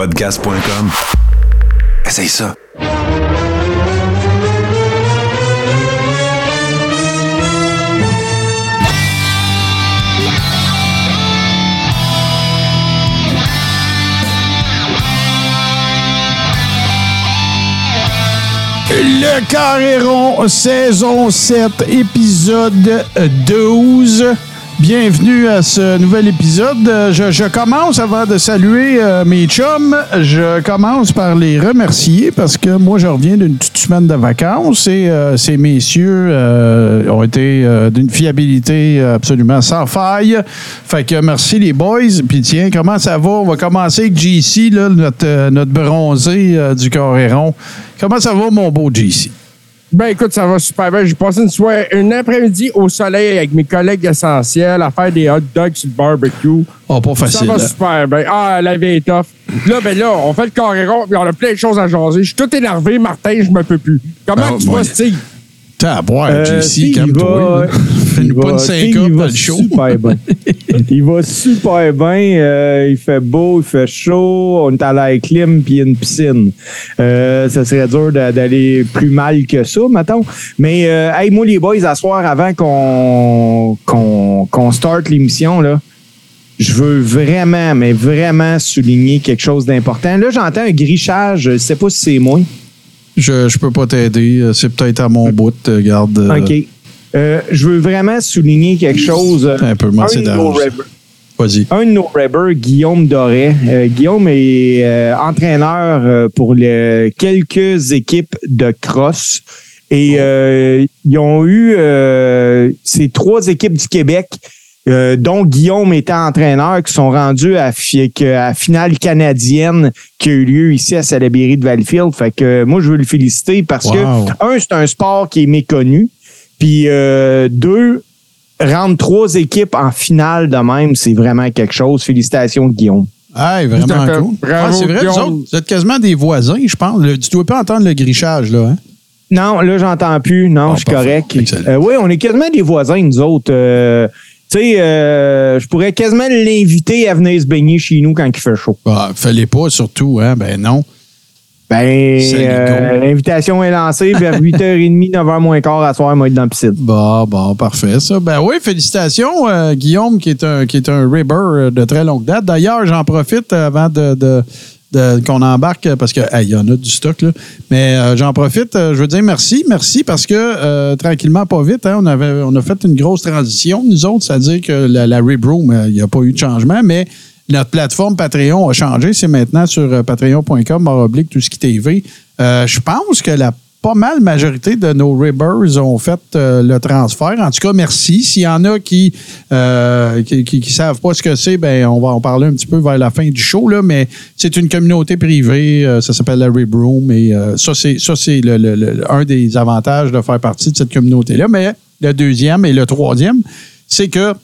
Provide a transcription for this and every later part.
Podcast.com. Essaye ça. Le Carréron, saison 7, épisode 12. Bienvenue à ce nouvel épisode. Euh, Je, commence, avant de saluer euh, mes chums, je commence par les remercier parce que moi, je reviens d'une petite semaine de vacances et euh, ces messieurs ont été d'une fiabilité absolument sans faille. Fait que merci les boys. Puis tiens, comment ça va? On va commencer avec JC, là, notre, notre bronzé du Carréron. Comment ça va, mon beau JC? Ben écoute, ça va super bien. J'ai passé une soirée, un après-midi au soleil avec mes collègues essentiels à faire des hot dogs sur le barbecue. Oh, pas Ça facile. va hein? super bien. Ah, la vie est tough. Là, ben là, on fait le carré rond, puis on a plein de choses à jaser. Je suis tout énervé, Martin, je me peux plus. Comment Ah, tu vas, Steve? T'as à boire, Euh, JC, calme-toi. une syncope il dans va le show. Super bien. il va super bien. euh, il fait beau, il fait chaud. On est à l'air clim puis il y a une piscine. Euh, ça serait dur d'a- d'aller plus mal que ça, mettons. Mais, euh, hey, moi, les boys, à soir, avant qu'on qu'on qu'on start l'émission, là, je veux vraiment, mais vraiment souligner quelque chose d'important. Là, j'entends un grichage. Je sais pas si c'est moi. Je, je peux pas t'aider. euh, C'est peut-être à mon bout. euh, Garde. euh, OK. Euh, je veux vraiment souligner quelque chose. Un peu, moi, c'est Vas-y. un de nos Guillaume Doré. Euh, Guillaume est euh, entraîneur pour le- quelques équipes de cross. Et ils ont eu ces trois équipes du Québec, euh, dont Guillaume était entraîneur, qui sont rendus à, fi- que- à finale canadienne qui a eu lieu ici à Salaberry de Valleyfield. Fait que euh, moi, je veux le féliciter parce Wow. que, un, c'est un sport qui est méconnu. Puis euh, deux, rendre trois équipes en finale de même, c'est vraiment quelque chose. Félicitations, Guillaume. Hey, vraiment cool. Bravo, Ah, c'est vrai, vous Guillaume. autres, vous êtes quasiment des voisins, je pense. Le- tu dois pas entendre le grichage, là. Hein? Non, là, j'entends plus. Non, je suis parfait. correct. Euh, oui, on est quasiment des voisins, nous autres. Euh, tu sais, euh, je pourrais quasiment l'inviter à venir se baigner chez nous quand il fait chaud. Ah, fallait pas, surtout. Hein? Ben non. Ben, euh, l'invitation est lancée vers 8h30, 9h moins quart à soir, moi, être dans la piscine. Bon, bon, parfait, ça. Ben oui, félicitations, euh, Guillaume, qui est un, qui est un ribber de très longue date. D'ailleurs, j'en profite avant de- qu'on embarque, euh, parce qu'il y en a du stock. Mais euh, j'en profite, euh, je veux dire merci. Merci parce que, tranquillement, pas vite, hein, on, avait, on a fait une grosse transition, nous autres, c'est-à-dire que la, la Rib Room, euh, il n'y a pas eu de changement, mais notre plateforme Patreon a changé. C'est maintenant sur patreon.com, oblique, tout ce qui TV. Je pense que la pas mal majorité de nos ribbers ont fait euh, le transfert. En tout cas, merci. S'il y en a qui euh, qui, qui, qui savent pas ce que c'est, ben on va en parler un petit peu vers la fin du show là. Mais c'est une communauté privée. euh, ça s'appelle la Rib Room et euh, ça c'est ça c'est le, le- le- un des avantages de faire partie de cette communauté là. Mais le deuxième et le troisième, c'est que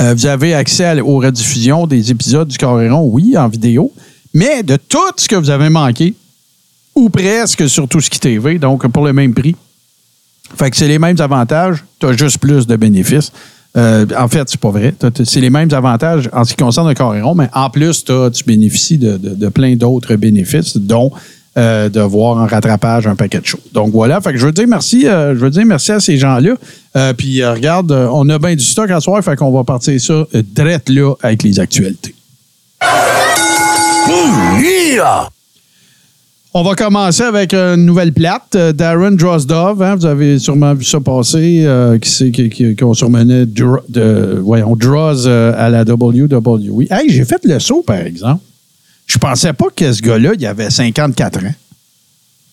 vous avez accès aux rediffusions des épisodes du Coréron, oui, en vidéo, mais de tout ce que vous avez manqué, ou presque sur tout ce qui TV, donc pour le même prix. Fait que c'est les mêmes avantages, tu as juste plus de bénéfices. Euh, en fait, c'est pas vrai. C'est les mêmes avantages en ce qui concerne le Coréron, mais en plus, tu bénéficies de, de- plein d'autres bénéfices, dont euh, de voir en rattrapage un paquet de choses. Donc voilà, fait que je veux dire merci, euh, je veux dire merci à ces gens-là. Puis regarde, on a bien du stock à soir, fait qu'on va partir ça direct là avec les actualités. On va commencer avec une nouvelle plate. Euh, Darren Drozdov, hein, vous avez sûrement vu ça passer, euh, qui c'est- qui- qui- qu'on surmenait Dro- de, voyons, Droz euh, à la WWE. Hey, j'ai fait le saut, par exemple. Je pensais pas que ce gars-là, il avait 54 ans.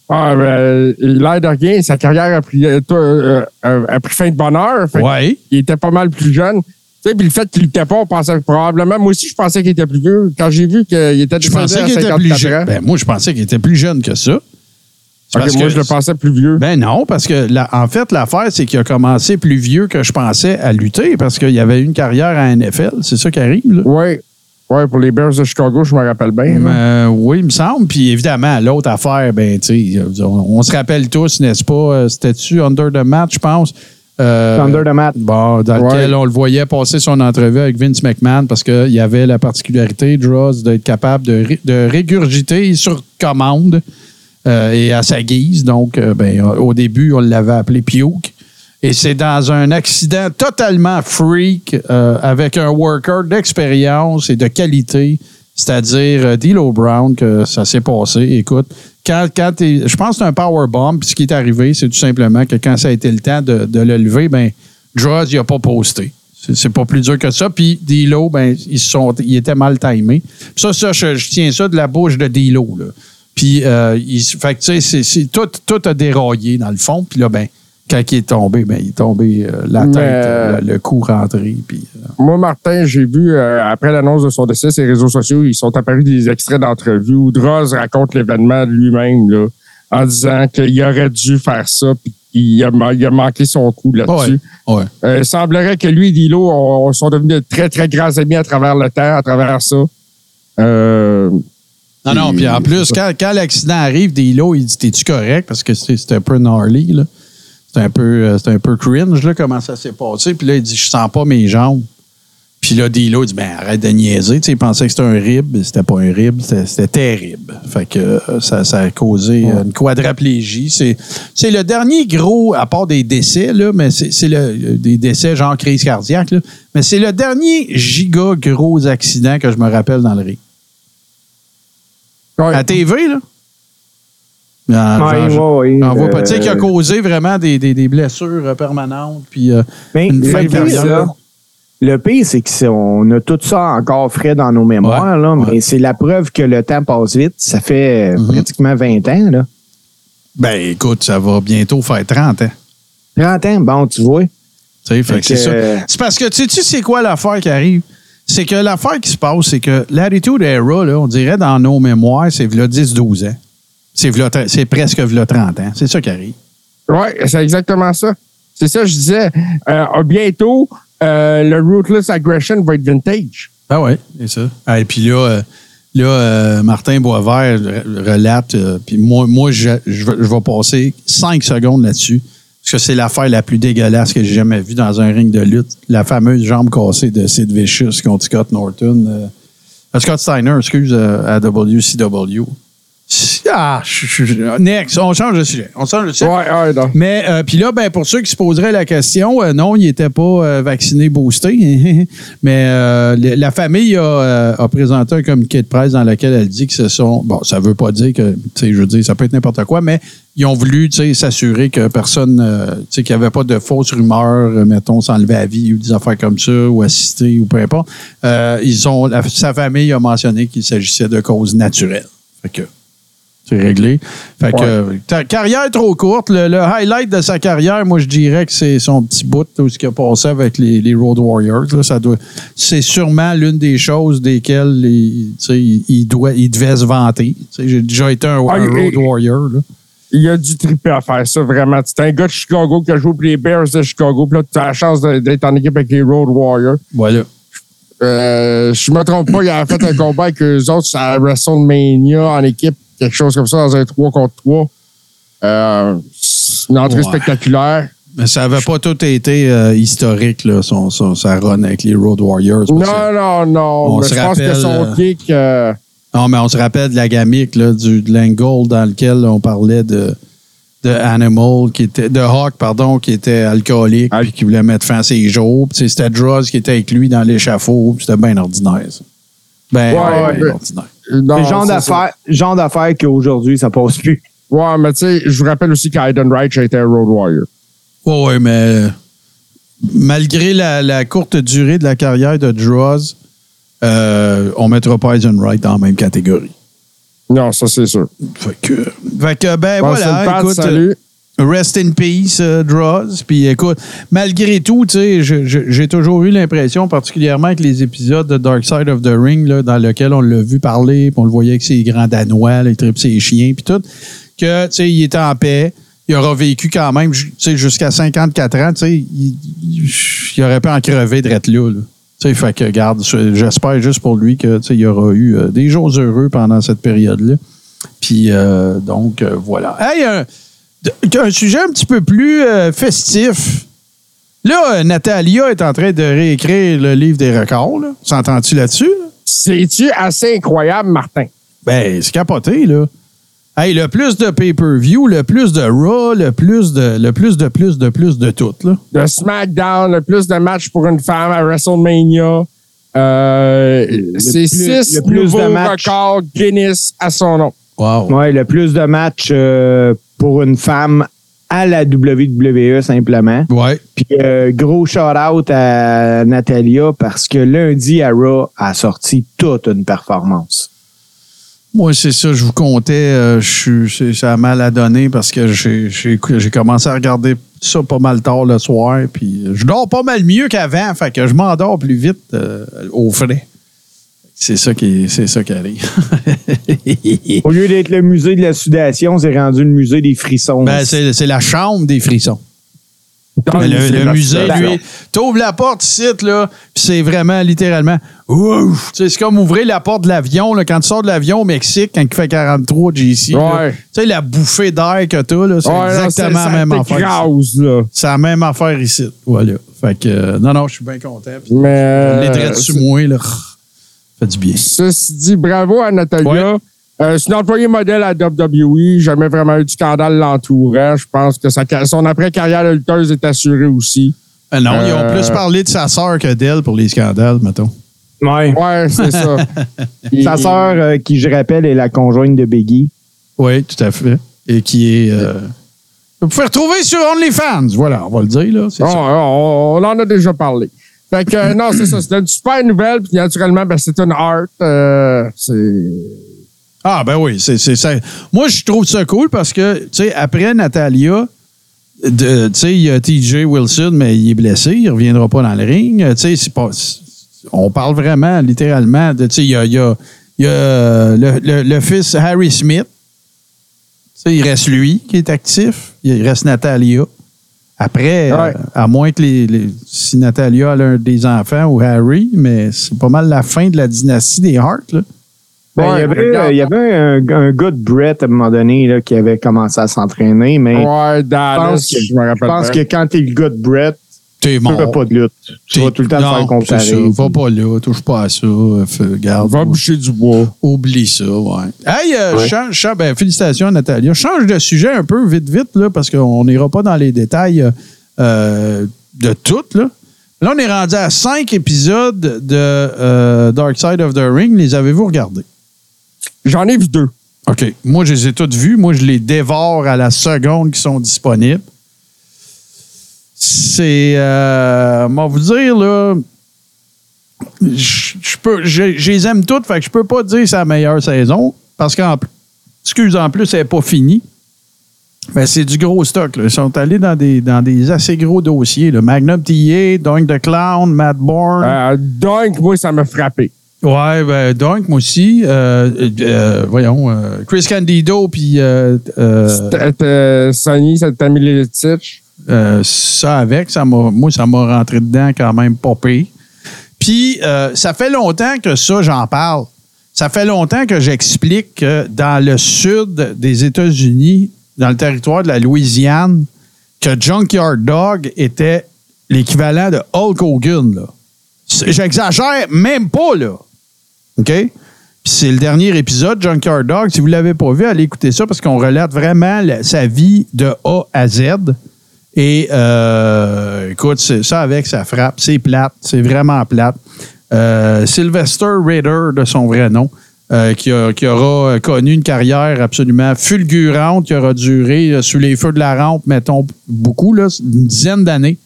Ah, ben, il a l'air de rien. Sa carrière a pris, euh, a pris fin de bonheur. Ouais. Il était pas mal plus jeune. Sais, puis le fait qu'il n'était pas, on pensait probablement. Moi aussi, je pensais qu'il était plus vieux. Quand j'ai vu qu'il était Je pensais qu'il était plus 54 jeune. Ben, moi, je pensais qu'il était plus jeune que ça. C'est ok, parce moi, que- je le pensais plus vieux. Ben non, parce que la- en fait, l'affaire, c'est qu'il a commencé plus vieux que je pensais à lutter parce qu'il y avait eu une carrière à NFL. C'est ça qui arrive, là. Oui. Oui, pour les Bears de Chicago, je me rappelle bien. Euh, oui, il me semble. Puis évidemment, l'autre affaire, ben, tu on, on se rappelle tous, n'est-ce pas? euh, C'était-tu Under the Match, je pense? Euh, Thunder de Matt. Bon, dans lequel on le voyait passer son entrevue avec Vince McMahon parce qu'il y avait la particularité, Droz, d'être capable de, ré- de régurgiter sur commande euh, et à sa guise. Donc, euh, ben, au début, on l'avait appelé Puke. Et c'est dans un accident totalement freak euh, avec un worker d'expérience et de qualité, c'est-à-dire euh, D'Lo Brown, que ça s'est passé. Écoute, quand, quand je pense que c'est un powerbomb, puis ce qui est arrivé, c'est tout simplement que quand ça a été le temps de, le lever, ben, Droz, il n'a pas posté. C'est pas plus dur que ça. Puis D'Lo, ben, ils sont, il était mal timé. Ça, ça je, tiens ça de la bouche de D'Lo. Puis, euh, il, fait que, tu sais, tout, tout a déraillé dans le fond. Puis là, ben, quand il est tombé, ben, il est tombé euh, la tête, Mais, euh, le, le cou rentré. Puis, euh, Moi, Martin, j'ai vu, euh, après l'annonce de son décès, ses réseaux sociaux, ils sont apparus des extraits d'entrevues où Droz raconte l'événement de lui-même, là, en disant qu'il aurait dû faire ça, puis qu'il a, ma- il a manqué son coup là-dessus. ouais. Euh, il semblerait que lui et Dilo ont- ont- sont devenus de très, très grands amis à travers le temps, à travers ça. Euh, Non, non, puis en plus, quand, quand l'accident arrive, D'Lo, il dit T'es-tu correct? Parce que c'est un peu gnarly, là. C'est un peu, euh, c'est un peu cringe, là, comment ça s'est passé. Puis là, il dit Je sens pas mes jambes. Puis là, D'Lo dit Ben, arrête de niaiser. Tu sais, il pensait que c'était un rib. C'était pas un rib, c'était terrible. Fait que euh, ça, ça a causé une quadraplégie. C'est c'est le dernier gros, à part des décès, là, mais c'est c'est le euh, des décès genre crise cardiaque, là. Mais c'est le dernier giga gros accident que je me rappelle dans le ring. ouais. À TV, là? Ah, Ouais, ouais, pas. Tu sais, qui a Euh, causé vraiment des, des, des blessures euh, permanentes. Puis, euh, Mais Une le pire, là, le pire, c'est qu'on a tout ça encore frais dans nos mémoires, là, mais c'est la preuve que le temps passe vite. Ça fait euh, Mhm. pratiquement 20 ans. Là. ben, écoute, ça va bientôt faire 30 ans. 30 ans, bon, tu vois. C'est que, ça. euh, C'est parce que, tu sais, c'est quoi l'affaire qui arrive? C'est que l'affaire qui se passe, c'est que l'Attitude Era, là, on dirait dans nos mémoires, c'est v'là 10-12 ans. C'est presque v'là 30 ans. C'est ça qui arrive. Ouais, c'est exactement ça. C'est ça, je disais. Euh, bientôt, euh, le Ruthless Aggression va être vintage. Ah ouais, c'est ça. Ah, et puis là, euh, là euh, Martin Boisvert re- relate, puis moi, moi je, je, vais- je vais passer cinq secondes là-dessus, parce que c'est l'affaire la plus dégueulasse que j'ai jamais vue dans un ring de lutte. La fameuse jambe cassée de Sid Vicious contre Scott Norton. euh, Scott Steiner, excuse, euh, à WCW. Ah, je- je- je- next, on change de sujet. On change de sujet. Ouais, ouais, non. Mais euh, puis là, ben, pour ceux qui se poseraient la question, euh, non, il n'était pas euh, vacciné, boosté. Mais euh, la famille a, euh, a présenté un communiqué de presse dans lequel elle dit que ce sont. Bon, ça veut pas dire que, tu sais, je veux dire, ça peut être n'importe quoi, mais ils ont voulu, tu sais, s'assurer que personne, tu sais, qu'il n'y avait pas de fausses rumeurs, mettons, s'enlever à vie ou des affaires comme ça, ou assister ou peu importe. Ils ont, la- sa famille a mentionné qu'il s'agissait de causes naturelles. Fait que. C'est réglé. Fait que euh, ta carrière trop courte. Le, le highlight de sa carrière, moi, je dirais que c'est son petit bout, tout ce qu'il a passé avec les, les Road Warriors. là. ça doit, c'est sûrement l'une des choses desquelles il, doit, il devait se vanter. J'ai déjà été un, Ah, un et- Road Warrior. là. Il a dû triper à faire ça, vraiment. C'est un gars de Chicago qui a joué pour les Bears de Chicago. Puis là, tu as la chance d'être en équipe avec les Road Warriors. Voilà. Euh, je me trompe pas, il a fait un combat avec eux autres à WrestleMania en équipe, quelque chose comme ça, dans un 3 contre 3. Euh, c'est une entrée Ouais. spectaculaire. Mais ça n'avait pas tout été euh, historique, là, son, son- sa run avec les Road Warriors. Non, non, non. On mais se je pense que rappelle, son euh, kick. euh, Non, mais on se rappelle de la gamique, là, du, de l'angle dans lequel on parlait de, de Animal, qui était, de Hawk, pardon, qui était alcoolique, Ah. puis qui voulait mettre fin à ses jours. C'était Droz qui était avec lui dans l'échafaud, c'était bien ordinaire, ça. Ben, Ouais, ben, ouais. ordinaire. Non, le genre d'affaires, genre d'affaires qu'aujourd'hui, ça passe plus. Ouais, mais tu sais, je vous rappelle aussi qu'Aiden Wright a été un Road Warrior. Ouais, ouais, mais malgré la, la courte durée de la carrière de Droz, euh, on mettra pas Eisenwright dans la même catégorie. Non, ça, c'est sûr. Fait que, fait que ben voilà, écoute, salut. Rest in peace, euh, Draws. Puis écoute, malgré tout, j'ai toujours eu l'impression, particulièrement avec les épisodes de Dark Side of the Ring, là, dans lequel on l'a vu parler, puis on le voyait avec ses grands Danois, là, il tripe ses chiens, puis tout, que, il était en paix. Il aura vécu quand même, jusqu'à 54 ans, il, il- aurait pu en crever d'être là, là. Tu sais, fait que, garde, j'espère juste pour lui que, tu sais, il aura eu euh, des jours heureux pendant cette période-là. Puis, euh, donc, euh, voilà. Hey, un, sujet un petit peu plus euh, festif. Là, euh, Natalia est en train de réécrire le livre des records. là. S'entends-tu là-dessus? là? C'est-tu assez incroyable, Martin? Ben, c'est capoté, là. Hey, le plus de pay-per-view, le plus de Raw, le plus de, le plus de plus de plus de tout, là. De SmackDown, le plus de matchs pour une femme à WrestleMania. Euh, c'est six le plus de nouveaux records Guinness à son nom. Wow. Ouais, le plus de matchs euh, pour une femme à la WWE simplement. Ouais. Puis euh, gros shout-out à Natalia parce que lundi à Raw a sorti toute une performance. Moi, c'est ça, je vous comptais. euh, je suis, ça a mal à donner parce que j'ai, j'ai, j'ai commencé à regarder ça pas mal tard le soir. Puis je dors pas mal mieux qu'avant, fait que je m'endors plus vite euh, au frais. C'est ça qui, c'est ça qui arrive. Au lieu d'être le musée de la sudation, c'est rendu le musée des frissons. ben, c'est, c'est la chambre des frissons. Le, C'est le musée, lui, t'ouvres la porte ici, là, puis c'est vraiment littéralement ouf! Tu sais, C'est comme ouvrir la porte de l'avion, là, quand tu sors de l'avion au Mexique, quand il fait 43 GC. Ouais. Tu sais, la bouffée d'air que t'as, là, c'est Ouais, exactement ça la même affaire. C'est la même affaire ici. Voilà. Fait que, euh, non, non, je suis bien content. Mais, euh, les traits dessus moi, là, fait du bien. Ceci dit, bravo à Natalia. Ouais. Euh, c'est une employée modèle à WWE. Jamais vraiment eu de scandale l'entourant. Je pense que sa, son après-carrière de lutteuse est assurée aussi. Euh, non, ils ont Euh, plus parlé de sa sœur que d'elle pour les scandales, mettons. Ouais. Ouais, c'est ça. Sa sœur, euh, qui je rappelle, est la conjointe de Biggie. Oui, tout à fait. Et qui est. euh, vous pouvez retrouver sur OnlyFans. Voilà, on va le dire, là. C'est Oh, ça. on, on en a déjà parlé. Fait que, euh, non, c'est ça. C'est une super nouvelle. Puis, naturellement, ben, c'est une art. euh, c'est. Ah, ben oui, c'est ça. Moi, je trouve ça cool parce que, tu sais, après Natalia, tu sais, il y a TJ Wilson, mais il est blessé, il reviendra pas dans le ring. Tu sais, On parle vraiment, littéralement, de, tu sais, il y a, y a- euh, le, le- le fils Harry Smith. Tu sais, il reste lui qui est actif. Il reste Natalia. Après, Ouais. euh, à moins que les, les- si Natalia a l'un des enfants ou Harry, mais c'est pas mal la fin de la dynastie des Hart, là. Ben, Ouais, il y avait, regarde. il y avait un, un gars de Brett à un moment donné là, qui avait commencé à s'entraîner, mais Ouais, je Dallas, pense que, je me je pense que quand t'es le gars de Brett, T'es tu mort. fais pas de lutte. Tu vas tout le temps te Non, faire comparer. ça. Va pas là, touche pas à ça. Fais- Garde. Va boucher du bois. Oublie ça, ouais. Hey, euh, Ouais. change- change- ben, félicitations Natalia. Change de sujet un peu vite, vite, là, parce qu'on n'ira pas dans les détails euh, euh, de tout. Là. là, on est rendu à cinq épisodes de euh, Dark Side of the Ring. Les avez-vous regardés? J'en ai vu deux. OK. Moi, je les ai toutes vues. Moi, je les dévore à la seconde qui sont disponibles. C'est. Euh, moi, vous dire, là. Je je peux. Je je les aime toutes, fait que je peux pas dire que c'est la meilleure saison. Parce qu'en. Excuse, en plus, elle n'est pas finie. Mais c'est du gros stock. là. Ils sont allés dans des, dans des assez gros dossiers. Là. Magnum TA, Doink the Clown, Matt Bourne. Euh, moi, ça m'a frappé. Ouais, ben, donc, moi aussi. euh, euh, voyons, euh, Chris Candido, puis euh, euh, euh, Sonny, ça t'a mis les titres. Euh, ça avec, ça moi, ça m'a rentré dedans quand même pas pire. Puis, euh, ça fait longtemps que ça, j'en parle. Ça fait longtemps que j'explique que dans le sud des États-Unis, dans le territoire de la Louisiane, que Junkyard Dog était l'équivalent de Hulk Hogan. Là. J'exagère même pas, là. OK? Puis c'est le dernier épisode, Junkyard Dog. Si vous ne l'avez pas vu, allez écouter ça parce qu'on relate vraiment sa vie de A à Z. Et euh, écoute, ça avec, ça frappe. C'est plate. C'est vraiment plate. Euh, Sylvester Raider, de son vrai nom, euh, qui, aura connu une carrière absolument fulgurante, qui aura duré euh, sous les feux de la rampe, mettons, beaucoup, là, une dizaine d'années.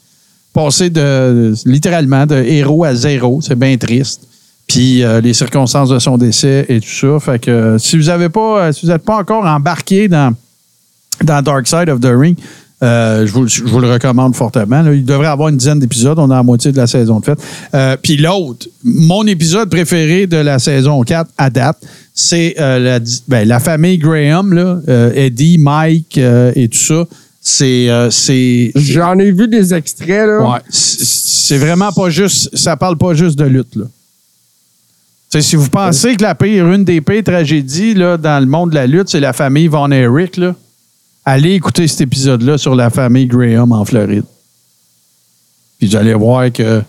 Passé de littéralement de héros à zéro. C'est bien triste. Puis euh, les circonstances de son décès et tout ça. Fait que euh, si vous avez pas, euh, si vous n'êtes pas encore embarqué dans, dans Dark Side of the Ring, euh, je, vous, je vous le recommande fortement. là. Il devrait avoir une dizaine d'épisodes. On est à la moitié de la saison de fête. Euh, Puis l'autre, mon épisode préféré de la saison 4 à date, c'est euh, la, ben, la famille Graham, là, Eddie, Mike et tout ça. C'est J'en ai vu des extraits, là. Ouais, c'est vraiment pas juste, ça parle pas juste de lutte, là. Si vous pensez que la pire, une des pires tragédies là, dans le monde de la lutte, c'est la famille Von Erich, là, allez écouter cet épisode-là sur la famille Graham en Floride. Puis vous allez voir que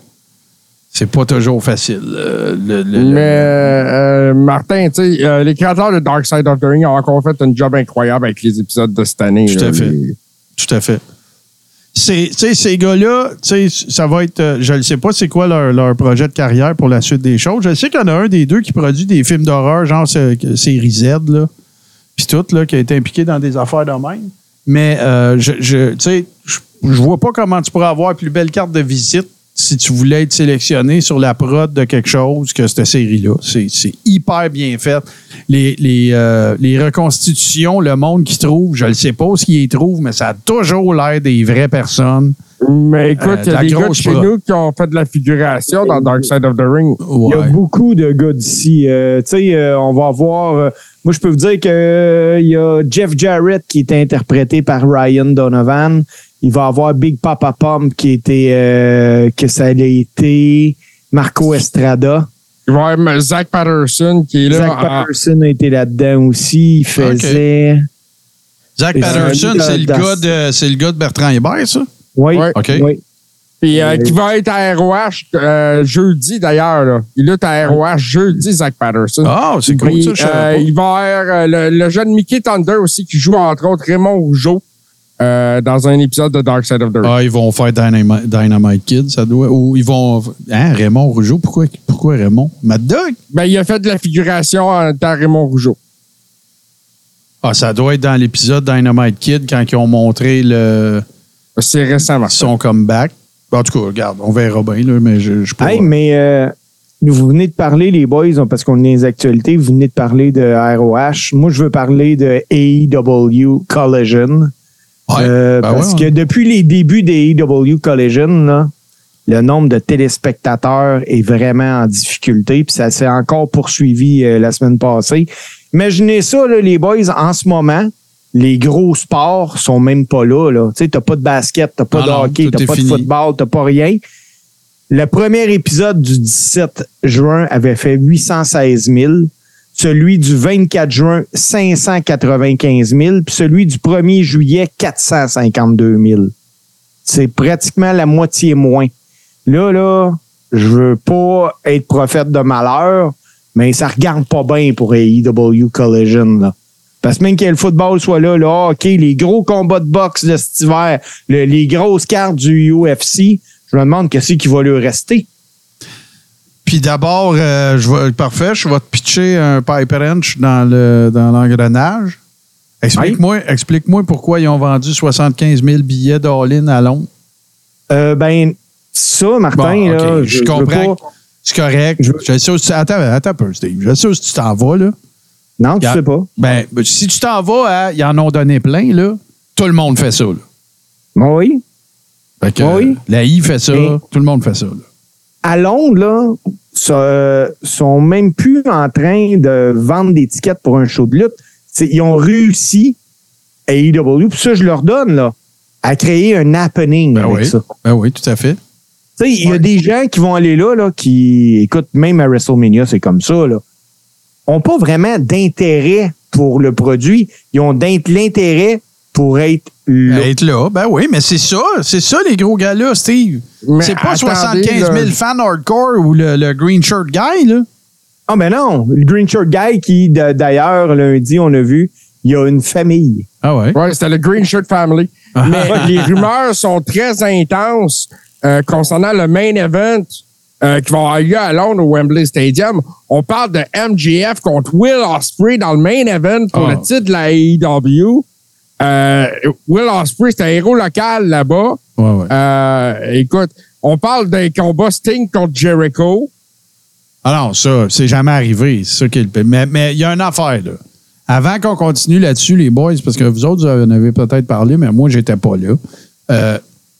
c'est pas toujours facile. euh, le- le- le- Mais euh, Martin, tu sais, euh, les créateurs de Dark Side of the Ring ont encore fait un job incroyable avec les épisodes de cette année. Tout là. à fait. Les- Tout à fait. C'est- tu sais, ces gars-là, tu sais, ça va être. je ne sais pas c'est quoi leur, leur projet de carrière pour la suite des choses. Je sais qu'il y en a un des deux qui produit des films d'horreur, genre série Z, là. Puis tout, là, qui a été impliqué dans des affaires de même. Mais, euh, je, je, tu sais, je, je vois pas comment tu pourrais avoir plus belle carte de visite si tu voulais être sélectionné sur la prod de quelque chose que cette série-là. C'est hyper bien fait. Les, les, euh, les reconstitutions, le monde qui trouve, je ne sais pas ce qu'ils y trouvent, mais ça a toujours l'air des vraies personnes. Mais écoute, Euh, il y a des gars de chez prod. nous qui ont fait de la figuration dans Dark Side of the Ring. Il y a beaucoup de gars d'ici. Euh, tu sais, on va voir. Moi, je peux vous dire que euh, il y a Jeff Jarrett qui était interprété par Ryan Donovan. Il va avoir Big Papa Pump qui était euh, que ça a été Marco Estrada. Il va y avoir Zach Patterson qui est là. Zach en- Patterson a été là-dedans aussi. Il faisait. Zach Patterson, c'est le, gars de, c'est le gars de Bertrand Hébert, ça? Oui. Ouais. OK. oui. Puis euh, qui va être à ROH euh, jeudi d'ailleurs. Il est à ROH jeudi, Zach Patterson. Ah, c'est cool, Puis, ça, je savais euh, pas. il va y avoir euh, le, le jeune Mickey Thunder aussi qui joue entre autres Raymond Rougeau euh, dans un épisode de Dark Side of the Ring. Ah, ils vont faire Dynamite, Dynamite Kid, ça doit. Ou ils vont. Hein, Raymond Rougeau, pourquoi, pourquoi Raymond? Mad Dog? Ben, il a fait de la figuration en tant Raymond Rougeau. Ah, ça doit être dans l'épisode Dynamite Kid quand ils ont montré le, C'est récemment. son comeback. En tout cas, regarde, on verra bien, là, mais je, je pourrais- Hey, mais euh, vous venez de parler, les boys, parce qu'on est les actualités, vous venez de parler de ROH. Moi, je veux parler de AEW Collision. Ouais. Euh, Ben parce ouais, que ouais. depuis les débuts des AEW Collision, là, le nombre de téléspectateurs est vraiment en difficulté, puis ça s'est encore poursuivi euh, la semaine passée. Imaginez ça, là, les boys, en ce moment, les gros sports sont même pas là. là. Tu sais, t'as pas de basket, t'as pas Ah de hockey, est pas fini. de football, t'as pas rien. Le premier épisode du 17 juin avait fait 816 000. Celui du 24 juin, 595 000. Puis celui du 1er juillet, 452 000. C'est pratiquement la moitié moins. Là, là, je veux pas être prophète de malheur, mais ça regarde pas bien pour AEW Collision. Là. Parce que même que le football soit là, le hockey, les gros combats de boxe de cet hiver, le- les grosses cartes du UFC, je me demande qu'est-ce qui va lui rester. Puis d'abord, euh, je vais, parfait, je vais te pitcher un pipe wrench dans le dans l'engrenage. Explique-moi explique-moi pourquoi ils ont vendu 75 000 billets d'all-in à Londres. Euh, ben, ça, Martin, Bon, là, je, comprends. pas- C'est correct. Je- Je sais attends, attends un peu, Steve. Je sais où tu t'en vas, là. Non, tu sais pas. Ben, si tu t'en vas, à, ils en ont donné plein, là. Tout le monde fait ça, là. Oui. Fait que, Oui. euh, la I fait ça, tout le monde fait ça, là. à Londres, là, ça, sont même plus en train de vendre des tickets pour un show de lutte. Ils ont réussi à AEW, puis ça, je leur donne, là, à créer un happening Ben avec oui. ça. Ben oui, tout à fait. Tu sais, il y a des gens qui vont aller là, là, qui, écoute, même à WrestleMania, c'est comme ça, là, ont pas vraiment d'intérêt pour le produit. Ils ont l'intérêt pour être là. Être là, ben oui, mais c'est ça. C'est ça, les gros gars-là, Steve. Mais C'est pas attendez, 75 000 là. fans hardcore ou le, le green shirt guy, là. Ah, ben non, le Green Shirt Guy qui, d'ailleurs, lundi, on a vu, il y a une famille. Ah ouais? Ouais, c'était le Green Shirt Family. Mais les rumeurs sont très intenses euh, concernant le main event euh, qui va avoir lieu à Londres au Wembley Stadium. On parle de MJF contre Will Ospreay dans le main event pour Ah. le titre de la AEW. Euh, Will Ospreay, c'est un héros local là-bas. Ouais, ouais. Euh, écoute, on parle d'un combat Sting contre Jericho. Ah non, ça, c'est jamais arrivé. C'est ça qui est le pire. Mais mais il y a une affaire, là. Avant qu'on continue là-dessus, les boys, parce que vous autres, vous en avez peut-être parlé, mais moi, j'étais pas là.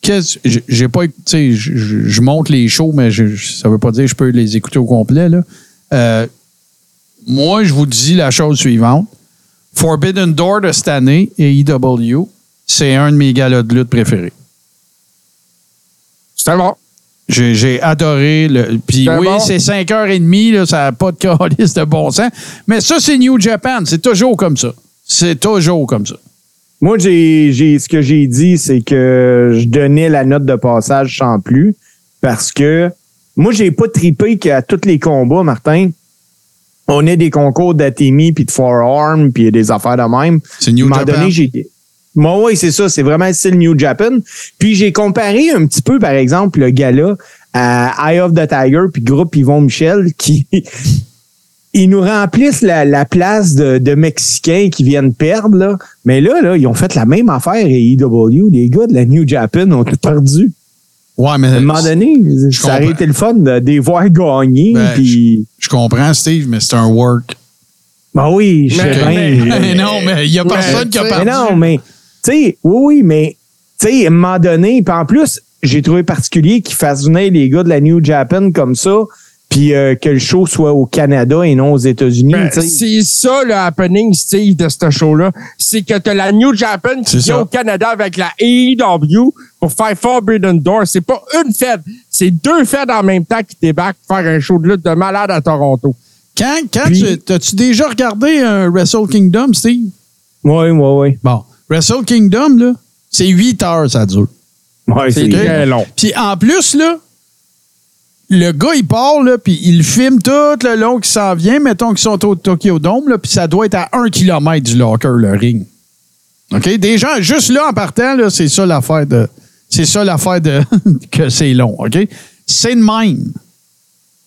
Qu'est-ce- j'ai- pas, tu sais, je- monte les shows, mais je, ça veut pas dire que je peux les écouter au complet, là. Euh, moi, je vous dis la chose suivante. Forbidden Door de cette année, AEW, c'est un de mes galas de lutte préférés. C'était bon. J'ai adoré. Le, puis oui, bon. c'est 5h30, là, ça n'a pas de calice de bon sens. Mais ça, c'est New Japan. C'est toujours comme ça. C'est toujours comme ça. Moi, j'ai, j'ai, ce que j'ai dit, c'est que je donnais la note de passage sans plus. parce que moi, j'ai pas tripé qu'à tous les combats, Martin, on ait des concours d'Atemi puis de forearm puis des affaires de même. C'est New Japan. donné, j'ai. Moi, oui, c'est ça. C'est vraiment le style New Japan. Puis j'ai comparé un petit peu, par exemple, le gars-là à Eye of the Tiger puis groupe Yvon Michel qui. Ils nous remplissent la, la place de, de Mexicains qui viennent perdre, là. Mais là, là, ils ont fait la même affaire à EW. Les gars de la New Japan ont tout perdu. Ouais, mais À un moment donné, ça aurait été le fun de, les voir gagner. Ben, puis... je comprends, Steve, mais c'est un work. Ben oui, je sais Mais- bien. Mais non, mais il n'y a personne qui a sais, perdu. Mais non, mais, tu sais, oui, oui, mais, tu sais, à un moment donné, puis en plus, j'ai trouvé particulier qu'ils fassent venir les gars de la New Japan comme ça, puis euh, que le show soit au Canada et non aux États-Unis, Ben, tu c'est ça le happening, Steve, de ce show-là. C'est que t'as la New Japan qui vient au Canada avec la AEW pour faire Forbidden Door. C'est pas une fête, c'est deux fêtes en même temps qui débarquent pour faire un show de lutte de malade à Toronto. Quand, quand Puis- tu, t'as-tu déjà regardé un Wrestle Kingdom, Steve? Oui, oui, oui. Bon, Wrestle Kingdom, là, c'est 8 heures, ça dure. C'est c'est très long. Puis en plus, là, le gars, il part, puis il filme tout le long qui s'en vient. Mettons qu'ils sont au Tokyo Dome, là, puis ça doit être à un kilomètre du locker, le ring. OK? Des gens, juste là, en partant, là, c'est ça l'affaire de. C'est ça l'affaire de. que c'est long, OK? C'est de même.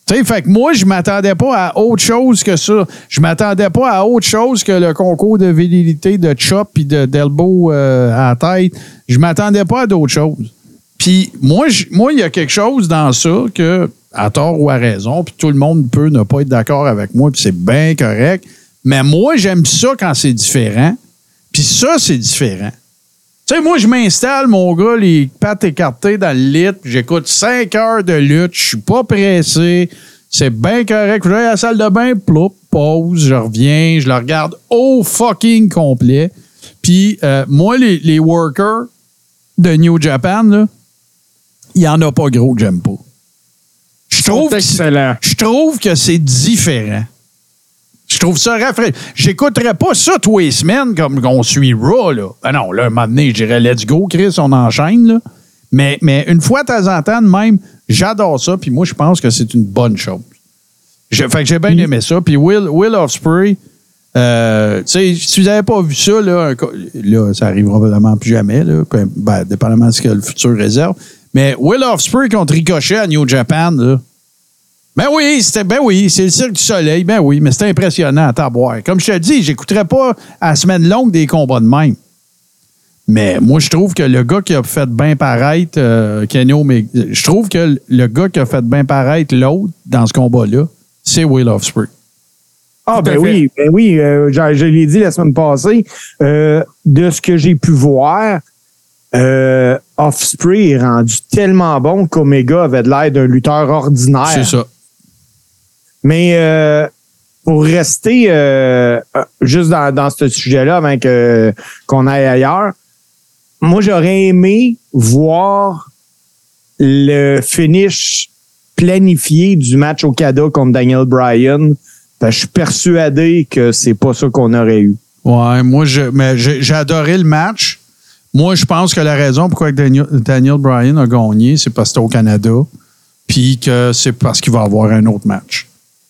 Tu sais, fait que moi, je m'attendais pas à autre chose que ça. Je m'attendais pas à autre chose que le concours de virilité de chop puis de d'elbow euh, à la tête. Je m'attendais pas à d'autres choses. Puis moi, il y a quelque chose dans ça que, à tort ou à raison, puis tout le monde peut ne pas être d'accord avec moi, puis c'est bien correct. Mais moi, j'aime ça quand c'est différent. Puis ça, c'est différent. Tu sais, moi, je m'installe, mon gars, les pattes écartées dans le lit, j'écoute 5 heures de lutte, je suis pas pressé, c'est bien correct. Je vais à la salle de bain, ploup, pause, je reviens, je le regarde au fucking complet. Puis euh, moi, les, les workers de New Japan, là, il y en a pas gros que j'aime pas. Je trouve, je trouve que c'est différent. Je trouve ça rafraîchissant. J'écouterais pas ça tous les semaines comme on suit Raw, là. Ben non, là, un moment donné, je dirais let's go, Chris, on enchaîne, là. Mais, mais une fois de temps en temps, même, j'adore ça, puis moi, je pense que c'est une bonne chose. Je- fait que j'ai bien aimé ça. Puis Will, Will Ospreay, euh, tu sais, si vous n'avez pas vu ça, là, un là, ça arrivera probablement plus jamais, là, ben, dépendamment de ce que le futur réserve. Mais Will Ospreay contre Ricochet à New Japan, là, ben oui, c'était ben oui, c'est le Cirque du Soleil, ben oui, mais c'était impressionnant à taboire. Comme je te dis, j'écouterais pas à la semaine longue des combats de même. Mais moi, je trouve que le gars qui a fait bien paraître euh, Kenny Omega, je trouve que le gars qui a fait bien paraître l'autre dans ce combat-là, c'est Will Ospreay. Ah, ben oui, ben oui, euh, je, je l'ai dit la semaine passée. Euh, de ce que j'ai pu voir, euh, Offspray est rendu tellement bon qu'Omega avait de l'air d'un lutteur ordinaire. C'est ça. Mais euh, pour rester euh, euh, juste dans, dans ce sujet-là avant que, qu'on aille ailleurs, moi j'aurais aimé voir le finish planifié du match au Cada contre Daniel Bryan. Je suis persuadé que c'est pas ça qu'on aurait eu. Ouais, moi, je, mais j'ai j'ai adoré le match. Moi, je pense que la raison pourquoi Daniel, Daniel Bryan a gagné, c'est parce que c'était au Canada, puis que c'est parce qu'il va avoir un autre match.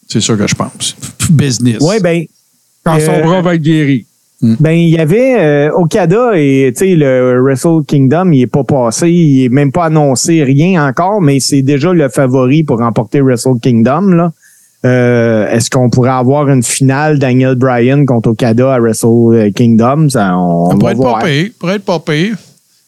C'est ça que je pense. Business. Ouais, ben, Quand son Euh, bras va être guéri. Ben, il y avait euh, Okada et tu sais le Wrestle Kingdom, il est pas passé, il est même pas annoncé rien encore, mais c'est déjà le favori pour remporter Wrestle Kingdom là. Euh, Est-ce qu'on pourrait avoir une finale Daniel Bryan contre Okada à Wrestle Kingdom? Ça, on, Ça va pourrait être pire. pourrait être pas.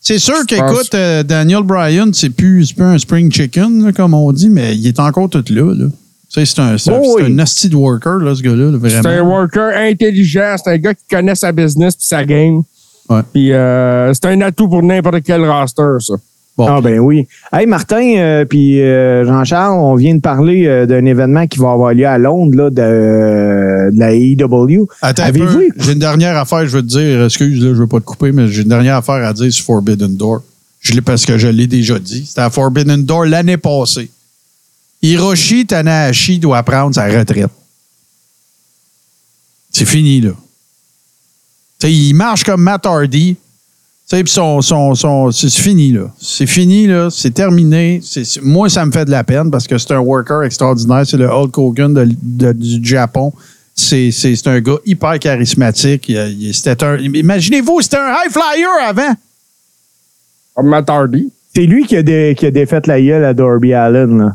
C'est sûr qu'écoute, pense- euh, Daniel Bryan, c'est plus, un spring chicken, là, comme on dit, mais il est encore tout là. C'est un, c'est un- Oh oui. un nasty de worker, là, ce gars-là, là, C'est un worker intelligent, c'est un gars qui connaît sa business puis sa game. Ouais. Puis euh, c'est un atout pour n'importe quel roster, ça. Bon. Ah ben oui. Hey Martin euh, puis euh, Jean-Charles, on vient de parler euh, d'un événement qui va avoir lieu à Londres là, de, de la AEW. Attends un Avez-vous peu. écouté- J'ai une dernière affaire, je veux te dire. Excuse, là, je veux pas te couper, mais j'ai une dernière affaire à dire sur Forbidden Door. Je l'ai parce que je l'ai déjà dit. C'était à Forbidden Door l'année passée. Hiroshi Tanahashi doit prendre sa retraite. C'est fini, là. Tu sais, il marche comme Matt Hardy. Sais, puis son, son, son- c'est c'est fini, là. C'est fini, là. C'est terminé. C'est- c'est- moi, ça me fait de la peine parce que c'est un worker extraordinaire. C'est le Hulk Hogan de- de- du Japon. C'est c'est- c'est un gars hyper charismatique. Il- il- C'était un. Imaginez-vous, c'était un high flyer avant. Comme Matt Hardy. C'est lui qui a, dé- qui a défait la gueule à Darby Allen. Là.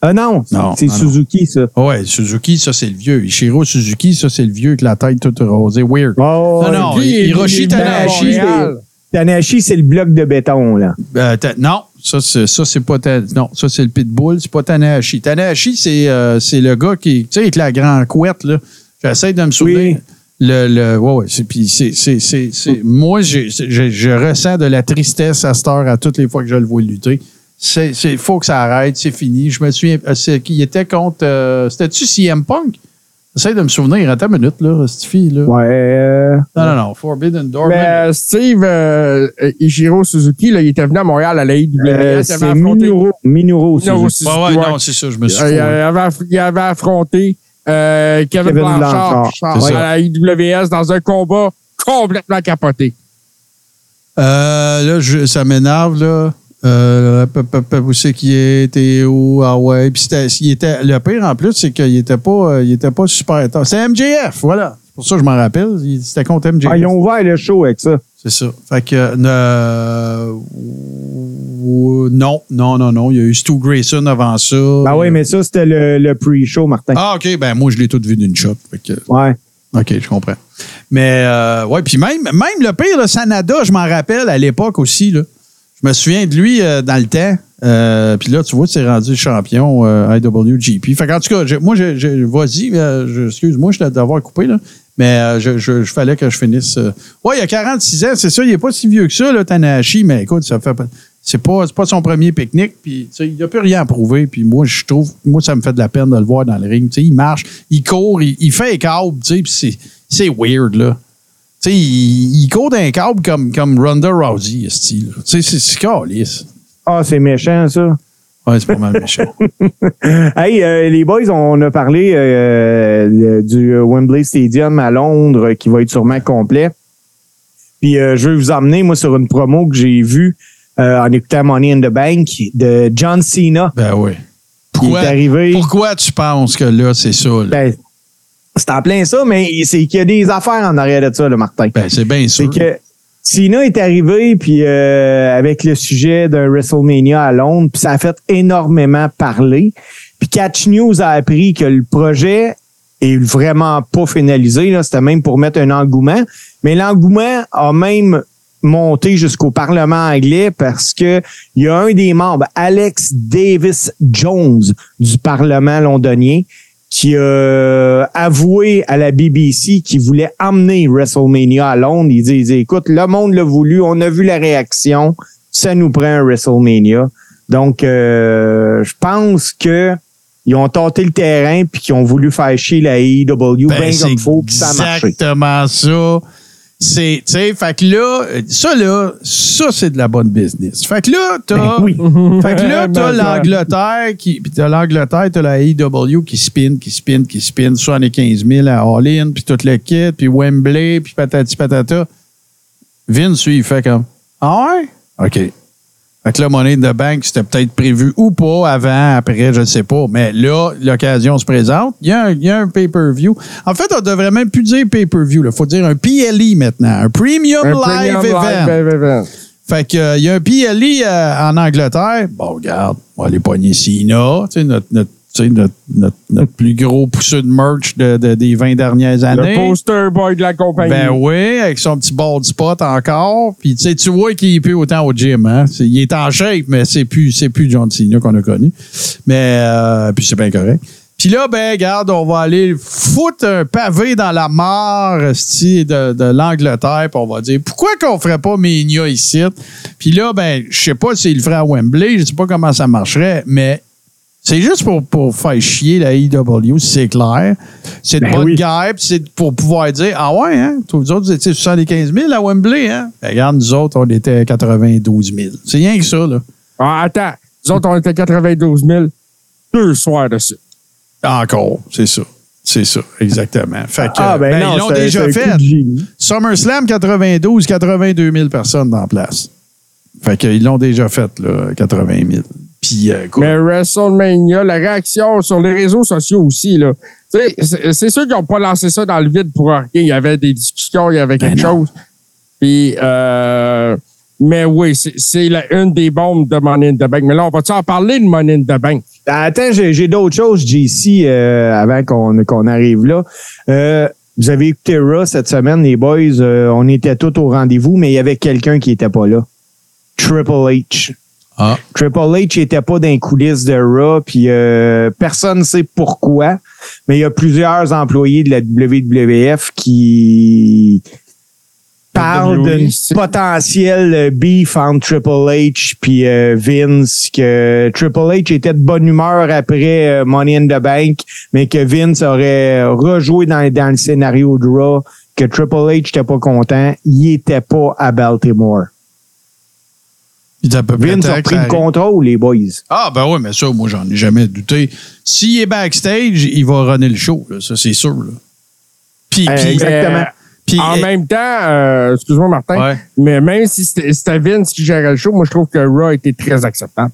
Ah non, Non, c'est. Suzuki, ça. Ouais, Suzuki, ça, c'est le vieux. Ishiro Suzuki, ça, c'est le vieux avec la tête toute rosée. Weird. Oh, Non, non, Hiroshi Tanahashi. Tanahashi, c'est le bloc de béton, là. Euh, non, ça, c'est, ça, c'est pas. Non, ça, c'est le Pitbull, c'est pas Tanahashi. Tanahashi, c'est, euh, c'est le gars qui. Tu sais, avec la grande couette, là. J'essaie de me souvenir. Oui. Le, le, ouais, ouais. C'est, puis c'est, c'est, c'est, c'est- moi, je, je ressens de la tristesse à cette heure à toutes les fois que je le vois lutter. C'est, c'est, faut que ça arrête, c'est fini. Je me souviens, euh, c'est, qu'il était contre. euh, c'était-tu CM Punk? J'essaie de me souvenir. Attends une minute, là, cette fille, là. Ouais. euh, Non, non, non. Forbidden Door. Mais euh, Steve euh, Ichiro Suzuki, là, il était venu à Montréal à la IWS. euh, il c'est. Minoru. Minoru, Minoru Suzuki. Ouais, ouais, ouais. non, c'est ça, je me suis Euh, il, avait, il avait affronté euh, Kevin, Kevin Blanchard, à la IWS dans un combat complètement capoté. Euh, là, je- ça m'énerve, là. Euh, où c'est qu'il t'es où? Ah ouais. Puis il était, le pire en plus, c'est qu'il était pas, euh, il était pas super tard. C'est MJF, voilà. C'est pour ça que je m'en rappelle. C'était contre MJF. Ah, ils ont ouvert le show avec ça. C'est ça. Fait que, euh, non, non, non, non. Il y a eu Stu Grayson avant ça. Ben oui, mais ça, c'était le, le pre-show, Martin. Ah, OK. Ben, moi, je l'ai tout vu d'une shot. Fait que, Ouais. OK, je comprends. Mais, euh, ouais, puis même, même le pire, là, Sanada, je m'en rappelle à l'époque aussi, là. Je me souviens de lui euh, dans le temps. Euh, puis là, tu vois, c'est rendu champion euh, IWGP. Fait qu'en tout cas, moi, je, je- vas-y, excuse-moi, d'avoir coupé, là. Mais je, je, je fallait que je finisse. Ouais, il a 46 ans, c'est ça, il n'est pas si vieux que ça, là, Tanahashi, mais écoute, ça fait pas. C'est pas, son premier pique-nique, puis tu il n'a plus rien à prouver. Puis moi, je trouve, moi, ça me fait de la peine de le voir dans le ring. Tu sais, il marche, il court, il, fait câble, tu sais, c'est weird, là. Tu sais, il, il court d'un câble comme, comme Ronda Rousey, style. Tu sais, c'est, calice. Ah, c'est méchant, ça. Ouais, c'est pas mal méchant. Hey, euh, les boys, on a parlé euh, le- du Wembley Stadium à Londres euh, qui va être sûrement complet. Puis euh, je vais vous emmener, moi, sur une promo que j'ai vue euh, en écoutant Money in the Bank de John Cena. Ben oui. Pourquoi, est arrivé. pourquoi tu penses que là, c'est ça? Là? Ben, c'est en plein ça, mais c'est qu'il y a des affaires en arrière de ça, le Martin. Ben, c'est bien sûr. C'est que Cena est arrivé puis euh, avec le sujet d'un WrestleMania à Londres, puis ça a fait énormément parler. Puis Catch News a appris que le projet est vraiment pas finalisé. C'était même pour mettre un engouement. Mais l'engouement a même monté jusqu'au Parlement anglais parce que il y a un des membres, Alex Davis Jones du Parlement londonien, qui a avoué à la BBC qu'il voulait emmener WrestleMania à Londres. Il dit, il dit, écoute, le monde l'a voulu, on a vu la réaction, ça nous prend un WrestleMania. Donc, euh, je pense que ils ont tenté le terrain puis qu'ils ont voulu faire chier la AEW Ben, bien comme faut puis ça a marché. exactement ça. C'est, tu sais, fait que là, ça là, ça c'est de la bonne business. Fait que là, t'as, Ben oui. fait que là, t'as Ben, l'Angleterre qui, puis t'as l'Angleterre, t'as la AEW qui spin, qui spin, qui spin, 75 000 à All-In, puis toute le kit, puis Wembley, puis patati patata. Vince, lui, il fait comme, ah ouais? OK. Fait que là, Money in the Bank, c'était peut-être prévu ou pas, avant, après, je ne sais pas. Mais là, l'occasion se présente. Il y a un, il y a un pay-per-view. En fait, on devrait même plus dire pay-per-view. Il faut dire un PLE maintenant. Un Premium Un Live premium Event. live event. Fait que, euh, il y a un PLE euh, en Angleterre. Bon, regarde, on va aller pogner Sina, tu sais, notre, notre, notre, notre plus gros pousseux de merch de, de- des 20 dernières années. Le poster boy de la compagnie. Ben oui, avec son petit bald spot encore. Puis tu sais, tu vois qu'il est plus autant au gym. Hein? Il est en shape, mais c'est plus, c'est plus John Cena qu'on a connu. Mais euh, puis c'est bien correct. Puis là, ben, regarde, on va aller foutre un pavé dans la mare de, de l'Angleterre, puis on va dire pourquoi qu'on ferait pas Mania ici? Puis là, ben, je sais pas s'il le ferait à Wembley, je sais pas comment ça marcherait, mais c'est juste pour, pour faire chier la IW, c'est clair. C'est de Ben bonne oui. guerre, c'est pour pouvoir dire Ah ouais, hein? Tous vous autres, vous étiez 75 000 à Wembley, hein? Ben, regarde, nous autres, on était 92 000. C'est rien que ça, là. Ah, attends. Nous autres, on était 92 000 deux soirs dessus. Encore, c'est ça. C'est ça, exactement. Fait que, Ah, ben, ben, non, ils l'ont déjà fait. de. SummerSlam 92, 82 000 personnes dans la place. Fait qu'ils l'ont déjà fait, là, 80 000. Puis, euh, Mais WrestleMania, la réaction sur les réseaux sociaux aussi, là. Tu sais, c'est c'est sûr qu'ils n'ont pas lancé ça dans le vide pour rien. Il y avait des discussions, il y avait quelque Ben non. chose. Puis, euh, mais oui, c'est- c'est la- une des bombes de Money in the Bank. Mais là, on va-tu en parler de Money in the Bank? Attends, j'ai d'autres choses, JC, euh, avant qu'on qu'on arrive là. Euh, vous avez écouté Raw cette semaine, les boys. euh, on était tous au rendez-vous, mais il y avait quelqu'un qui était pas là. Triple H. ah, Triple H était pas dans les coulisses de Raw, puis euh, personne ne sait pourquoi, mais il y a plusieurs employés de la WWF qui parlent WWE, d'une c'est- potentielle euh, beef entre Triple H puis euh, Vince, que Triple H était de bonne humeur après euh, Money in the Bank, mais que Vince aurait rejoué dans, dans le scénario de Raw, que Triple H était pas content, il était pas à Baltimore. Est à peu près Vince a le contrôle, les boys. Ah, ben oui, mais ça, moi, j'en ai jamais douté. S'il est backstage, il va runner le show, là, ça, c'est sûr. Là. Puis, Euh, puis- Exactement. puis- en euh, même temps, euh, excuse-moi, Martin, Ouais. mais même si c'était Vince qui gérait le show, moi, je trouve que Raw était très acceptable.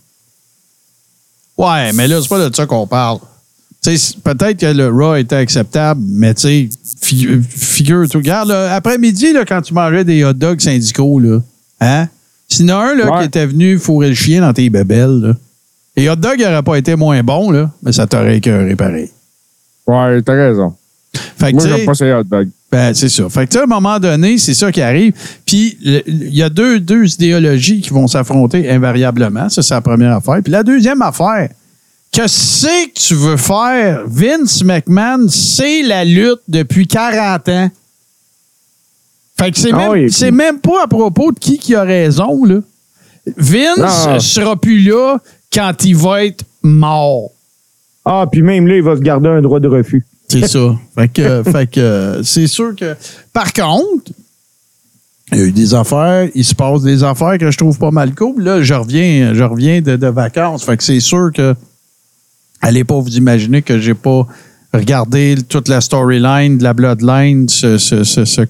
Ouais, mais là, c'est pas de ça qu'on parle. Tu sais, peut-être que le Raw était acceptable, mais tu sais, figu- figure-toi. Regarde, là, après-midi, là, quand tu mangeais des hot dogs syndicaux, là, hein? S'il y en a un là, Ouais. qui était venu fourrer le chien dans tes bébelles, là, les hot dogs n'auraient pas été moins bons, là, mais ça t'aurait écœuré pareil. Ouais, t'as raison. Fait que, Moi, j'aime pas ces hot dogs. Ben, c'est ça. Fait que, tu sais, à un moment donné, c'est ça qui arrive. Puis, il y a deux, deux idéologies qui vont s'affronter invariablement. Ça, c'est la première affaire. Puis, la deuxième affaire, que c'est que tu veux faire? Vince McMahon, c'est la lutte depuis 40 ans. Fait que c'est Ah même, c'est même pas à propos de qui qui a raison, là. Vince Non. sera plus là quand il va être mort. Ah, puis même là, il va se garder un droit de refus. C'est ça. Fait que, fait que c'est sûr que. Par contre, il y a eu des affaires, il se passe des affaires que je trouve pas mal cool. Là, je reviens, je reviens de, de vacances. Fait que c'est sûr que. Allez pas vous imaginer que j'ai pas regardé toute la storyline de la Bloodline se, se, se, se-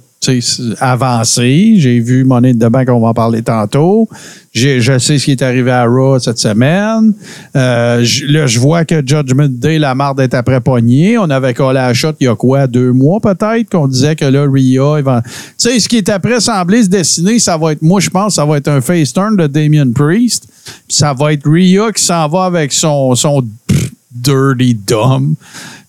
avancer. J'ai vu Money the Bank, on va en parler tantôt. Je sais ce qui est arrivé à Raw cette semaine. Euh, je- vois que Judgment Day, la marde est après poignée. On avait collé à la shot il y a quoi, deux mois peut-être, qu'on disait que là, Rhea, tu sais, ce qui est après semblé se dessiner, ça va être, moi, je pense, ça va être un face turn de Damien Priest. Ça va être Rhea qui s'en va avec son, son dirty dumb.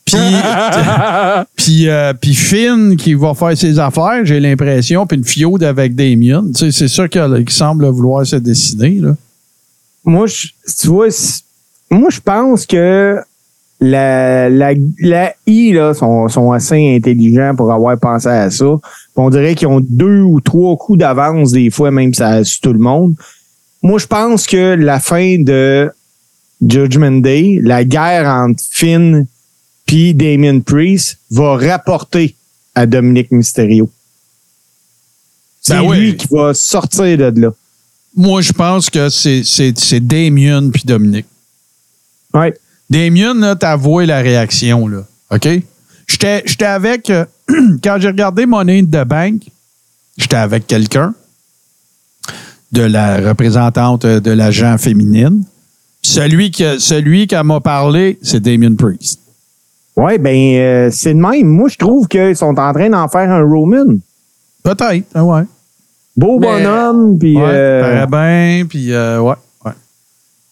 Puis, puis, euh, puis Finn qui va faire ses affaires, j'ai l'impression, puis une fiode avec Damien. Tu sais, c'est ça qui, semble vouloir se dessiner. Là. Moi, je, tu vois, moi, je pense que la, la, la I, là, sont, sont assez intelligents pour avoir pensé à ça. Puis on dirait qu'ils ont deux ou trois coups d'avance, des fois, même ça sur tout le monde. Moi, je pense que la fin de Judgment Day, la guerre entre Finn puis Damien Priest va rapporter à Dominique Mysterio. C'est Ben oui. lui qui va sortir de là. Moi, je pense que c'est, Damien puis Dominique. Ouais. Damien, t'as avoué la réaction, là. OK? J'étais, j'étais avec. euh, quand j'ai regardé Money in the Bank, j'étais avec quelqu'un de la représentante de l'agent féminine. Celui, que, celui qui m'a parlé, c'est Damien Priest. Ouais, ben euh, c'est de même. Moi, je trouve qu'ils sont en train d'en faire un Roman. Peut-être, ah ouais. Beau Mais- bonhomme, puis ouais, euh, bien, puis euh, ouais, ouais.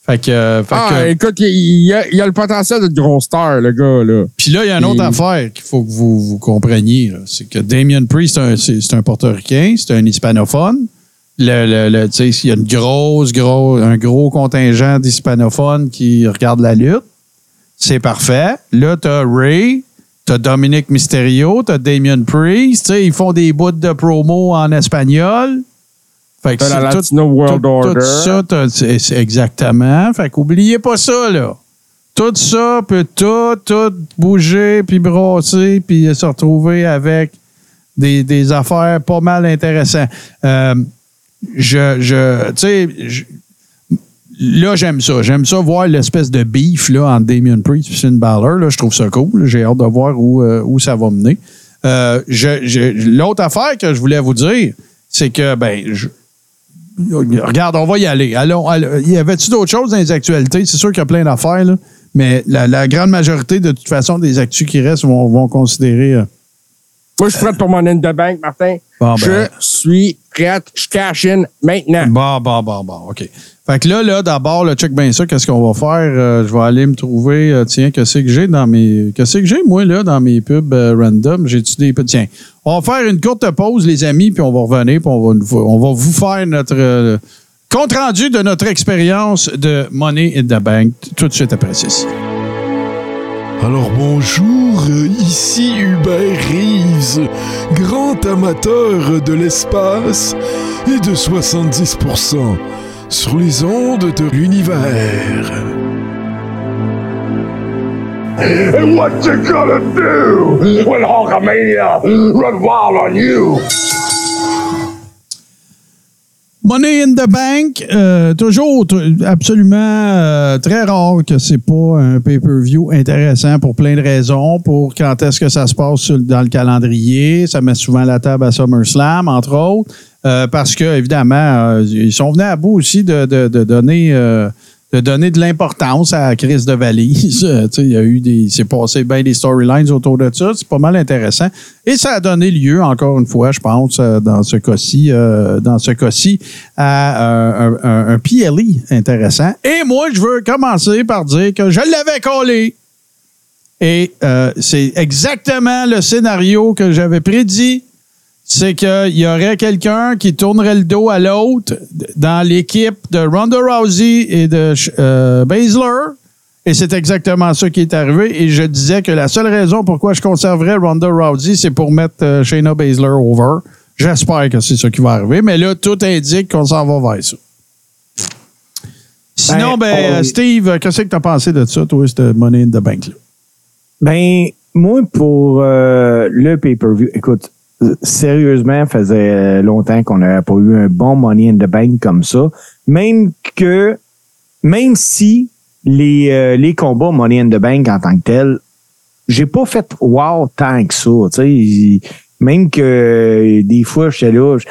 Fait que, euh, fait Ah, que- écoute, il, y a, il y a le potentiel d'être gros star, le gars, là. Puis là, il y a une autre Et- affaire qu'il faut que vous, vous compreniez. là. C'est que Damien Priest, c'est un, portoricain, c'est un hispanophone. Le, le, le- tu sais, il y a une grosse, gros, un gros contingent d'hispanophones qui regardent la lutte. C'est parfait. Là, t'as Ray, t'as Dominic Mysterio, t'as Damien Priest. Tu sais, ils font des bouts de promo en espagnol. Fait que T'as la c'est tout- World tout, Order. tout ça, exactement. Fait qu'oubliez pas ça, là. Tout ça peut tout, tout bouger, puis brasser, puis se retrouver avec des, des affaires pas mal intéressantes. Euh, je, je, tu sais, je- là, j'aime ça. J'aime ça voir l'espèce de beef là, entre Damien Priest et Finn Balor. Là, je trouve ça cool. J'ai hâte de voir où, euh, où ça va mener. Euh, je- je- L'autre affaire que je voulais vous dire, c'est que, ben, je- regarde, on va y aller. Allons, allons. Y avait-tu d'autres choses dans les actualités? C'est sûr qu'il y a plein d'affaires, là, mais la, la grande majorité, de toute façon, des actus qui restent vont, vont considérer. euh, Moi, je suis prêt pour mon in the bank, Martin. Bon, je ben. suis prêt. Je cash in maintenant. Bon, bon, bon, bon, OK. Fait que là, là, d'abord, le check bien ça, qu'est-ce qu'on va faire? Euh, je vais aller me trouver, euh, tiens, qu'est-ce que j'ai dans mes. Qu'est-ce que j'ai, moi, là, dans mes pubs euh, random? J'ai-tu des. Tiens, on va faire une courte pause, les amis, puis on va revenir, puis on va, on va vous faire notre euh, compte rendu de notre expérience de Money in the Bank tout de suite après ceci. Alors bonjour, ici Hubert Reeves, grand amateur de l'espace et de 70% sur les ondes de l'univers. And what you gonna do? When Hulkamania run wild on you? Money in the Bank, euh, toujours absolument euh, très rare que c'est pas un pay-per-view intéressant pour plein de raisons. Pour quand est-ce que ça se passe dans le calendrier, ça met souvent la table à SummerSlam, entre autres, Euh, parce que évidemment, euh, ils sont venus à bout aussi de, de- de donner. De donner de l'importance à la crise de valise. Il y a eu des. S'est passé bien des storylines autour de ça. C'est pas mal intéressant. Et ça a donné lieu, encore une fois, je pense, euh, dans ce cas-ci, euh, dans ce cas-ci, à euh, un, un- un PLE intéressant. Et moi, je veux commencer par dire que je l'avais collé. Et euh, c'est exactement le scénario que j'avais prédit. C'est qu'il y aurait quelqu'un qui tournerait le dos à l'autre dans l'équipe de Ronda Rousey et de euh, Baszler. Et c'est exactement ça qui est arrivé. Et je disais que la seule raison pourquoi je conserverais Ronda Rousey, c'est pour mettre euh, Shayna Baszler over. J'espère que c'est ça qui va arriver. Mais là, tout indique qu'on s'en va vers ça. Sinon, ben, Ben, on- Steve, qu'est-ce que tu as pensé de ça, toi, cette Money in the Bank-là? Ben, moi, pour euh, le pay-per-view, écoute, sérieusement, faisait longtemps qu'on n'avait pas eu un bon Money in the Bank comme ça. Même que, même si les, euh, les combats Money in the Bank en tant que tel, j'ai pas fait wow tant que ça, tu sais. Même que euh, des fois, j'étais là, je-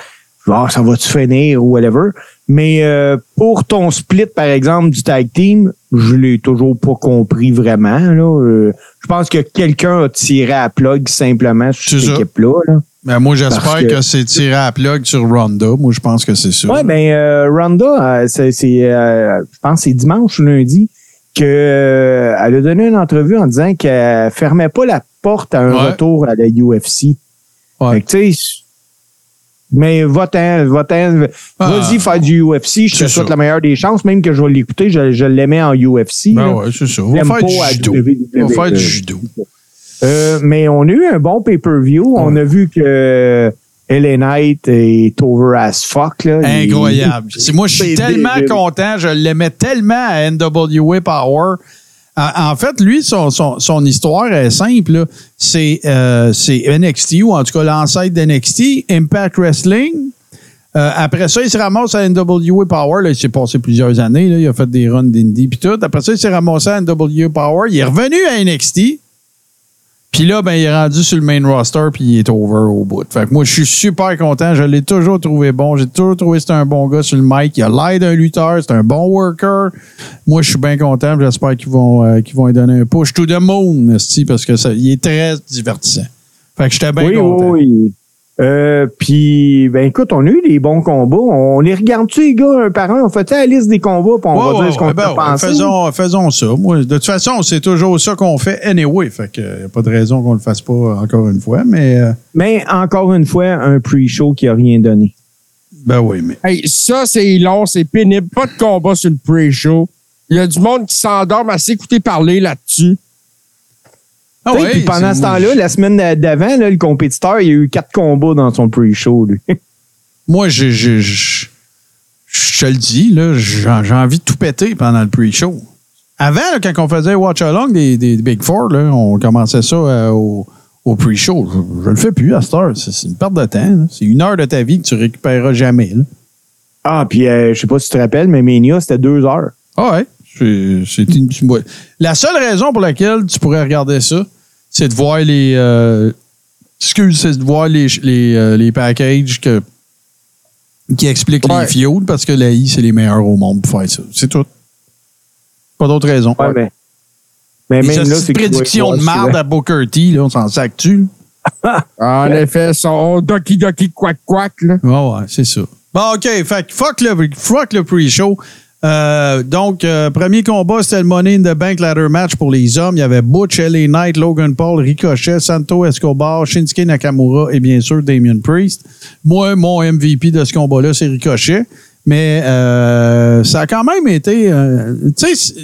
ah, ça va-tu finir ou whatever. Mais euh, pour ton split, par exemple, du tag team, je l'ai toujours pas compris vraiment. Là. Euh, je pense que quelqu'un a tiré à plug simplement sur cette équipe-là. Là. Ben, moi, j'espère que, que- c'est tiré à plug sur Ronda. Moi, je pense que c'est ça. Ouais, ben euh, Ronda, euh, c'est, c'est, euh, je pense que c'est dimanche ou lundi que euh, elle a donné une entrevue en disant qu'elle fermait pas la porte à un Ouais. retour à la UFC. Ouais. Fait que, tu sais, mais va-t'en, va-t'en, Ah. vas-y faire du UFC, je te souhaite la meilleure des chances, même que je vais l'écouter, je, je l'aimais en UFC. Ben ouais, c'est ça. On va J'aime faire du judo. On va faire du judo. Euh, mais on a eu un bon pay-per-view. On a vu que LA Knight est over as fuck. Là. Incroyable. Moi, je suis tellement débile. content. Je l'aimais tellement à NWA Power. En fait, lui, son, histoire est simple. C'est euh, NXT, ou en tout cas l'ancêtre d'NXT, Impact Wrestling. Euh, après ça, il se ramasse à NWA Power. Il s'est passé plusieurs années. Il a fait des runs d'indie puis tout. Après ça, il s'est ramassé à NWA Power. Il est revenu à NXT. Puis là, ben, il est rendu sur le main roster puis il est over au bout. Fait que moi, je suis super content. Je l'ai toujours trouvé bon. J'ai toujours trouvé que c'était un bon gars sur le mic. Il a l'air d'un lutteur. C'est un bon worker. Moi, je suis bien content. J'espère qu'ils vont, euh, qu'ils vont lui donner un push to the moon, parce que ça, il est très divertissant. Fait que j'étais bien oui, content. oui, oui. Euh, puis, ben écoute, on a eu des bons combats. On les regarde-tu, les gars, un par un? On fait la liste des combats, puis on Ouais, va ouais, dire ce qu'on ouais, ben pensé? faisons, faisons ça. Moi, de toute façon, c'est toujours ça qu'on fait anyway. Fait que y a pas de raison qu'on le fasse pas encore une fois. Mais euh, Mais encore une fois, un pre-show qui a rien donné. ben oui, mais. Hey, ça, c'est long, c'est pénible. Pas de combat sur le pre-show. Il y a du monde qui s'endorme à s'écouter parler là-dessus. Ah ouais, puis pendant ce temps-là, la semaine d'avant, le compétiteur, il a eu quatre combats dans son pre-show. lui. Moi, j'ai- j'ai- je je te le dis, là, j'ai envie de tout péter pendant le pre-show. Avant, là, quand on faisait Watch Along des, des Big Four, là, on commençait ça euh, au, au pre-show. Je, je le fais plus à cette heure. C'est une perte de temps. C'est une heure de ta vie que tu récupéreras jamais. là. Ah, puis euh, je sais pas si tu te rappelles, mais Mania, c'était deux heures. Ah ouais. C'est- une- La seule raison pour laquelle tu pourrais regarder ça, c'est de voir les. euh, excuse, c'est de voir les, les, euh, les packages que, qui expliquent Ouais. les fuels parce que la I, c'est les meilleurs au monde pour faire ça. C'est tout. Pas d'autre raison. Ouais, mais. Même là, c'est prédiction de marde à Booker T, là, on s'en sac-tu? En effet, son doki doki quack quack, là. Ouais, ouais, c'est ça. Bon, OK. Fait fuck le, fuck le pre-show. Euh, donc, euh, premier combat, c'était le Money in the Bank Ladder Match pour les hommes. Il y avait Butch, LA Knight, Logan Paul, Ricochet, Santo Escobar, Shinsuke Nakamura et bien sûr Damien Priest. Moi, mon MVP de ce combat-là, c'est Ricochet. Mais euh, ça a quand même été... tu sais,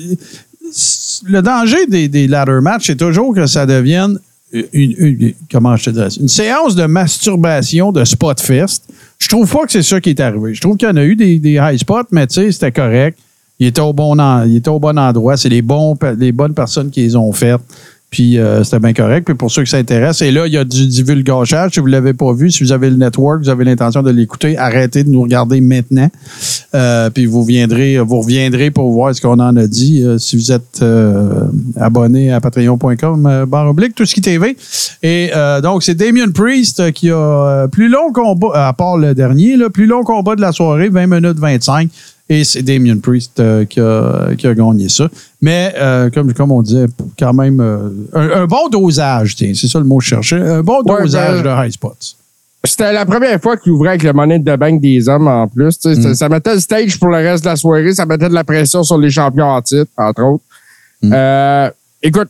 le danger des, ladder match, c'est toujours que ça devienne une, une- séance de masturbation de spot fest. Je trouve pas que c'est ça qui est arrivé. Je trouve qu'il y en a eu des, des high spots, mais tu sais, c'était correct. Il était au bon, il était au bon endroit. C'est les, les bonnes personnes qui les ont faites. Puis euh, c'était bien correct. Puis pour ceux qui s'intéressent, et là, il y a du divulgachage. Si vous ne l'avez pas vu, si vous avez le network, vous avez l'intention de l'écouter, arrêtez de nous regarder maintenant. Euh, puis vous viendrez, vous reviendrez pour voir ce qu'on en a dit. euh, si vous êtes euh, abonné à patreon.com, euh, barre oblique, tout ce qui TV. Et donc, c'est Damien Priest qui a plus long combat, à part le dernier, là, plus long combat de la soirée, 20 minutes 25. Et c'est Damien Priest euh, qui, a, qui a gagné ça. Mais, euh, comme, comme on disait, quand même, euh, un, un bon dosage, tiens, c'est ça le mot que je cherchais. Un bon Ouais, dosage ben- de high spots. C'était la première fois qu'il ouvrait avec le money de bank des hommes en plus. sais. Ça- Ça mettait le stage pour le reste de la soirée. Ça mettait de la pression sur les champions en titre, entre autres. Euh, écoute,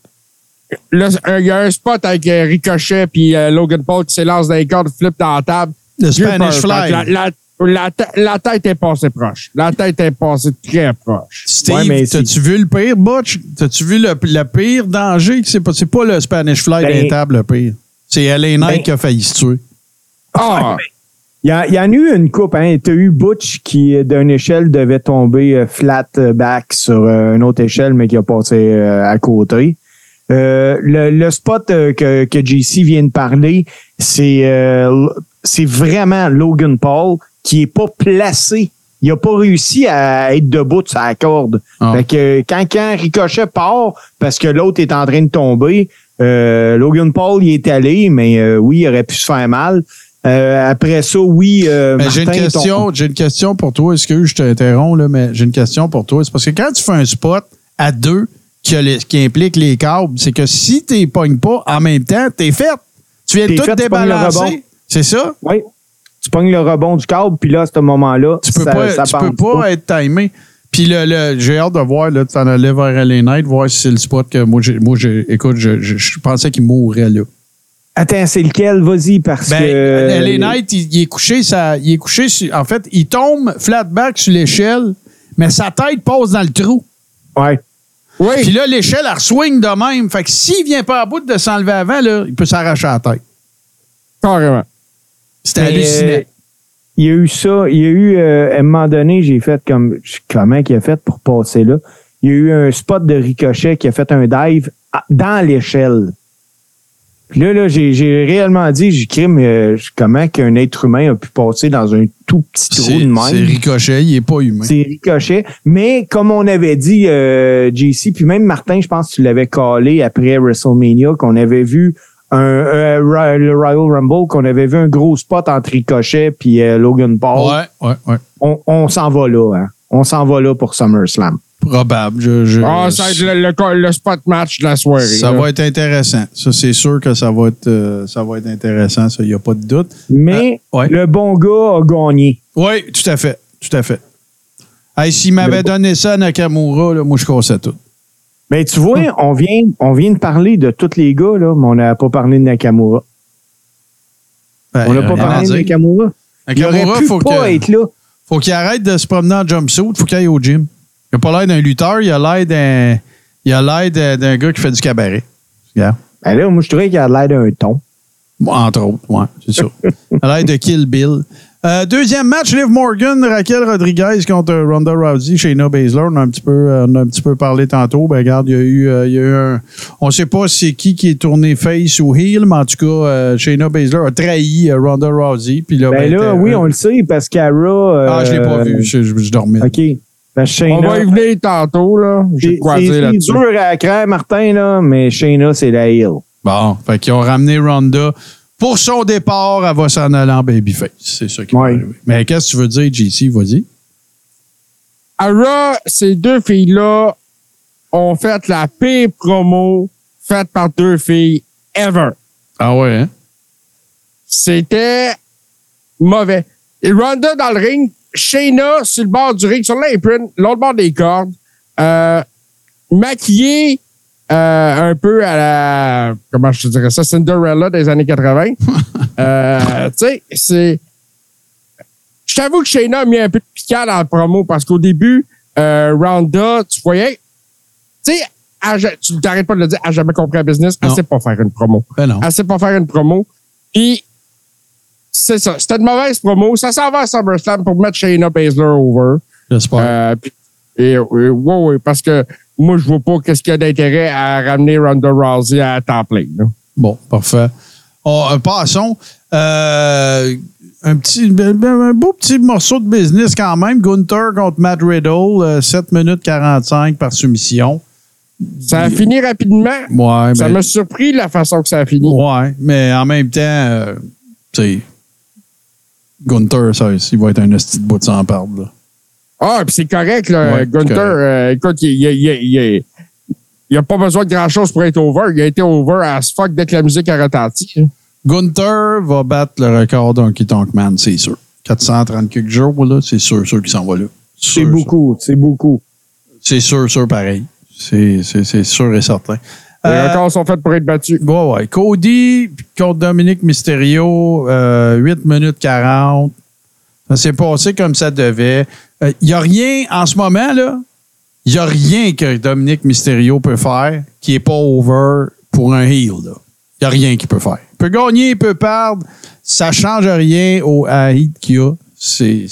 il y a un spot avec Ricochet puis Logan Paul qui s'élance dans les cordes, flip dans la table. Le Spanish Fly. La, la, la, te- la tête est passée proche. La tête est passée très proche. Steve, Ouais, t'as-tu vu le pire, Butch? T'as-tu vu le, le pire danger? C'est pas, c'est pas le Spanish Fly Ben- d'un table, le pire. C'est LA Knight Ben- qui a failli se tuer. Ah! Il y, a- il y en a eu une coupe. Hein. Tu as eu Butch qui, d'une échelle, devait tomber euh, flat euh, back sur euh, une autre échelle, mais qui a passé à côté. Euh, le, le spot que, que JC vient de parler, c'est euh, c'est vraiment Logan Paul qui est pas placé. Il a pas réussi à être debout de sa corde. Ah. Fait que quand, quand Ricochet part, parce que l'autre est en train de tomber, euh, Logan Paul y est allé, mais euh, oui, il aurait pu se faire mal. Euh, après ça, oui, euh, Mais j'ai une question, ton- j'ai une question pour toi. Excuse, je t'interromps, là, mais j'ai une question pour toi. C'est parce que quand tu fais un spot à deux qui, a les- qui implique les câbles, c'est que si tu pognes pas en même temps, t'es fait. Tu viens tout débalancer. C'est ça? Oui. Tu pognes le rebond du câble, puis là, à ce moment-là, Tu peux ça, pas, ça tu peux pas être timé. Puis le, le- j'ai hâte de voir, là, tu t'en allais vers LA Knight, voir si c'est le spot que moi, j'ai, moi j'ai, écoute, je, je, je pensais qu'il mourrait là. Attends, c'est lequel? Vas-y, parce Ben, que... LA Knight, il, il est couché, ça, il est couché, sur- en fait, il tombe flat back sur l'échelle, mais sa tête passe dans le trou. Ouais. Oui. Puis là, l'échelle, elle swing de même. Fait que s'il vient pas à bout de s'enlever avant, là, il peut s'arracher la tête. Carrément. C'était hallucinant. euh, Il y a eu ça. Il y a eu, euh, à un moment donné, j'ai fait comme. Comment qu'il a fait pour passer là? Il y a eu un spot de ricochet qui a fait un dive dans l'échelle. Puis là, là j'ai réellement dit, j'ai mais euh, comment qu'un être humain a pu passer dans un tout petit trou de même? c'est ricochet, il est pas humain. C'est ricochet. Mais comme on avait dit, euh, JC, puis même Martin, je pense que tu l'avais collé après WrestleMania, qu'on avait vu un, euh, le Royal Rumble, qu'on avait vu un gros spot entre Ricochet puis euh, Logan Paul. Ouais, ouais, ouais. On, on s'en va là, hein. On s'en va là pour SummerSlam. Probable. Je, je- Ah, ça va être le, le- le spot match de la soirée. ça là. va être intéressant. Ça, c'est sûr que ça va être, euh, ça va être intéressant. Ça, il n'y a pas de doute. Mais Euh, ouais. le bon gars a gagné. Oui, tout à fait. Tout à fait. Hey, s'il m'avait donné ça à Nakamura, là, moi, je cassais tout. Mais tu vois, Hum. on vient, on vient de parler de tous les gars, là, mais on n'a pas parlé de Nakamura. Ben, On n'a pas à parlé de. Nakamura. Il aurait Nakamura, pu faut pas que- être là. faut qu'il arrête de se promener en jumpsuit. faut qu'il aille au gym. Il n'a pas l'air d'un lutteur, il a l'air d'un, il a l'air d'un, gars qui fait du cabaret. Ben là, moi, je trouvais qu'il a l'air d'un ton. Entre autres, ouais, c'est. Il a l'air de Kill Bill. Euh, deuxième match, Liv Morgan, Raquel Rodriguez contre Ronda Rousey, Shayna Baszler. On a un petit peu, euh, on a un petit peu parlé tantôt. Ben, regarde, il y a eu, euh, il y a eu un, on sait pas c'est qui qui est tourné face ou heel, mais en tout cas, euh, Shayna Baszler a trahi euh, Ronda Rousey. Puis là, Ben ben, là, oui, on le sait, parce qu'Ara... Ah, je l'ai pas vu, je, je- je dormais. OK. Ben, On va y venir tantôt, là. J'ai c'est dur à craindre, Martin, là, mais Shayna, c'est la hill. Bon, fait qu'ils ont ramené Ronda. Pour son départ, elle va s'en aller en babyface. C'est ça qui va Ouais. arriver. Mais qu'est-ce que tu veux dire, JC? Vas-y. Raw, ces deux filles-là ont fait la pire promo faite par deux filles ever. Ah ouais, hein? C'était mauvais. Et Ronda dans le ring, Shayna sur le bord du ring, sur l'apron, l'autre bord des cordes, euh, maquillée euh, un peu à la, comment je te dirais ça, Cinderella des années 80. euh, tu sais, c'est... Je t'avoue que Shayna a mis un peu de piquant dans la promo parce qu'au début, euh, Ronda, tu voyais... Tu sais, elle ja- tu t'arrêtes pas de le dire, elle n'a jamais compris un business, elle Non. sait pas faire une promo. Ben non. Elle sait pas faire une promo. Puis, c'est ça. C'était une mauvaise promo. Ça s'en va à SummerSlam pour mettre Shayna Baszler over. J'espère. Euh, puis- et, et- ouais, ouais, parce que moi, je vois pas qu'est-ce qu'il y a d'intérêt à ramener Ronda Rousey à temps plein. là. Bon, parfait. Oh, euh, passons. Euh, un, petit, un beau petit morceau de business quand même. Gunther contre Matt Riddle, euh, 7 minutes 45 par soumission. Ça a fini rapidement. Ouais, Ça ben, m'a surpris la façon que ça a fini. ouais, mais en même temps, euh, tu sais, Gunther, ça, il va être un hostie de bout de sans perdre. Ah, puis c'est correct, là. Ouais, Gunther, correct. euh, écoute, il, il, il, il, a pas besoin de grand-chose pour être over. Il a été over as fuck dès que la musique a retenti. hein. Gunther va battre le record d'un Tonk Man, c'est sûr. 430 quelques jours, là, c'est sûr, sûr qu'il s'en va là. C'est beaucoup, c'est beaucoup. C'est sûr, sûr, pareil. C'est sûr et certain. Les Euh, records sont faits pour être battus. Ouais, ouais. Cody contre Dominique Mysterio, euh, 8 minutes 40. Ça s'est passé comme ça devait. Il n'y a rien en ce moment, là. Il n'y a rien que Dominique Mysterio peut faire qui n'est pas over pour un heel. Il n'y a rien qu'il peut faire. Il peut gagner, il peut perdre. Ça ne change rien au à hit qu'il y a. C'est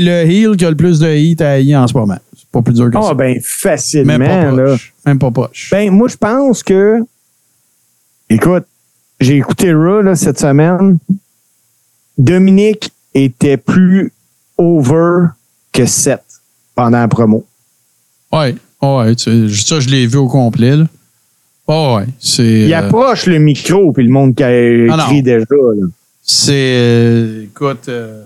le heel qui a le plus de hit à haïr en ce moment. C'est pas plus dur que Ah, ça. ben, facilement, Même pas là. proche. Même pas proche. Ben, moi, je pense que. Écoute, j'ai écouté Raw là, cette semaine. Dominique était plus over que 7 pendant la promo. Ouais, ouais, ça, je l'ai vu au complet. Là. Oh, ouais, c'est. Il euh, approche le micro, puis le monde qui a Ah, écrit déjà. c'est. euh, écoute, euh,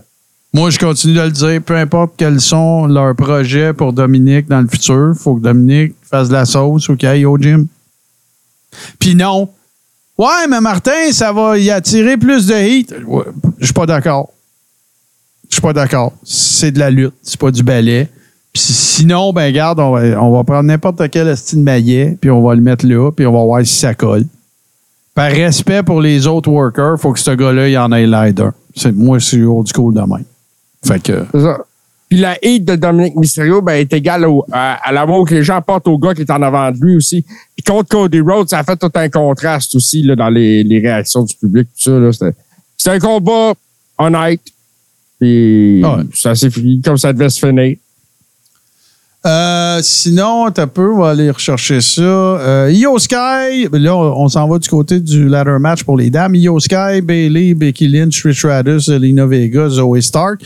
moi, je continue de le dire, peu importe quels sont leurs projets pour Dominique dans le futur, faut que Dominique fasse de la sauce ou qu'il aille au gym. Puis non. Ouais, mais Martin, ça va y attirer plus de hit. Ouais, je suis pas d'accord. Je suis pas d'accord. C'est de la lutte, c'est pas du ballet. Puis sinon, ben garde, on va, prendre n'importe quel style maillet, puis on va le mettre là, puis on va voir si ça colle. Par respect pour les autres workers, faut que ce gars-là, il en ait l'air d'un. C'est- Moi, je suis old school de même. Fait que. C'est ça. Puis la hate de Dominique Mysterio ben, est égale à, l'amour que les gens portent au gars qui est en avant de lui aussi. Puis contre Cody Rhodes, ça fait tout un contraste aussi là, dans les, réactions du public. Tout ça, là. C'était un combat honnête. Puis Ah ouais. ça s'est fini comme ça devait se finir. Euh, sinon, t'as peu, on va aller rechercher ça. Euh, Io Sky, là, on, on s'en va du côté du ladder match pour les dames. Io Sky, Bailey, Becky Lynch, Trish Stratus, Elena Vega, Zoe Stark.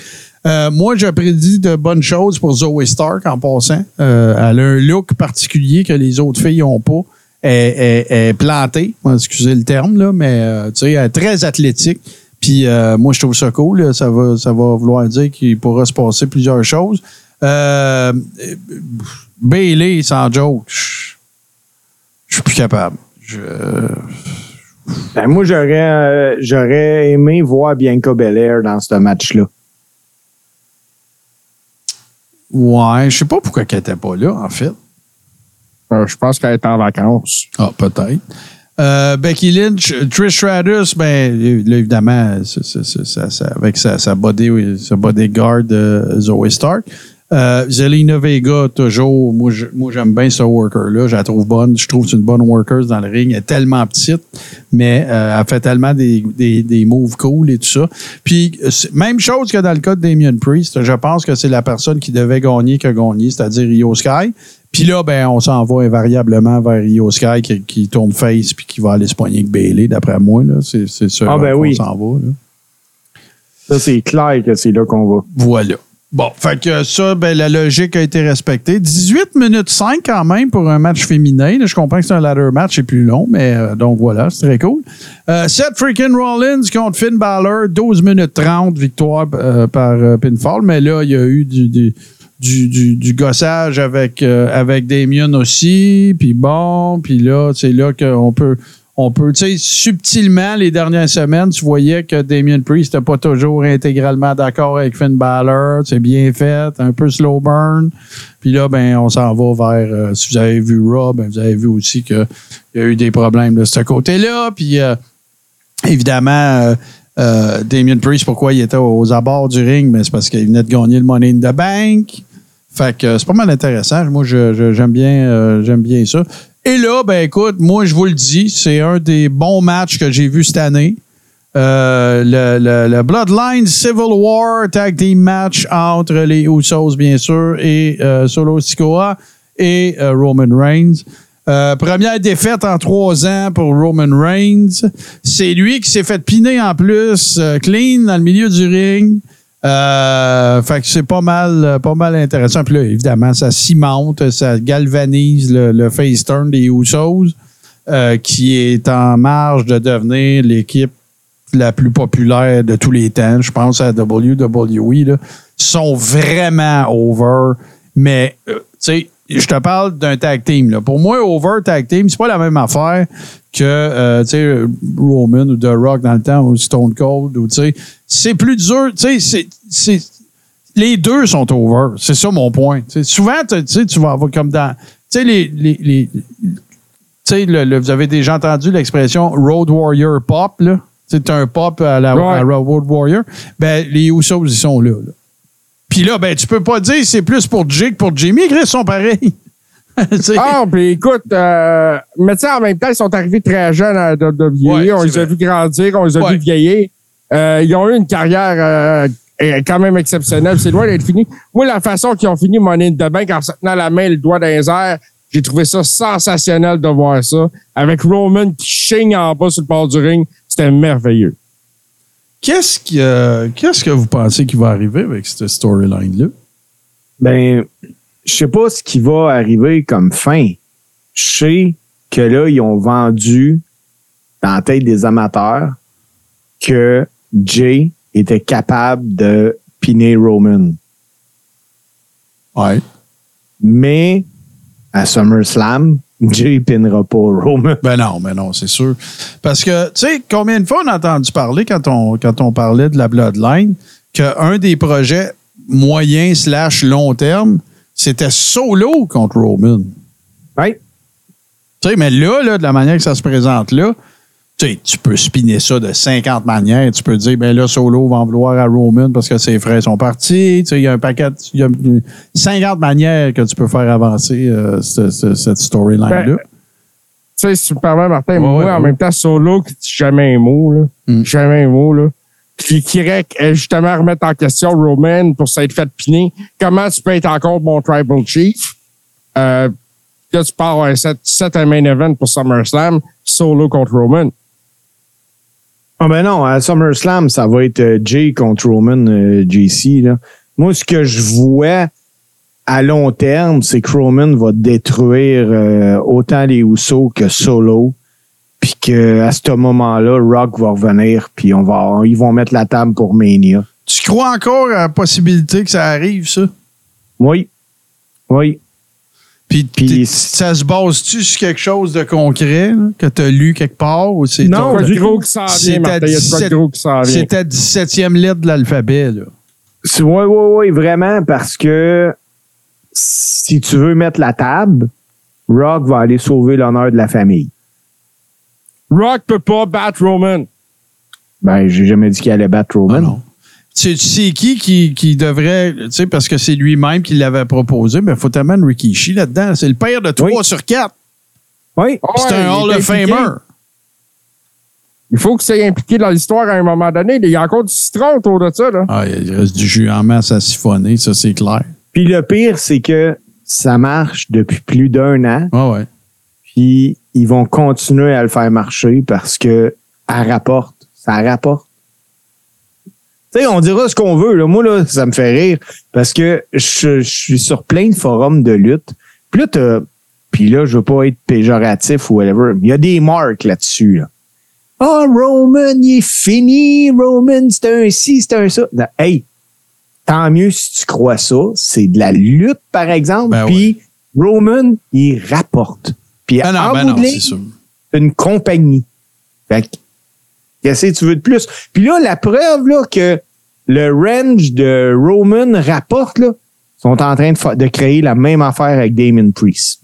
Euh, moi, je prédis de bonnes choses pour Zoe Stark en passant. Euh, elle a un look particulier que les autres filles n'ont pas. Elle, est plantée, excusez le terme, là, mais tu sais, elle est très athlétique. Puis euh, moi, je trouve ça cool. là. Ça va, ça va vouloir dire qu'il pourra se passer plusieurs choses. Euh, Bailey, sans joke, je suis plus capable. Je- Ben, moi, j'aurais, euh, j'aurais aimé voir Bianca Belair dans ce match-là. ouais, je sais pas pourquoi elle n'était pas là, en fait. Euh, je pense qu'elle est en vacances. Ah, peut-être. Euh, Becky Lynch, Trish Stratus, ben, là, évidemment, avec sa, sa, body, sa bodyguard euh, Zoe Stark. Euh, Zelina Vega, toujours, moi, j'aime bien ce worker-là. Je la trouve bonne. Je trouve que c'est une bonne worker dans le ring. Elle est tellement petite, mais elle fait tellement des, des, des moves cool et tout ça. Puis, même chose que dans le cas de Damien Priest, je pense que c'est la personne qui devait gagner qui a gagné, c'est-à-dire Io Sky. Puis là, ben, on s'en va invariablement vers Io Sky qui, qui tourne face puis qui va aller se poigner avec Bailey, d'après moi. C'est, ça Ah, ben qu'on oui. s'en va. Là. Ça, c'est clair que c'est là qu'on va. Voilà. Bon, fait que ça, ben, la logique a été respectée. 18 minutes 5 quand même pour un match féminin. Je comprends que c'est un ladder match, c'est plus long, mais euh, donc voilà, c'est très cool. Euh, Seth freaking Rollins contre Finn Balor, 12 minutes 30, victoire euh, par euh, pinfall. Mais là, il y a eu du, du, du, gossage avec, euh, avec Damien aussi. Puis bon, puis là, c'est là qu'on peut... On peut, tu sais, subtilement, les dernières semaines, tu voyais que Damien Priest n'était pas toujours intégralement d'accord avec Finn Balor. C'est bien fait, un peu slow burn. Puis là, ben, on s'en va vers, euh, si vous avez vu Raw, ben, vous avez vu aussi qu'il y a eu des problèmes de ce côté-là. Puis, euh, évidemment, Damien Priest, pourquoi il était aux abords du ring? Ben, c'est parce qu'il venait de gagner le Money in the Bank. Fait que euh, c'est pas mal intéressant. Moi, j'aime bien, euh, j'aime bien ça. Et là, ben écoute, moi, je vous le dis, c'est un des bons matchs que j'ai vu cette année. Euh, le, Bloodline Civil War Tag Team Match entre les Usos, bien sûr, et Solo Sikoa et Roman Reigns. Première défaite en trois ans pour Roman Reigns. C'est lui qui s'est fait piner en plus, clean dans le milieu du ring. Euh, fait que c'est pas mal, euh, pas mal intéressant. Puis là, évidemment, ça cimente, ça galvanise le, face turn des Usos, euh, qui est en marge de devenir l'équipe la plus populaire de tous les temps. Je pense à WWE. Là, sont vraiment over. Mais, tu sais, je te parle d'un tag team. Là. Pour moi, over tag team, c'est pas la même affaire que euh, sais, Roman ou The Rock dans le temps ou Stone Cold. Ou, c'est plus dur. C'est- c'est les deux sont over. C'est ça mon point. Souvent, tu vas avoir comme dans. Tu sais, les. les, les- tu sais, le- le- vous avez déjà entendu l'expression Road Warrior Pop, là. C'est un pop à la, Ouais. à Road Warrior. Ben, les Usos, ils sont là. là. Puis là, ben, tu peux pas dire que c'est plus pour Jake que pour Jimmy. Ils sont pareils. Ah, puis écoute, euh, mais tu sais, en même temps, ils sont arrivés très jeunes à WWE. Ouais, on les a vus grandir, on les a Ouais. vus vieillir. Euh, ils ont eu une carrière euh, quand même exceptionnelle. C'est loin d'être fini. Moi, la façon qu'ils ont fini Money in the Bank en se tenant la main, le doigt dans les airs, j'ai trouvé ça sensationnel de voir ça. Avec Roman qui chigne en bas sur le bord du ring, c'était merveilleux. Qu'est-ce, qui, euh, qu'est-ce que vous pensez qui va arriver avec cette storyline-là? Ben, je sais pas ce qui va arriver comme fin. Je sais que là, ils ont vendu dans la tête des amateurs que Jay était capable de piner Roman. Ouais. Mais à SummerSlam, Jay pinera pas Roman. Ben non, ben non, c'est sûr. Parce que, tu sais, combien de fois on a entendu parler quand on, quand on parlait de la Bloodline qu'un des projets moyen slash long terme, c'était solo contre Roman? Ouais. Tu sais, mais là, là, de la manière que ça se présente là, tu sais, tu peux spinner ça de 50 manières. Tu peux dire, ben là, Solo va en vouloir à Roman parce que ses frères sont partis. Tu sais, il y a un paquet, il y a 50 manières que tu peux faire avancer euh, ce- ce- cette storyline-là. Ben, Tu sais, si tu me permets, Martin, Ouais, moi, ouais, en ouais. même temps, Solo, qui dit jamais un mot, là. Mm. Jamais un mot, là. Puis qui euh, justement remettre en question Roman pour s'être fait piner. Comment tu peux être encore mon Tribal Chief? Euh, là, tu pars à un set, set un main event pour SummerSlam, Solo contre Roman. Ah ben non, à SummerSlam, ça va être euh, Jay contre Roman euh, JC. Là. Moi, ce que je vois à long terme, c'est que Roman va détruire euh, autant les Usos que Solo. Puis qu'à ce moment-là, Rock va revenir, puis on va, ils vont mettre la table pour Mania. Tu crois encore à la possibilité que ça arrive, ça? Oui. Oui. Puis, ça se base-tu sur quelque chose de concret là, que tu as lu quelque part? Ou c'est Non, Pas ton- de du gros qui s'en vient, Martin. Il y a de quoi de 17 gros qui s'en vient. c'est ta 17e lettre de l'alphabet. Oui, oui, oui, vraiment, parce que si tu veux mettre la table, Rock va aller sauver l'honneur de la famille. Rock peut pas battre Roman. Ben, j'ai jamais dit qu'il allait battre Roman. Ah non. Tu sais qui, qui qui devrait, tu sais, parce que c'est lui-même qui l'avait proposé, mais il faut tellement de Rikishi là-dedans. C'est le père de 3 Oui. sur 4. Oui. c'est Ouais, un Hall of. Famer. Il faut que ça soit impliqué dans l'histoire à un moment donné. Il y a encore du citron autour de ça, là. Ah, il reste du jus en masse à siphonner, ça c'est clair. Puis le pire, c'est que ça marche depuis plus d'un an. Ah ouais. Puis ils vont continuer à le faire marcher parce que ça rapporte. Ça rapporte. Tu sais, on dira ce qu'on veut. Là. Moi, là, ça me fait rire parce que je, je suis sur plein de forums de lutte. Puis là, t'as- puis là, je veux pas être péjoratif ou whatever, il y a des marques là-dessus. Là. Ah, Roman, il est fini. Roman, c'est un ci, c'est un ça. Non, Hey, tant mieux si tu crois ça. C'est de la lutte, par exemple. Ben Puis Roman, il rapporte. Puis Ben non, en ben bout non, ligne, c'est sûr. une compagnie. Fait que, qu'est-ce que tu veux de plus? Puis là, la preuve, là, que le range de Roman rapporte, là, sont en train de, créer la même affaire avec Damon Priest.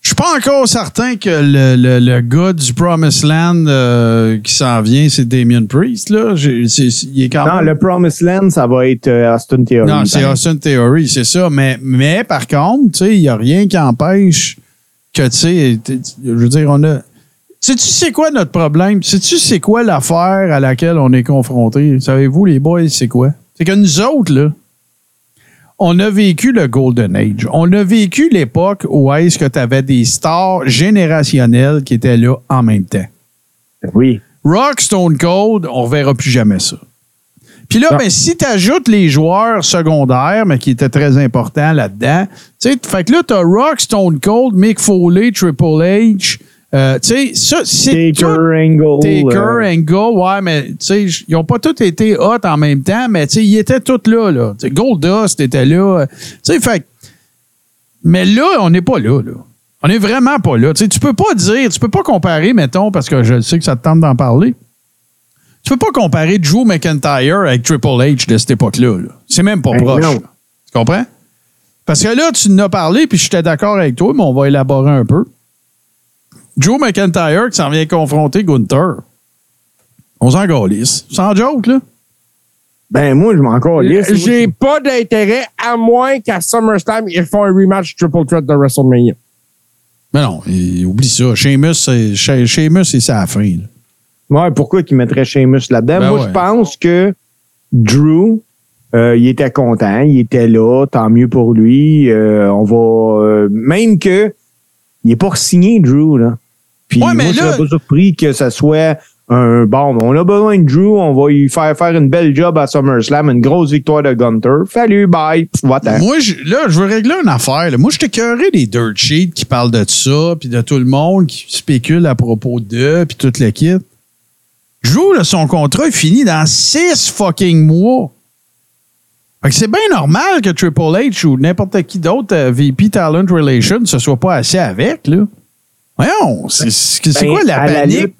Je suis pas encore certain que le, le, le gars du Promised Land euh, qui s'en vient, c'est Damien Priest. Là. J'ai- c'est- il est quand Non, même... le Promised Land, ça va être euh, Austin Theory. Non, c'est. Austin Theory, c'est ça. Mais, mais par contre, il n'y a rien qui empêche que, tu sais, je veux dire, on a. Sais-tu c'est quoi notre problème? Sais-tu c'est quoi l'affaire à laquelle on est confronté? Savez-vous, les boys, c'est quoi? C'est que nous autres, là, on a vécu le Golden Age. On a vécu l'époque où est-ce que tu avais des stars générationnelles qui étaient là en même temps. Oui. Rock, Stone Cold, on reverra plus jamais ça. Puis là, ben, si tu ajoutes les joueurs secondaires, mais qui étaient très importants là-dedans, tu sais, fait que là, tu as Rock, Stone Cold, Mick Foley, Triple H, euh, tu sais, ça, c'est Taker. Angle. Taker, euh, Angle, ouais, mais tu sais, ils n'ont pas tous été hot en même temps, mais tu sais, ils étaient tous là, là. Tu sais, Goldust était là. Tu sais, fait Mais là, on n'est pas là, là. On est vraiment pas là. Tu sais, tu peux pas dire, tu peux pas comparer, mettons, parce que je sais que ça te tente d'en parler. Tu peux pas comparer Drew McIntyre avec Triple H de cette époque-là. là. C'est même pas Ben proche. non. Tu comprends? Parce que là, tu en as parlé, puis j'étais d'accord avec toi, mais on va élaborer un peu. Drew McIntyre qui s'en vient confronter Gunther. On s'en galisse. Sans joke, là. Ben, moi, je m'en calisse. J'ai pas d'intérêt, à moins qu'à SummerSlam, ils font un rematch Triple Threat de WrestleMania. Mais non, oublie ça. Sheamus, c'est la fin. là. Ouais, pourquoi qu'il mettrait Sheamus là-dedans? Ben Moi, ouais. je pense que Drew, euh, il était content, il était là, tant mieux pour lui. Euh, on va. euh, même que il est pas signé, Drew, là. Puis Ouais, mais moi, je serais pas surpris que ça soit un bon. On a besoin de Drew, on va lui faire faire une belle job à SummerSlam, une grosse victoire de Gunter. Salut, bye, va-t'en. Moi, je- là, je veux régler une affaire. là. Moi, je t'écœuré des dirt sheets qui parlent de ça, puis de tout le monde qui spécule à propos d'eux, puis toute kit. Drew, là, son contrat est fini dans six fucking mois. Fait que c'est bien normal que Triple H ou n'importe qui d'autre, euh, VP Talent Relations, se soit pas assez avec, là. Voyons, c'est Ben, quoi la panique? lutte,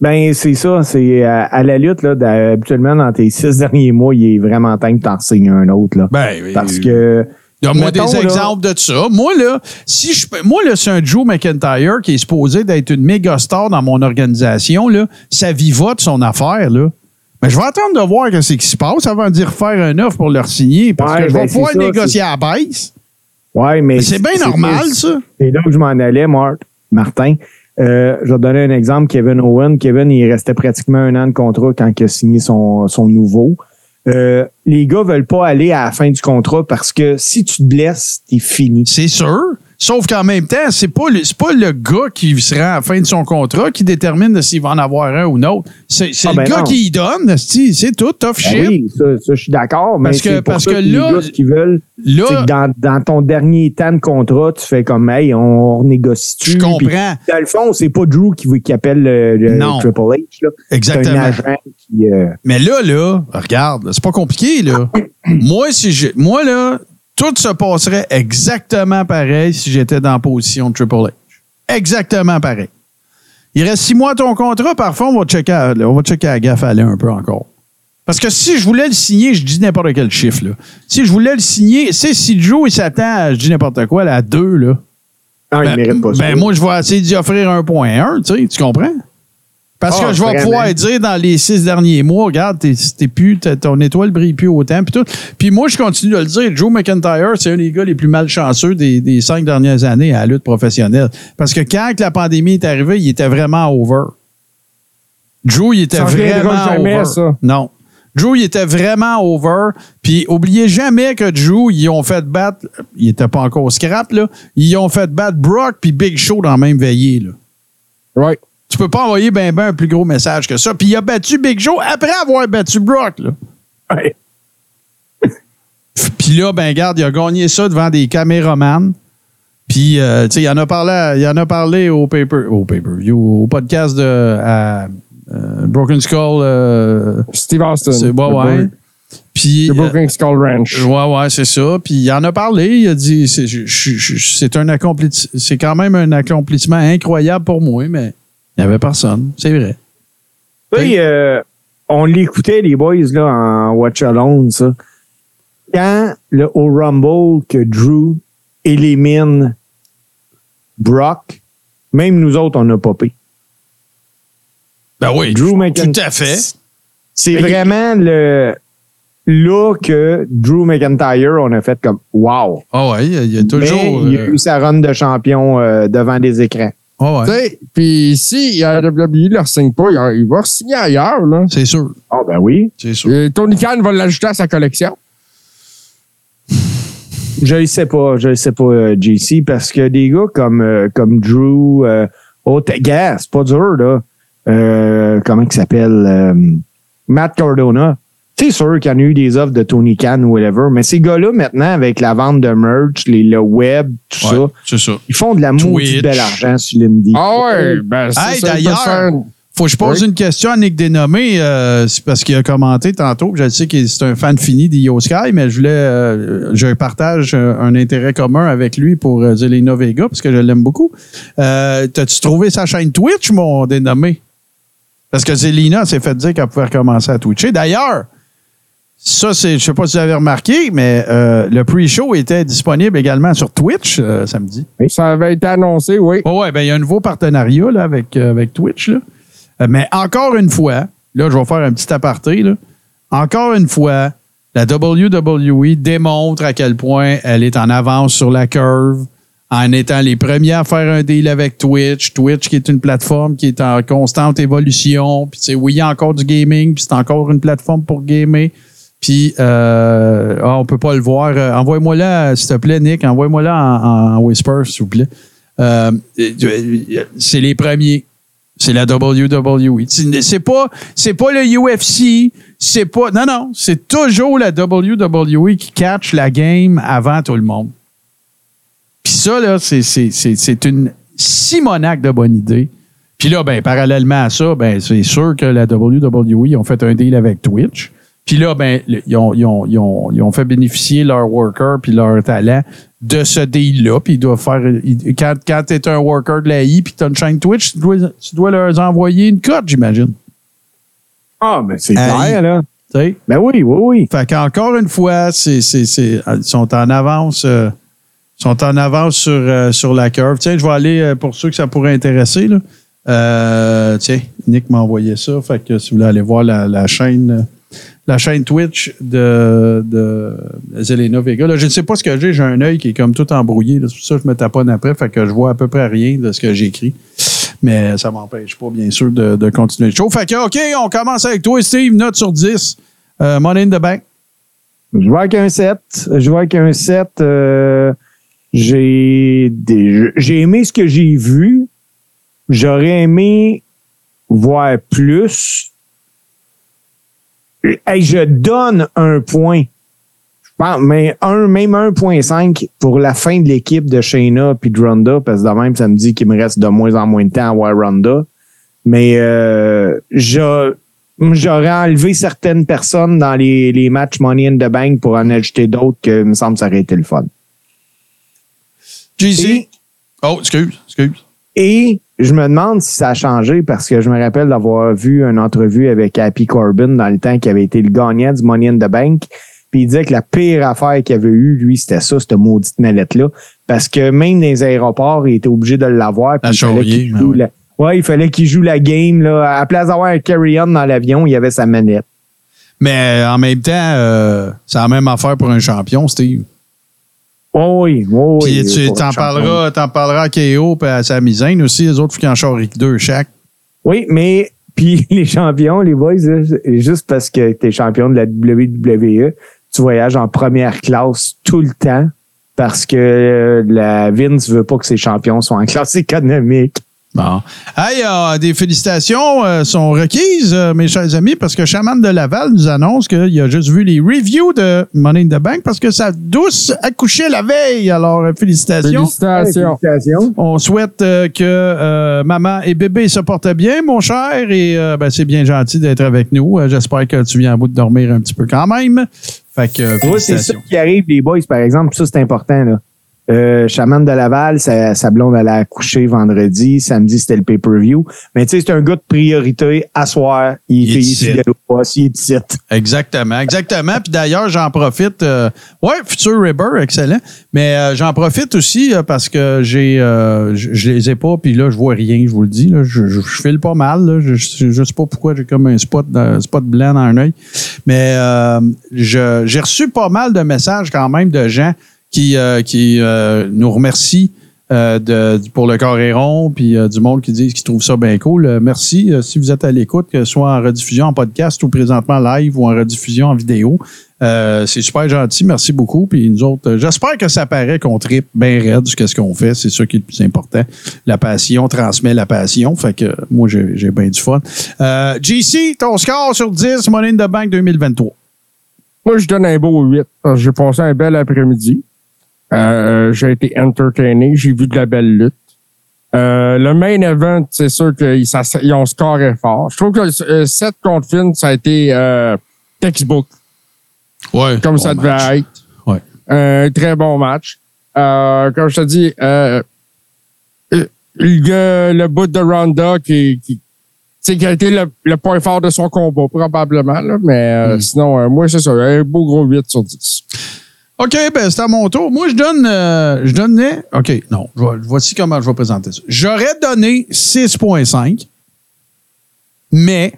ben, c'est ça. C'est à, à la lutte, là, habituellement, dans tes six derniers mois, il est vraiment temps que t'en signes un autre, là. Ben, Parce euh, que. Donne-moi des là- exemples de ça. Moi, là, si je moi, là, c'est un Joe McIntyre qui est supposé d'être une méga star dans mon organisation, là. Ça vivote son affaire, là. Mais je vais attendre de voir ce qui se passe avant de dire faire un offre pour leur signer parce Ouais, que je vais ben, pouvoir ça, négocier à la baisse. Ouais, mais. Mais C'est bien normal, ça. C'est là que je m'en allais, Marc, Martin. Euh, je vais te donner un exemple. Kevin Owen. Kevin, il restait pratiquement un an de contrat quand il a signé son, son nouveau. Euh, les gars veulent pas aller à la fin du contrat parce que si tu te blesses, t'es fini. C'est sûr. Sauf qu'en même temps, c'est pas, le- pas le gars qui sera à la fin de son contrat qui détermine s'il va en avoir un ou non. C'est Ah, le ben gars non. qui y donne, c'est tout, tough Ben shit. oui, ça, ça, je suis d'accord, mais Parce que- c'est pour parce ça que les là- gars, ce qu'ils veulent, c'est Là, que dans, dans ton dernier temps de contrat, tu fais comme, hey, on renégocie-tu. je comprends. Dans le fond, c'est pas Drew qui, qui appelle le, le Non. Triple H. là. Un Exactement. agent qui... euh, Mais là, là, regarde, c'est pas compliqué, là. moi, si j'ai, moi, là, tout se passerait exactement pareil si j'étais dans la position de Triple H. Exactement pareil. Il reste six mois à ton contrat, parfois, on va checker à, on va checker à gaffe aller un peu encore. Parce que si je voulais le signer, je dis n'importe quel chiffre, là. Si je voulais le signer, c'est si Joe, il s'attend à, je dis n'importe quoi, là, à deux, là. non, il Ben, mérite pas ça. ben, moi, je vais essayer d'y offrir 1.1, tu sais, tu comprends? Parce Ah, que je vais pouvoir dire dans les six derniers mois, regarde, t'es, t'es plus, t'as- ton étoile brille plus autant, puis tout. Puis moi, je continue de le dire, Joe McIntyre, c'est un des gars les plus malchanceux des, des cinq dernières années à la lutte professionnelle. Parce que quand que la pandémie est arrivée, il était vraiment over. Joe, il était Ça vraiment jamais, over. ça. Non. Drew, il était vraiment over. Puis, oubliez jamais que Drew, ils ont fait battre, il était pas encore scrap, là, ils ont fait battre Brock puis Big Show dans la même veillée, là. Right. Tu peux pas envoyer ben ben un plus gros message que ça. Puis il a battu Big Joe après avoir battu Brock. Là. Ouais. Puis là, ben garde, il a gagné ça devant des caméramans. Puis, euh, tu sais, il en a parlé, il en a parlé au paper, au paper, au podcast de à, euh, Broken Skull. euh, Steve Austin. c'est ouais, ouais. Puis, euh, Broken Skull Ranch. Ouais, ouais, c'est ça. Puis il en a parlé. Il a dit c'est un accompli- c'est quand même un accomplissement incroyable pour moi, mais il n'y avait personne. C'est vrai. Sais, euh, on l'écoutait, les boys, là, en Watch Alone, ça. Quand le au Rumble que Drew élimine Brock, même nous autres, on a popé. Ben oui. Drew tout à fait. C'est vraiment le là que Drew McIntyre, on a fait comme wow. Ah ouais, il y a- Mais toujours. il a euh, eu sa run de champion euh, devant des écrans. Tu ouais, puis si la WWE ne leur signe pas, il, il va signer ailleurs. Là. c'est sûr. Ah ben oui. C'est sûr. Et Tony Khan va l'ajouter à sa collection. Je ne sais pas, je ne sais pas, euh, JC, parce que des gars comme, euh, comme Drew, euh, oh, t'es- gars, c'est pas dur, là. Euh, comment il s'appelle? euh, Matt Cardona. C'est sûr qu'il y en a eu des offres de Tony Khan ou whatever, mais ces gars-là, maintenant, avec la vente de merch, les, le web, tout Ouais, ça, ils font de la maudite bel argent sur l'Indie. Ah ouais, ben c'est Hey, d'ailleurs, Faut que je pose Oui. une question à Nick Dénommé. euh, c'est parce qu'il a commenté tantôt. Je sais qu'il c'est un fan fini d'Io Sky, mais je voulais. euh, je partage un, un intérêt commun avec lui pour euh, Zelina Vega parce que je l'aime beaucoup. Euh, T'as-tu trouvé sa chaîne Twitch, mon Dénommé? Parce que Zelina s'est fait dire qu'elle pouvait recommencer à Twitcher. D'ailleurs, ça, c'est, je sais pas si vous avez remarqué, mais euh, le pre-show était disponible également sur Twitch euh, samedi. Ça avait été annoncé, oui. Oh ouais, ben il y a un nouveau partenariat là, avec, euh, avec Twitch. Là. Mais encore une fois, là, je vais faire un petit aparté. Là. Encore une fois, la WWE démontre à quel point elle est en avance sur la curve en étant les premiers à faire un deal avec Twitch. Twitch qui est une plateforme qui est en constante évolution. Puis, tu sais, oui, il y a encore du gaming, puis c'est encore une plateforme pour gamer. Puis, euh, ah, on peut pas le voir. Euh, envoie-moi là, s'il te plaît, Nick. Envoie-moi là en, Whisper, s'il vous plaît. Euh, c'est les premiers. C'est la WWE. C'est- pas, c'est pas le UFC. C'est pas, non, non. C'est toujours la WWE qui catch la game avant tout le monde. Puis ça, là, c'est, une simonaque de bonne idée. Puis là, ben, parallèlement à ça, ben, c'est sûr que la WWE, ont fait un deal avec Twitch. Puis là, ben, ils ont, ils ont- ils ont- ils ont fait bénéficier leurs workers puis leurs talents de ce deal-là. Puis ils doivent faire. ils- quand quand tu es un worker de la I puis tu as une chaîne Twitch, tu dois, tu dois leur envoyer une cote, j'imagine. Ah, ben c'est clair, là. Tu sais? Ben oui, oui, oui. Fait qu'encore une fois, c'est, c'est, c'est- ils sont en avance. euh, sont en avance sur, euh, sur la curve. Tiens, je vais aller euh, pour ceux que ça pourrait intéresser. Là. Euh, tiens, Nick m'a envoyé ça. Fait que si vous voulez aller voir la, la chaîne. La chaîne Twitch de, de Zelena Vega. Je ne sais pas ce que j'ai. J'ai un œil qui est comme tout embrouillé. C'est pour ça que je me taponne après. Fait que je vois à peu près rien de ce que j'écris. Mais ça m'empêche pas, bien sûr, de, de continuer le show. Fait que, OK, on commence avec toi, Steve. Note sur 10. Euh, Money in the Bank. Je vois avec un 7. Je vois avec un 7. euh, j'ai aimé ce que j'ai vu. J'aurais aimé voir plus. Hey, je donne un point. Je pense, mais un, même 1.5 pour la fin de l'équipe de Shayna puis de Ronda, parce que de même, ça me dit qu'il me reste de moins en moins de temps à voir Ronda. Mais euh, je- j'aurais enlevé certaines personnes dans les, les matchs Money in the Bank pour en ajouter d'autres que, il me semble, ça aurait été le fun. Et- Oh, excuse, excuse. Et je me demande si ça a changé parce que je me rappelle d'avoir vu une entrevue avec Happy Corbin dans le temps qui avait été le gagnant du Money in the Bank. Puis il disait que la pire affaire qu'il avait eue, lui, c'était ça, cette maudite mallette-là. Parce que même dans les aéroports, il était obligé de l'avoir. puis À il fallait charrier, qu'il joue oui. la- Ouais, il fallait qu'il joue la game. Là. À la place d'avoir un carry-on dans l'avion, il y avait sa manette. Mais euh, en même temps, euh, c'est la même affaire pour un champion, Steve. Oh oui, oh oui. Puis tu t'en parleras, t'en parleras à KO et à sa misaine aussi. Les autres, qu'ils en charrient deux chaque. Oui, mais puis les champions, les boys, juste parce que tu es champion de la WWE, tu voyages en première classe tout le temps parce que euh, la Vince veut pas que ses champions soient en classe économique. Bon. Hey, euh, des félicitations euh, sont requises, euh, mes chers amis, parce que Chaman de Laval nous annonce qu'il a juste vu les reviews de Money in the Bank parce que sa douce accouchait la veille. Alors, euh, félicitations. Félicitations. Félicitations. On souhaite euh, que euh, maman et bébé se portent bien, mon cher, et euh, ben, c'est bien gentil d'être avec nous. Euh, J'espère que tu viens à bout de dormir un petit peu quand même. Fait que, euh, c'est ça félicitations. qui arrive, les boys, par exemple. Ça, c'est important. Là. Euh, Chaman de Laval, sa, sa blonde allait accoucher vendredi. Samedi, c'était le pay-per-view. Mais tu sais, c'est un gars de priorité. À soir, il, Il est ici. il est ici. Exactement, exactement. Puis d'ailleurs, j'en profite. euh, ouais, Future Ribber, excellent. Mais euh, j'en profite aussi euh, parce que j'ai, euh, je, je les ai pas. Puis là, je vois rien. Je vous le dis. Là, je, je, je file pas mal. Là. Je, je, sais pas pourquoi j'ai comme un spot, un spot blanc dans un œil. Mais euh, je- j'ai reçu pas mal de messages quand même de gens qui, euh, qui euh, nous remercient. euh, de, pour le Coréron, puis euh, du monde qui disent qu'ils trouvent ça bien cool. Euh, merci. Euh, si vous êtes à l'écoute, que ce soit en rediffusion en podcast ou présentement live ou en rediffusion en vidéo, c'est super gentil. Merci beaucoup. Puis nous autres, j'espère que ça paraît qu'on tripe bien raide sur ce qu'on fait. C'est ça qui est le plus important. La passion transmet la passion. Fait que moi, j'ai bien du fun. JC, ton score sur 10, Money in the Bank 2023. Moi, je donne un beau 8 parce que j'ai passé un bel après-midi. Euh, j'ai été entertainé. J'ai vu de la belle lutte. Euh, le main event, c'est sûr qu'ils ont scoré fort. Je trouve que euh, 7 contre Finn, ça a été euh, textbook, Ouais. comme ça devait être. Ouais. Un très bon match. Euh, comme je te dis, euh, euh, le, le bout de Ronda qui, qui, sais, qui a été le, le point fort de son combat, probablement. Là, mais euh, Mm. sinon, euh, moi, c'est ça. Un beau gros 8 sur 10. OK, ben c'est à mon tour. Moi, je donne. euh, je donnais. OK, non. je voici comment je vais présenter ça. J'aurais donné 6,5, mais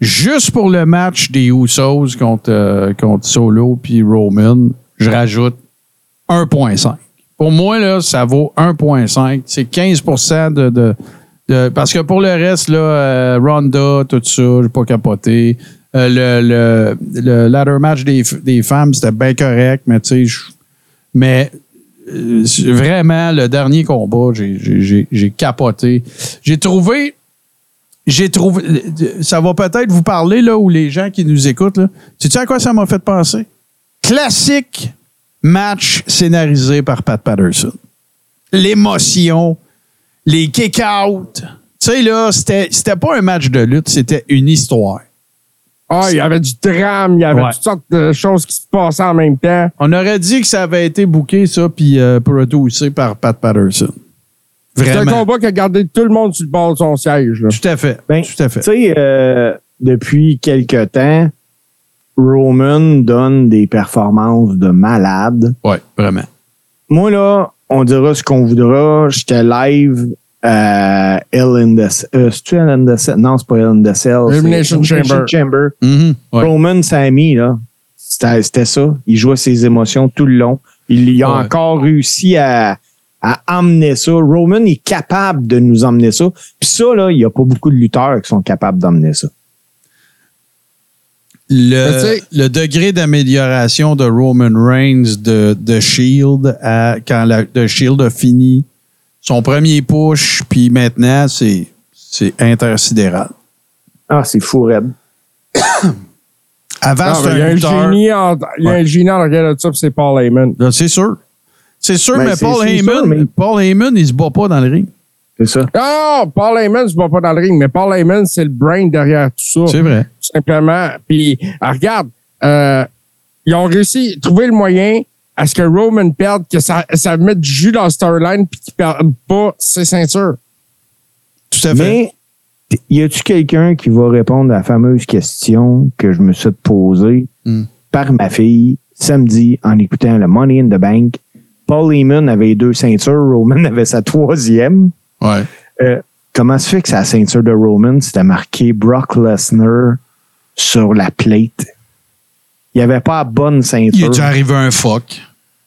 juste pour le match des Usos contre, euh, contre Solo puis Roman, je rajoute 1,5. Pour moi, là, ça vaut 1,5. C'est 15 de, de, de- Parce que pour le reste, là, euh, Ronda, tout ça, j'ai pas capoté. Euh, le, le, le ladder match des, des femmes, c'était bien correct, mais tu sais, mais euh, vraiment, le dernier combat, j'ai- capoté. J'ai trouvé, j'ai trouvé, ça va peut-être vous parler, là, ou les gens qui nous écoutent, là. Sais-tu à quoi ça m'a fait penser? Classique match scénarisé par Pat Patterson. L'émotion, les kick-out. Tu sais, là, c'était pas un match de lutte, c'était une histoire. Ah, il y avait du drame, il y avait Ouais. toutes sortes de choses qui se passaient en même temps. On aurait dit que ça avait été booké, ça, puis euh, produit par Pat Patterson. C'est un Vraiment. combat qui a gardé tout le monde sur le bord de son siège. Là. Tout à fait. Ben, Tout à fait. Tu sais, euh, depuis quelque temps, Roman donne des performances de malade. Oui, vraiment. Moi, là, on dira ce qu'on voudra. J'étais live in the... Euh, c'est-tu Hell in the Cell? Non, c'est pas c'est Elimination Chamber. Chamber. Mhm. Ouais. Roman Sammy, là, c'était ça. Il jouait ses émotions tout le long. Il, il a Ouais. encore réussi à, à emmener ça. Roman est capable de nous emmener ça. Puis ça, là, il n'y a pas beaucoup de lutteurs qui sont capables d'emmener ça. Le, degré d'amélioration de Roman Reigns de, de Shield à, quand la, The Shield a fini son premier push, puis maintenant, c'est, c'est intersidéral. Ah, c'est fou, Red. Avant, Ah, c'était ben, il y a un lutteur. génie en, il y a Ouais. un génie en arrière de ça, puis c'est Paul Heyman. Là, C'est sûr. C'est sûr, Ben, mais c'est- Paul c'est Heyman, sûr, mais- Paul Heyman, il se bat pas dans le ring. C'est ça. Non, Paul Heyman, c'est pas pas dans le ring, mais Paul Heyman, c'est le brain derrière tout ça. C'est vrai. Tout simplement. Puis, ah, regarde, euh, ils ont réussi à trouver le moyen à ce que Roman perde, que ça, ça mette du jus dans la storyline, puis qu'il perde pas ses ceintures? Tout à fait. Mais y a-tu quelqu'un qui va répondre à la fameuse question que je me suis posée Hmm. par ma fille samedi en écoutant le Money in the Bank? Paul Heyman avait deux ceintures, Roman avait sa troisième. Ouais. Euh, comment se fait que sa ceinture de Roman, c'était marqué Brock Lesnar sur la plate? Il n'y avait pas la bonne Il est ceinture. déjà arrivé un fuck.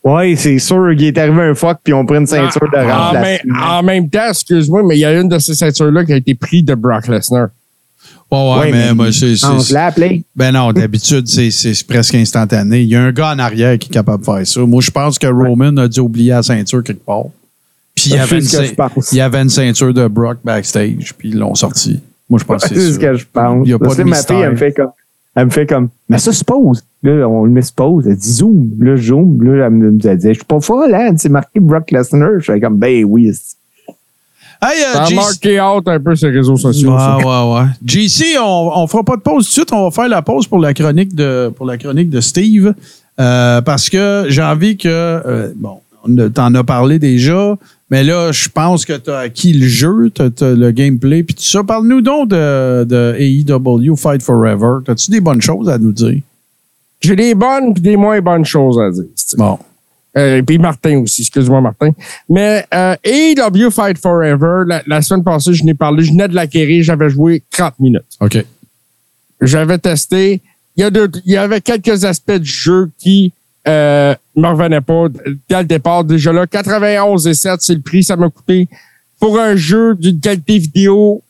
Oui, c'est sûr qu'il est arrivé un fuck puis on prend une ceinture de en, même, remplacement. en même temps, excuse-moi, mais il y a une de ces ceintures-là qui a été prise de Brock Lesnar. Ouais, ouais, Ouais, mais, mais moi, c'est. Ben non, d'habitude, c'est, c'est presque instantané. Il y a un gars en arrière qui est capable de faire ça. Moi, je pense que Roman a dû oublier la ceinture quelque part. Puis il y, avait il y avait une ceinture de Brock backstage, puis ils l'ont sorti. Moi, je pense que C'est c'est ce ça. que je pense. Il y a pas Tu sais, de ma fille, elle me fait comme. Elle me fait comme, mais ça se pose. Là, on le met se pose. Elle dit zoom. Là, je zoom. Là, elle me dit, je suis pas folle, hein. C'est marqué Brock Lesnar. Je fais comme, ben oui. c'est- Hey, euh, Ça a marqué out un peu sur les réseaux sociaux. Ouais, ça. ouais, ouais. JC, on, on fera pas de pause tout de suite. On va faire la pause pour la chronique de, pour la chronique de Steve. Euh, parce que j'ai envie que, euh, bon, t'en as parlé déjà, mais là, je pense que tu as acquis le jeu, t'as, t'as le gameplay, puis tout ça. Parle-nous donc de, de AEW Fight Forever. As-tu des bonnes choses à nous dire? J'ai des bonnes et des moins bonnes choses à dire. Bon. Euh, et puis Martin aussi, excuse-moi Martin. Mais euh, AEW Fight Forever, la, la semaine passée, je n'ai parlé, je venais de l'acquérir, j'avais joué 30 minutes. OK. J'avais testé. Il y, a deux- il y avait quelques aspects du jeu qui euh, me revenaient pas dès le départ. Déjà là, 91 et 7, c'est le prix, ça m'a coûté pour un jeu d'une qualité vidéo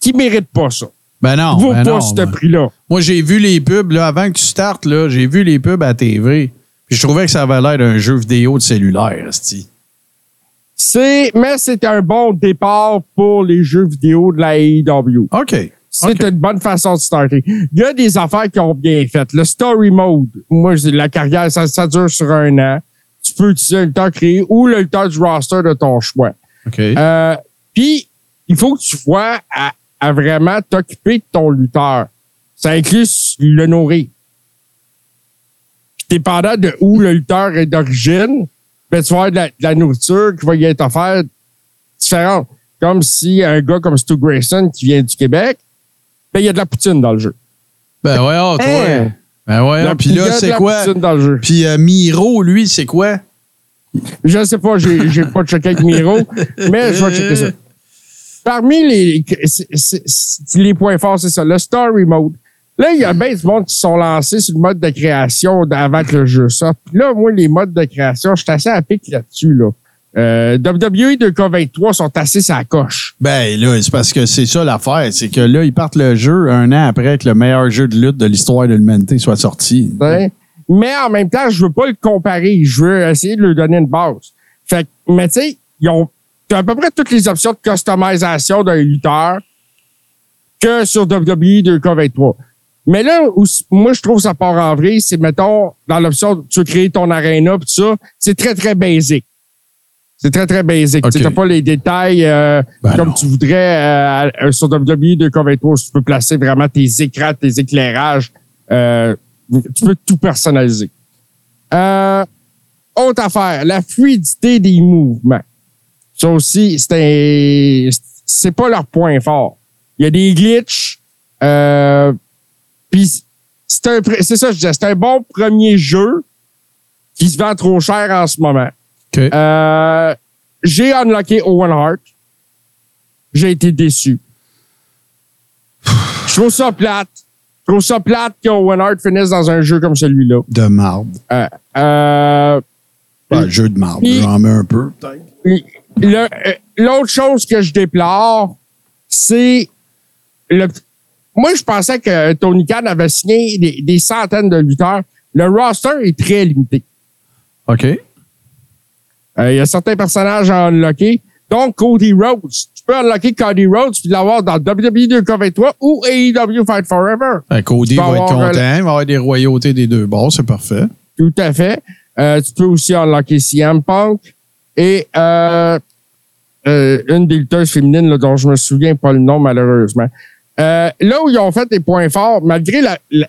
qui mérite pas ça. Ben non. Vaut ben pas non, ce ben- prix-là. Moi, j'ai vu les pubs, là, avant que tu startes, là, j'ai vu les pubs à TV. Puis je trouvais que ça avait l'air d'un jeu vidéo de cellulaire. C'est, mais c'est un bon départ pour les jeux vidéo de la AEW. OK. C'est une bonne façon de starter. Il y a des affaires qui ont bien fait. Le story mode, moi, la carrière, ça, ça dure sur un an. Tu peux utiliser le lutteur créé ou le lutteur du roster de ton choix. Euh, Puis, il faut que tu vois à, à vraiment t'occuper de ton lutteur. Ça inclut le nourrir. Puis, dépendant de où le lutteur est d'origine, ben, tu vas avoir de la, de la nourriture qui va y être offerte différente. Comme si un gars comme Stu Grayson qui vient du Québec, ben, il y a de la poutine dans le jeu. Ben ouais, oh, toi. Hein? Ben ouais, La- puis là, c'est quoi? poutine dans le jeu. Puis euh, Miro, lui, c'est quoi? Je sais pas, j'ai, j'ai pas checké avec Miro, mais je vais checker ça. Parmi les, les points forts, c'est ça, le story mode. Là, il y a bien du monde qui sont lancés sur le mode de création avant que le jeu sorte. Puis là, moi, les modes de création, je suis assez à pic là-dessus, là. Euh, WWE 2K23 sont assez sa coche. Ben là, c'est parce que c'est ça l'affaire. C'est que là, ils partent le jeu un an après que le meilleur jeu de lutte de l'histoire de l'humanité soit sorti. Mais en même temps, je veux pas le comparer. Je veux essayer de lui donner une base. Fait que, mais tu sais, ils ont à peu près toutes les options de customisation d'un lutteur que sur WWE 2K23. Mais là où moi je trouve ça part en vrai, c'est mettons dans l'option tu veux créer ton arena pis tout ça, c'est très très basic. C'est très très basic. Ok. Tu n'as pas les détails euh, Ben comme non. tu voudrais euh, sur WWE 2K23 si tu peux placer vraiment tes écrans, tes éclairages. Euh, tu peux tout personnaliser. Euh, autre affaire, la fluidité des mouvements. Ça aussi, c'est un- c'est pas leur point fort. Il y a des glitches. Euh, Puis c'est un pr- c'est ça, je disais, c'est un bon premier jeu qui se vend trop cher en ce moment. OK. Euh, j'ai unlocké Owen Hart. J'ai été déçu. Je trouve ça plate. Je trouve ça plate qu'Owen Hart finisse dans un jeu comme celui-là. De marde. Euh, euh, Ben, jeu de marde. J'en mets un peu, peut-être. L'autre chose que je déplore, c'est le. Moi, je pensais que Tony Khan avait signé des, des centaines de lutteurs. Le roster est très limité. OK. Euh, Il y a certains personnages à unlocker. Donc, Cody Rhodes. Tu peux unlocker Cody Rhodes puis l'avoir dans WWE 2K23 ou AEW Fight Forever. Ben, Cody va être avoir, content. Il va avoir des royautés des deux bords. C'est parfait. Tout à fait. Euh, tu peux aussi unlocker CM Punk et euh, euh, une des lutteuses féminines là, dont je me souviens pas le nom malheureusement. Euh, là où ils ont fait des points forts, malgré la- la-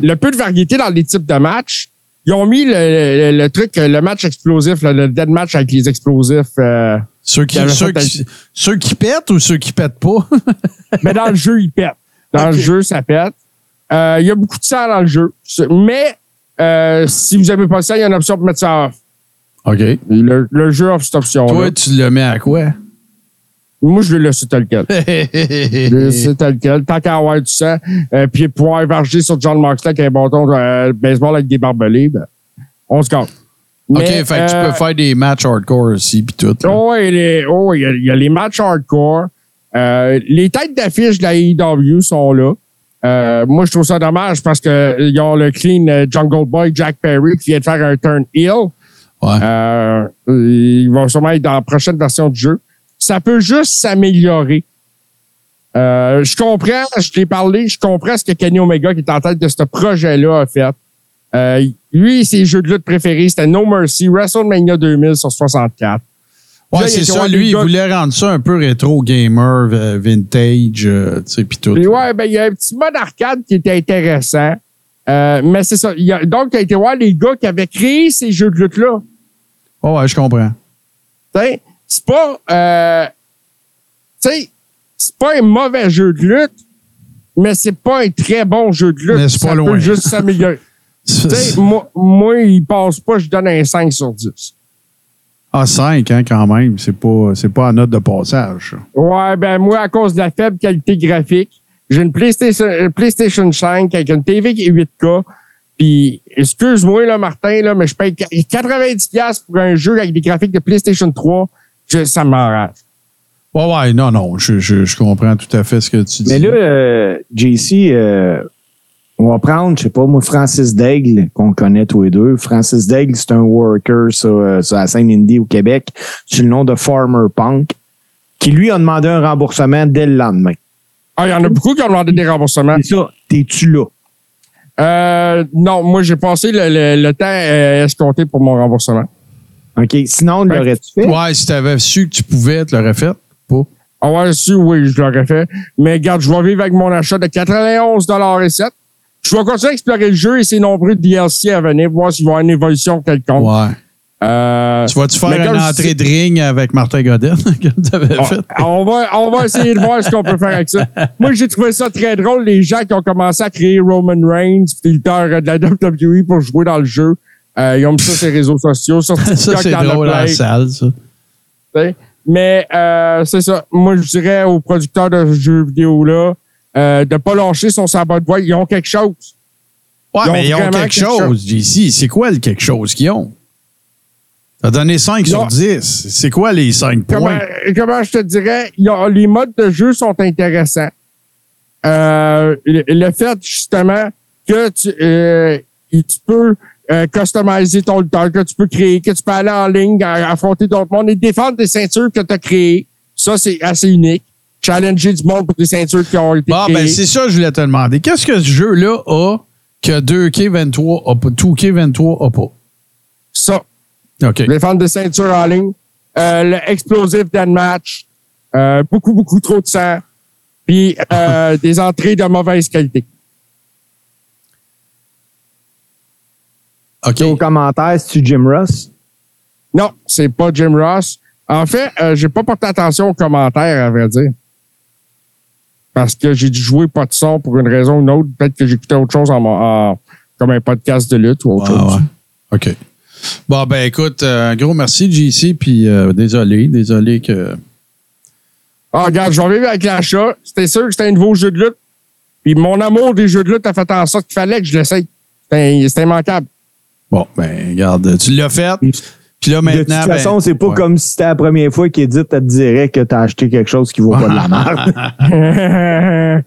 le peu de variété dans les types de matchs, ils ont mis le, le- le truc, le match explosif, là, le dead match avec les explosifs. euh, Ceux qui, Il avait ceux, fait qui, ceux qui pètent ou ceux qui pètent pas? mais dans le jeu, il pète. Dans le jeu, ça pète. Euh, Il y a beaucoup de sang dans le jeu. Mais euh, si vous n'avez pas ça, il y a une option pour mettre ça off. OK. Le, le jeu offre cette option-là. Toi, tu le mets à quoi? Moi, je le laisser tel quel. Je le tel quel. Tant qu'à avoir du sang, euh, puis pouvoir varger sur John Moxley avec un bâton de euh, baseball avec des barbelés, ben, on se gâte. OK, fait que tu euh, peux faire des matchs hardcore aussi, puis tout. Oh, les- oh, il y, a- il y a les matchs hardcore. Euh, les têtes d'affiche de la AEW sont là. Euh, moi, je trouve ça dommage parce que ils ont le clean euh, Jungle Boy Jack Perry qui vient de faire un turn heel. Ouais. Euh, il va sûrement être dans la prochaine version du jeu. Ça peut juste s'améliorer. Euh, je comprends, je t'ai parlé, je comprends ce que Kenny Omega, qui est en tête de ce projet-là, a fait. Euh, lui, ses jeux de lutte préférés, c'était No Mercy, WrestleMania 2000 sur 64. Ouais, c'est ça. Lui, il voulait rendre ça un peu rétro gamer, vintage, euh, tu sais, pis tout. Puis ouais, ben, il y a un petit mode arcade qui était intéressant. Euh, mais c'est ça. Il a, donc, il a été voir les gars qui avaient créé ces jeux de lutte-là. Ouais, ouais, je comprends. Tu sais, c'est pas, euh, tu sais, c'est pas un mauvais jeu de lutte, mais c'est pas un très bon jeu de lutte. Mais c'est pas Ça loin. peut juste s'améliorer. tu sais, moi, moi, il passe pas, je donne un 5 sur 10. Ah, 5, hein, quand même. C'est pas, c'est pas en note de passage. Ouais, ben, moi, à cause de la faible qualité graphique, j'ai une PlayStation, une PlayStation 5 avec une TV qui est 8K. Puis, excuse-moi, là, Martin, là, mais je paye 90$ pour un jeu avec des graphiques de PlayStation 3. Je, ça m'enrage. Ouais, ouais, non, non. Je, je, je comprends tout à fait ce que tu dis. Mais là, euh, JC, euh, on va prendre, je sais pas, moi, Francis Daigle, qu'on connaît tous les deux. Francis Daigle, c'est un worker sur, euh, sur la scène indie au Québec, sur le nom de Farmer Punk, qui lui a demandé un remboursement dès le lendemain. Ah, il y en a beaucoup qui ont demandé des remboursements. C'est ça, t'es-tu là? Euh, non, moi, j'ai passé le, le, le temps euh, escompté pour mon remboursement. OK. Sinon, Ben, l'aurais-tu fait? Ouais, si t'avais su que tu pouvais, tu l'aurais fait. Pas. Ah ouais, si, oui, je l'aurais fait. Mais regarde, je vais vivre avec mon achat de 91 et 7. Je vais continuer à explorer le jeu et ses nombreux DLC à venir, voir s'il va y avoir une évolution quelconque. Ouais. Euh, Tu vas-tu faire une entrée de ring avec Martin Godin, comme tu avais on, fait? on va, on va essayer de voir ce qu'on peut faire avec ça. Moi, j'ai trouvé ça très drôle, les gens qui ont commencé à créer Roman Reigns, puis le leader de la WWE pour jouer dans le jeu. Euh, ils ont mis ça sur les réseaux sociaux. Sur Ça, c'est en drôle plein. salle, ça. T'sais. Mais euh, c'est ça. Moi, je dirais aux producteurs de jeux vidéo là euh, de pas lâcher son sabot de voix. Ils ont quelque chose. Ouais, Ils ont mais ils ont quelque quelque chose, JC. C'est quoi le quelque chose qu'ils ont? T'as donné 5 Ils sur ont- 10. C'est quoi les 5 Comment, points? comment je te dirais, les modes de jeu sont intéressants. Euh, le, le fait justement que tu, euh, tu peux euh, customiser ton lutteur, que tu peux créer, que tu peux aller en ligne, affronter d'autres mondes et défendre des ceintures que tu as créées. Ça, c'est assez unique. Challenger du monde pour des ceintures qui ont été Bon, créées. ben, c'est ça que je voulais te demander. Qu'est-ce que ce jeu-là a que 2K23 a pas, 2K23 a pas? ça. OK. défendre des ceintures en ligne, euh, le explosive dead match, euh, beaucoup, beaucoup trop de sang, puis euh, des entrées de mauvaise qualité. OK. Au commentaire, c'est-tu Jim Ross? Non, c'est pas Jim Ross. En fait, euh, j'ai pas porté attention aux commentaires, à vrai dire. Parce que j'ai dû jouer pas de son pour une raison ou une autre. Peut-être que j'écoutais autre chose en, en- comme un podcast de lutte ou autre Ah, chose. ouais. OK. Bon, ben écoute, euh, un gros merci, JC, puis euh, désolé, désolé que... Ah, regarde, je vais vivre avec l'achat. C'était sûr que c'était un nouveau jeu de lutte. Puis mon amour des jeux de lutte a fait en sorte qu'il fallait que je l'essaye. C'était immanquable. Bon, ben regarde, tu l'as fait, puis là de maintenant... toute ben, façon, c'est pas ouais. comme si c'était la première fois qu'il dit, te dirait que t'as acheté quelque chose qui vaut pas de la merde.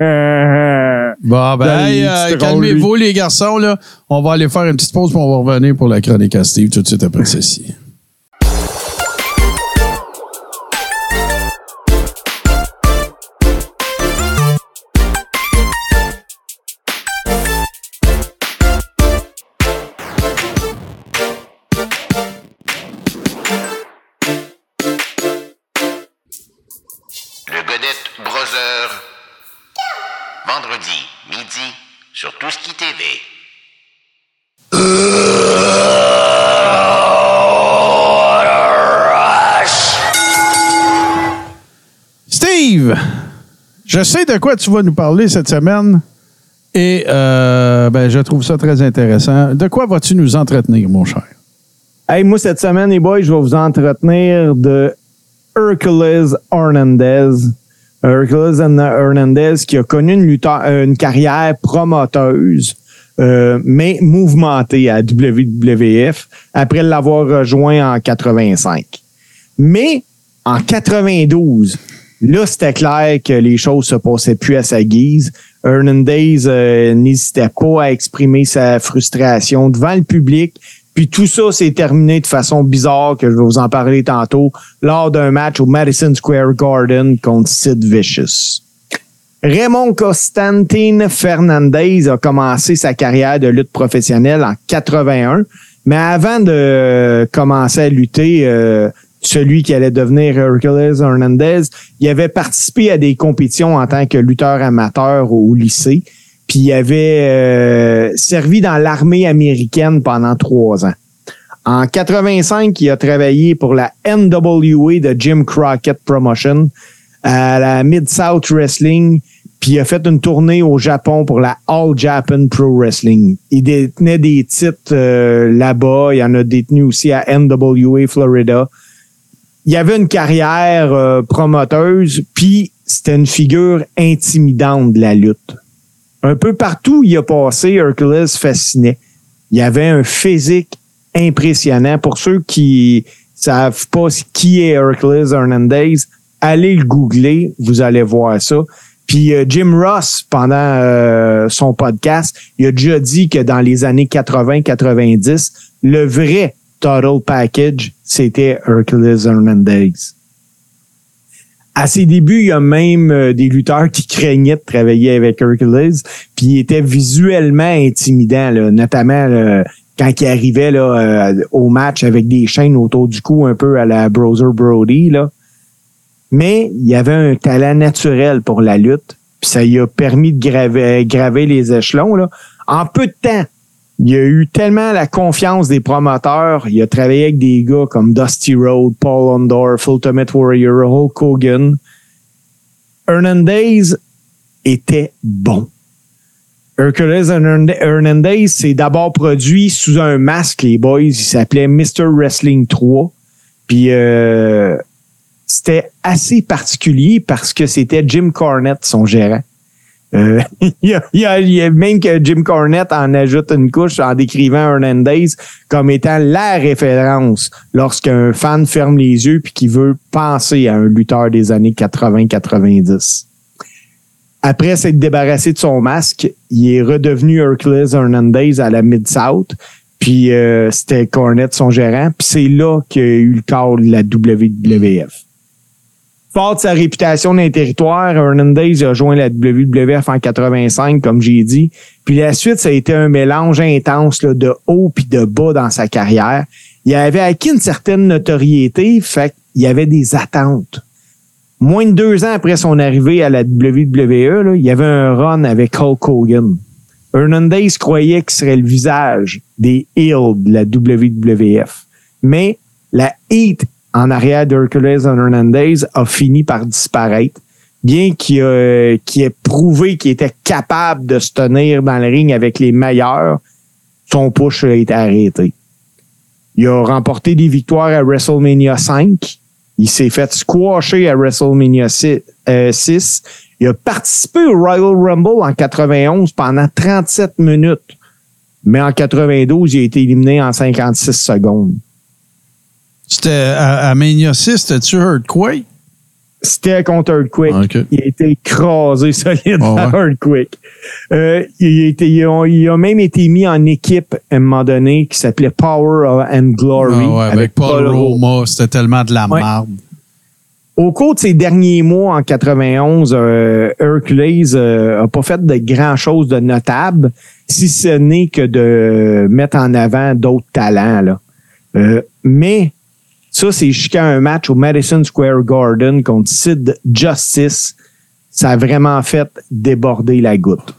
Bon, ben, hey, euh, calmez-vous, les garçons, là. On va aller faire une petite pause, puis on va revenir pour la chronique à Steve tout de suite après ceci. Je sais de quoi tu vas nous parler cette semaine et euh, ben, je trouve ça très intéressant. De quoi vas-tu nous entretenir, mon cher? Hey, moi, cette semaine, les boys, je vais vous entretenir de Hercules Hernandez. Hercules Hernandez qui a connu une, euh, carrière promoteuse, euh, mais mouvementée à WWF après l'avoir rejoint en 85. Mais en 92, là, c'était clair que les choses se passaient plus à sa guise. Hernandez euh, n'hésitait pas à exprimer sa frustration devant le public Puis tout ça s'est terminé de façon bizarre, que je vais vous en parler tantôt, lors d'un match au Madison Square Garden contre Sid Vicious. Raymond Constantin Fernandez a commencé sa carrière de lutte professionnelle en 81, mais avant de commencer à lutter, euh, celui qui allait devenir Hercules Hernandez, il avait participé à des compétitions en tant que lutteur amateur au lycée, puis il avait euh, servi dans l'armée américaine pendant trois ans. En 85, il a travaillé pour la NWA de Jim Crockett Promotion, à la Mid-South Wrestling, puis il a fait une tournée au Japon pour la All Japan Pro Wrestling. Il détenait des titres euh, là-bas. Il en a détenu aussi à NWA Florida. Il avait une carrière euh, promoteuse, puis c'était une figure intimidante de la lutte. Un peu partout où il a passé, Hercules fascinait. Il avait un physique impressionnant. Pour ceux qui savent pas qui est Hercules Hernandez, allez le googler, vous allez voir ça. Puis euh, Jim Ross, pendant euh, son podcast, il a déjà dit que dans les années 80-90, le vrai Total Package, c'était Hercules Hernandez. À ses débuts, il y a même euh, des lutteurs qui craignaient de travailler avec Hercules, puis il était visuellement intimidant, notamment quand il arrivait là, euh, au match avec des chaînes autour du cou, un peu à la Browser Brody. Là mais il avait un talent naturel pour la lutte. Puis ça lui a permis de graver, graver les échelons. Là. En peu de temps, il a eu tellement la confiance des promoteurs. Il a travaillé avec des gars comme Dusty Road, Paul Ondorf, Ultimate Warrior, Hulk Hogan. Hernandez était bon. Hercules Hernandez s'est d'abord produit sous un masque, les boys. Il s'appelait Mr. Wrestling 3. Puis euh, c'était assez particulier parce que c'était Jim Cornette, son gérant. Euh, il, y a, y a même que Jim Cornette en ajoute une couche en décrivant Hernandez comme étant la référence lorsqu'un fan ferme les yeux puis qui veut penser à un lutteur des années 80-90. Après s'être débarrassé de son masque, il est redevenu Hercules Hernandez à la Mid-South. Puis euh, c'était Cornette, son gérant. Puis c'est là qu'il y a eu le corps de la WWF. Fort de sa réputation dans les territoires, Hernandez a joint la WWF en 85, comme j'ai dit. Puis la suite, ça a été un mélange intense là, de haut puis de bas dans sa carrière. Il avait acquis une certaine notoriété, fait qu'il y avait des attentes. Moins de deux ans après son arrivée à la WWE, là, il y avait un run avec Hulk Hogan. Hernandez croyait qu'il serait le visage des heels de la WWF. Mais la Heat en arrière d'Hercules Hernandez a fini par disparaître, bien qu'il ait prouvé qu'il était capable de se tenir dans le ring avec les meilleurs, son push a été arrêté. Il a remporté des victoires à WrestleMania 5. Il s'est fait squasher à WrestleMania 6. Euh, Il a participé au Royal Rumble en 91 pendant 37 minutes. Mais en 92, il a été éliminé en 56 secondes. C'était à, à Mania 6, c'était-tu Earthquake? C'était contre Earthquake. Il a été écrasé solide ouais? par Earthquake. Euh, il, a été- il a, il a même été mis en équipe à un moment donné qui s'appelait Power and Glory. Ah ouais, avec, Paul Roma, c'était tellement de la Ouais. marde. Au cours de ces derniers mois, en 91, euh, Hercules euh, a pas fait de grand-chose de notable, si ce n'est que de mettre en avant d'autres talents. Là. Euh, mais ça, c'est jusqu'à un match au Madison Square Garden contre Sid Justice. Ça a vraiment fait déborder la goutte.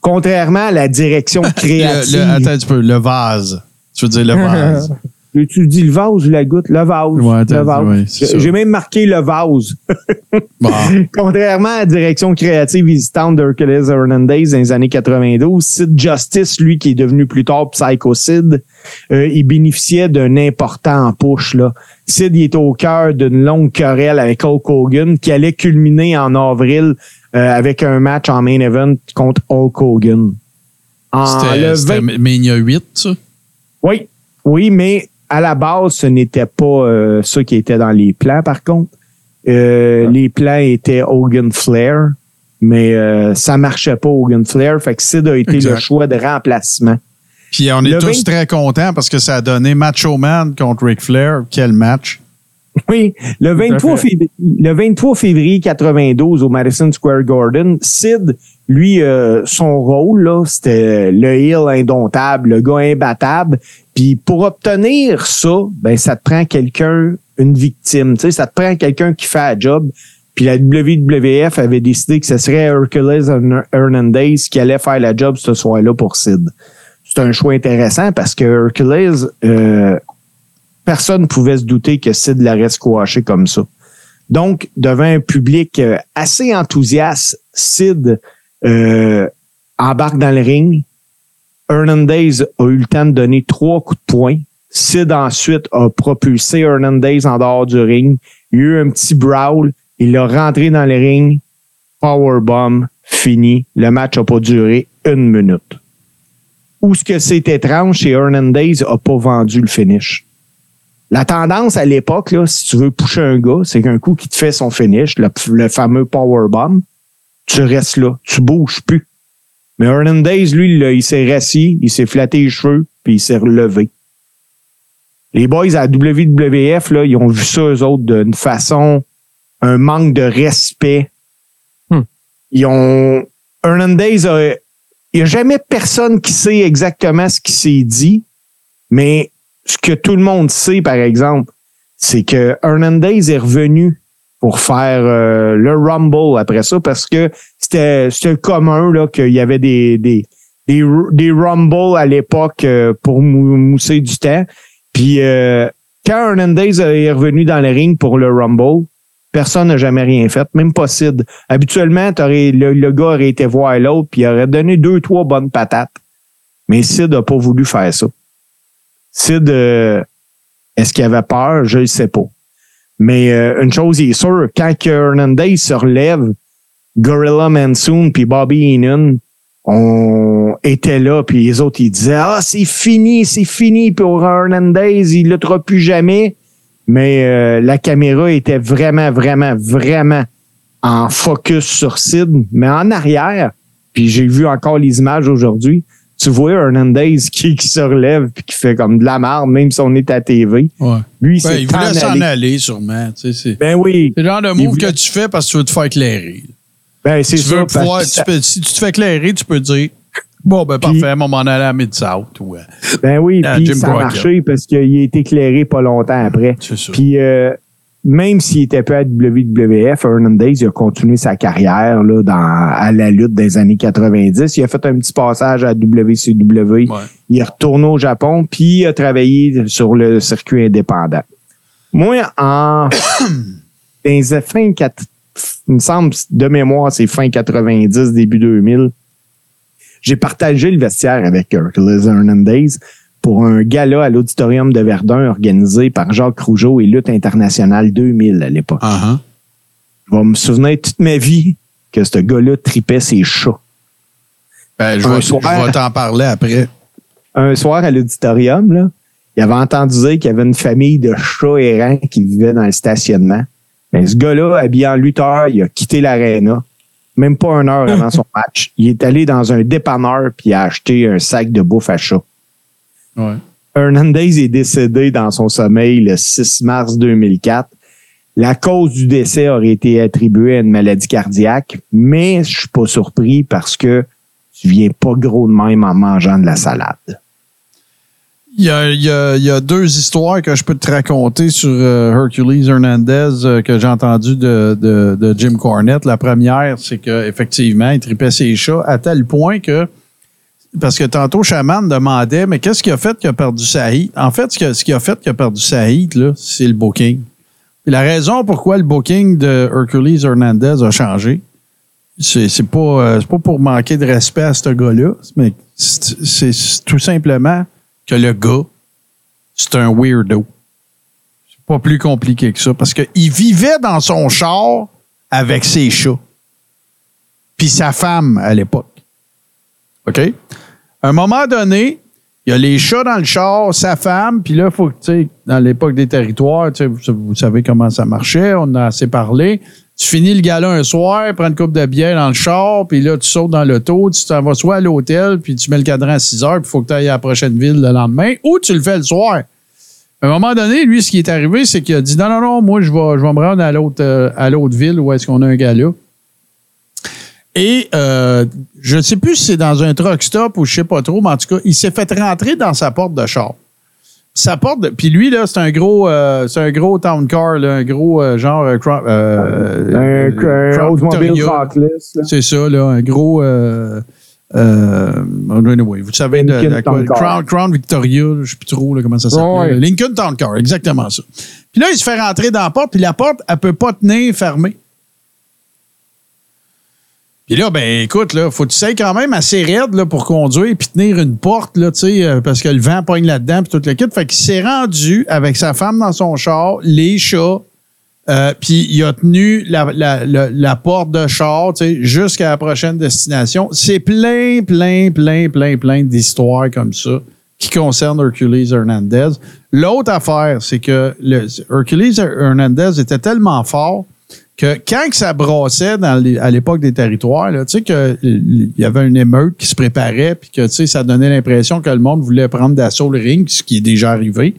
Contrairement à la direction créative... le- attends un peu, le vase. Tu veux dire le vase? Tu dis le vase ou la goutte? Le vase. Ouais, le vase. ouais. J'ai même marqué le vase. Bon. Contrairement à la direction créative visitante d'Hercules Hernandez dans les années 92, Sid Justice, lui, qui est devenu plus tard Psycho Sid, euh, il bénéficiait d'un important push. Là. Sid il était au cœur d'une longue querelle avec Hulk Hogan qui allait culminer en avril euh, avec un match en main event contre Hulk Hogan. En C'était le c'était 20 Mania 8, ça? oui, oui, mais à la base, ce n'était pas euh, ça qui était dans les plans, par contre. Euh, Les plans étaient Hogan Flair, mais euh, ça marchait pas Hogan Flair. Fait que Sid a été Exact. le choix de remplacement. Puis on est Le tous 20 très contents parce que ça a donné Macho Man contre Ric Flair. Quel match. Oui, le 23, fait. février, le 23 février 92 au Madison Square Garden, Sid, lui, euh, son rôle, là, c'était le heel indomptable, le gars imbattable. Puis pour obtenir ça, ben ça te prend quelqu'un, une victime, tu sais, ça te prend quelqu'un qui fait la job. Puis la WWF avait décidé que ce serait Hercules Hernandez qui allait faire la job ce soir-là pour Sid. C'est un choix intéressant parce que Hercules, euh, personne ne pouvait se douter que Sid l'aurait squashé comme ça. Donc, devant un public euh, assez enthousiaste, Sid euh, embarque dans le ring. Hernandez a eu le temps de donner trois coups de poing. Sid ensuite a propulsé Hernandez en dehors du ring. Il y a eu un petit brawl. Il a rentré dans le ring. Powerbomb, fini. Le match n'a pas duré une minute. Où ce que c'est étrange, c'est Hernandez n'a pas vendu le finish. La tendance à l'époque, là, si tu veux pusher un gars, c'est qu'un coup qui te fait son finish, le, le fameux powerbomb, tu restes là, tu bouges plus. Mais Hernandez, lui, là, il s'est rassis, il s'est flatté les cheveux, puis il s'est relevé. Les boys à WWF, là, ils ont vu ça, eux autres, d'une façon, un manque de respect. Hmm. Ils ont... Hernandez a... Il n'y a jamais personne qui sait exactement ce qui s'est dit, mais ce que tout le monde sait, par exemple, c'est que Hernandez est revenu pour faire euh, le Rumble après ça parce que c'était commun là qu'il y avait des des des, des Rumble à l'époque euh, pour mou- mousser du temps. Puis euh, quand Hernandez est revenu dans le ring pour le Rumble, personne n'a jamais rien fait, même pas Sid. Habituellement, le, le gars aurait été voir l'autre puis il aurait donné deux trois bonnes patates. Mais Sid n'a pas voulu faire ça. Sid, euh, est-ce qu'il avait peur? Je ne sais pas. Mais euh, une chose est sûre, quand Hernandez se relève, Gorilla Monsoon puis Bobby Heenan on était là, puis les autres, disaient Ah, c'est fini, c'est fini pour Hernandez, il ne luttera plus jamais. Mais euh, la caméra était vraiment, vraiment, vraiment en focus sur Sid, mais en arrière, puis j'ai vu encore les images aujourd'hui, tu vois Hernandez qui, qui se relève puis qui fait comme de la marde, même si on est à TV. Ouais. Lui, Ben, il voulait s'en aller, sûrement. Tu sais, c'est Ben oui. c'est le genre de move voulait- que tu fais parce que tu veux te faire éclairer. Ben, c'est Tu veux parce pouvoir, que tu peux- si tu te fais éclairer, tu peux dire Bon, ben Puis- parfait, on m'en aller à Mid-South. Ouais. Ben oui, puis ça a marché parce qu'il a été éclairé pas longtemps après. C'est ça. Puis euh, même s'il était pas à WWF, Hernandez il a continué sa carrière là, dans, à la lutte des années 90. Il a fait un petit passage à WCW. Ouais. Il est retourné au Japon, puis il a travaillé sur le circuit indépendant. Moi, en dans les fin quatre- il me semble de mémoire, c'est fin 90, début 2000. J'ai partagé le vestiaire avec Hercules Hernandez pour un gala à l'auditorium de Verdun organisé par Jacques Rougeau et Lutte internationale 2000 à l'époque. Uh-huh. Je vais me souvenir toute ma vie que ce gars-là tripait ses chats. Ben, je vais, soir. je vais t'en parler après. un soir à l'auditorium, là, il avait entendu dire qu'il y avait une famille de chats errants qui vivaient dans le stationnement. Mais ce gars-là, habillé en lutteur, il a quitté l'aréna. Même pas une heure avant son match. Il est allé dans un dépanneur puis a acheté un sac de bouffe à chat. Ouais. Hernandez est décédé dans son sommeil le 6 mars 2004. La cause du décès aurait été attribuée à une maladie cardiaque, mais je suis pas surpris parce que tu viens pas gros de même en mangeant de la salade. Il y, a, il, y a, il y a deux histoires que je peux te raconter sur euh, Hercules Hernandez euh, que j'ai entendu de, de, de Jim Cornette. La première, c'est qu'effectivement, il tripait ses chats à tel point que. Parce que tantôt, Shaman demandait, mais qu'est-ce qui a fait qu'il a perdu sa heat? En fait, ce qui a, ce qui a fait qu'il a perdu sa là, c'est le booking. Et la raison pourquoi le booking de Hercules Hernandez a changé, c'est pas, euh, pas pour manquer de respect à ce gars-là, mais c'est tout simplement que le gars, c'est un weirdo. C'est pas plus compliqué que ça. Parce qu'il vivait dans son char avec ses chats. Puis sa femme à l'époque. OK? À un moment donné, il y a les chats dans le char, sa femme, puis là, faut que, tu sais, dans l'époque des territoires, tu sais, vous, savez comment ça marchait, on a assez parlé. Tu finis le gala un soir, prends une coupe de bière dans le char, puis là, tu sautes dans l'auto, tu t'en vas soit à l'hôtel, puis tu mets le cadran à 6 heures, puis il faut que tu ailles à la prochaine ville le lendemain, ou tu le fais le soir. À un moment donné, lui, ce qui est arrivé, c'est qu'il a dit non, non, non, moi, je vais, je vais me rendre à l'autre, euh, à l'autre ville où est-ce qu'on a un gala. Et euh, je ne sais plus si c'est dans un truck stop ou je sais pas trop, mais en tout cas, il s'est fait rentrer dans sa porte de char. Sa porte, puis lui là, c'est un gros, euh, c'est un gros town car, là, un gros euh, genre euh, euh, Un. C'est ça, là, un gros. Anyway, vous savez, de, Lincoln la- Town. Crown, Crown Victoria, je ne sais plus trop là, comment ça s'appelle. Lincoln Town Car, exactement ça. Puis là, il se fait rentrer dans la porte, puis la porte, elle ne peut pas tenir fermée. Puis là, ben écoute, là, faut que tu sais quand même assez raide là, pour conduire puis tenir une porte, là, euh, parce que le vent pogne là-dedans puis tout le kit. Fait qu'il s'est rendu avec sa femme dans son char, les chats, euh, puis il a tenu la, porte de char, jusqu'à la prochaine destination. C'est plein, plein, plein, plein, plein d'histoires comme ça qui concernent Hercules Hernandez. L'autre affaire, c'est que le, Hercules Hernandez était tellement fort quand que ça brassait à l'époque des territoires, tu sais qu'il y avait une émeute qui se préparait, puis que tu sais, ça donnait l'impression que le monde voulait prendre d'assaut le ring, ce qui est déjà arrivé.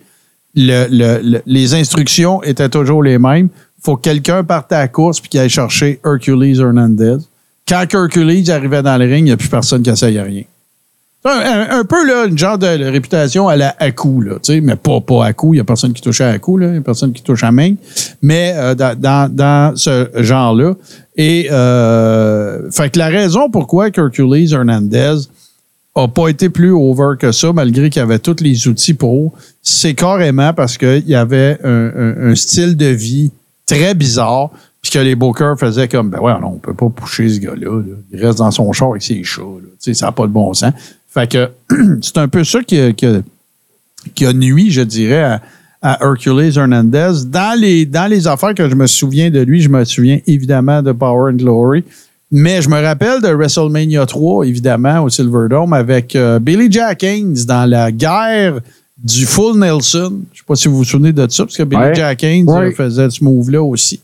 Le- le- le- les instructions étaient toujours les mêmes. faut que quelqu'un parte à la course puis qu'il aille chercher Hercules Hernandez. Quand Hercules arrivait dans le ring, il n'y a plus personne qui essayait rien. Un, peu là, une genre de réputation à la coup, là, tu sais, mais pas, pas à coup. Il n'y a personne qui touche à coup, là. Il n'y a personne qui touche à main. Mais euh, dans, dans, ce genre-là. Et euh, fait que la raison pourquoi Hercules Hernandez a pas été plus over que ça, malgré qu'il avait tous les outils pour, c'est carrément parce qu'il y avait un, un- un style de vie très bizarre, puis que les bookers faisaient comme, ben ouais, non, on peut pas pousser ce gars-là. là. Il reste dans son char avec ses chats. là. Ça n'a pas de bon sens. Fait que c'est un peu ça qui a, qui a- qui a nuit, je dirais, à, à Hercules Hernandez. Dans les, dans les affaires que je me souviens de lui, je me souviens évidemment de Power and Glory. Mais je me rappelle de WrestleMania 3, évidemment, au Silverdome, avec euh, Billy Jack Haynes dans la guerre du Full Nelson. Je ne sais pas si vous vous souvenez de ça, parce que Billy Ouais. Jack Haynes Ouais. faisait ce move-là aussi.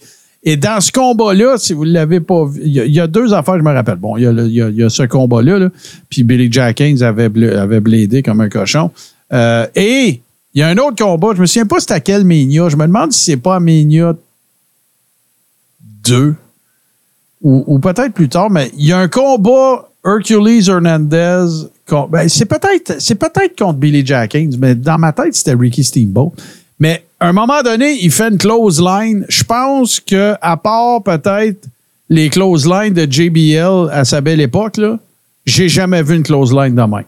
Et dans ce combat-là, si vous ne l'avez pas vu, il y, a- deux affaires, je me rappelle. Bon, il y a, ce combat-là, là, puis Billy Jack Haynes avait, avait blédé comme un cochon. Euh, et il y a un autre combat, je me souviens pas c'était à quel Mania. Je me demande si c'est pas à Mania 2 ou, peut-être plus tard, mais il y a un combat Hercules Hernandez. ben, c'est peut-être c'est peut-être contre Billy Jack Haynes, mais dans ma tête, c'était Ricky Steamboat. Mais un moment donné, il fait une close line. Je pense que à part peut-être les close lines de JBL à sa belle époque, là, j'ai jamais vu une close line de même.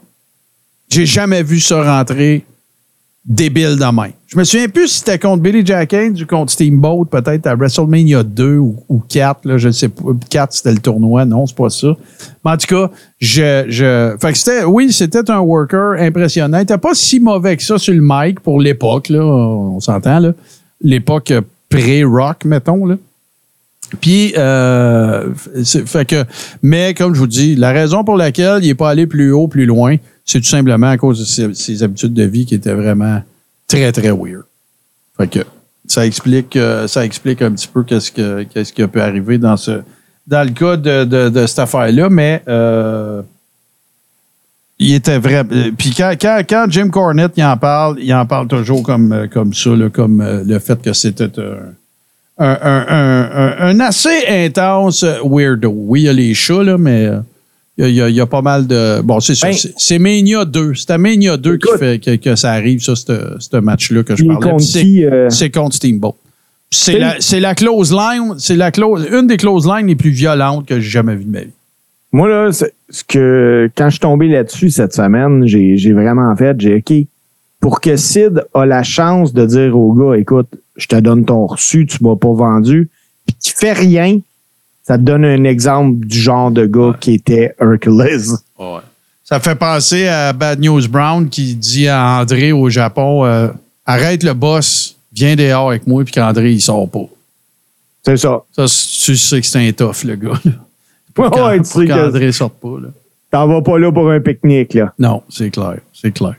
J'ai jamais vu ça rentrer débile de même. Je me souviens plus si c'était contre Billy Jack Haynes ou contre Steamboat, peut-être à WrestleMania 2 ou, ou 4, là, je ne sais pas. 4, c'était le tournoi. Non, c'est pas ça. Mais en tout cas, je. je fait que c'était, oui, c'était un worker impressionnant. Il n'était pas si mauvais que ça sur le mic pour l'époque, là. On s'entend, là. L'époque pré-rock, mettons, là. Puis, euh, fait que, mais comme je vous dis, la raison pour laquelle il n'est pas allé plus haut, plus loin, c'est tout simplement à cause de ses, habitudes de vie qui étaient vraiment très, très weird. Fait que ça explique, euh, ça explique un petit peu qu'est-ce, que, qu'est-ce qui pu arriver dans, ce, dans le cas de, de, cette affaire-là, mais euh, il était vrai. euh, Puis quand, quand, quand Jim Cornette il en parle, il en parle toujours comme, comme ça, comme le fait que c'était un, un, un, assez intense weirdo. Oui, il y a les chats, là, mais il y, a- il y pas mal de. Bon, c'est. Ben- c'est- c'est Mania 2. C'est à Mania 2 qui fait que, que ça arrive, ça, ce match-là que je parlais. c'est- euh? C'est contre Steamboat. C'est C'est- la, la close line, c'est la close, une des close lines les plus violentes que j'ai jamais vues de ma vie. Moi, là, ce que, quand je suis tombé là-dessus cette semaine, j'ai j'ai vraiment fait, j'ai OK, pour que Sid a la chance de dire au gars, écoute, je te donne ton reçu, tu m'as pas vendu, puis tu fais rien, ça te donne un exemple du genre de gars qui était Hercules. Ça fait penser à Bad News Brown qui dit à André au Japon euh, Arrête le boss, viens dehors avec moi, puis qu'André, il sort pas. C'est ça. Ça, tu sais que c'est un tough, le gars. là. Pour Ouais, qu'André sorte pas. Là. t'en vas pas là pour un pique-nique, là. Non, c'est clair. C'est clair.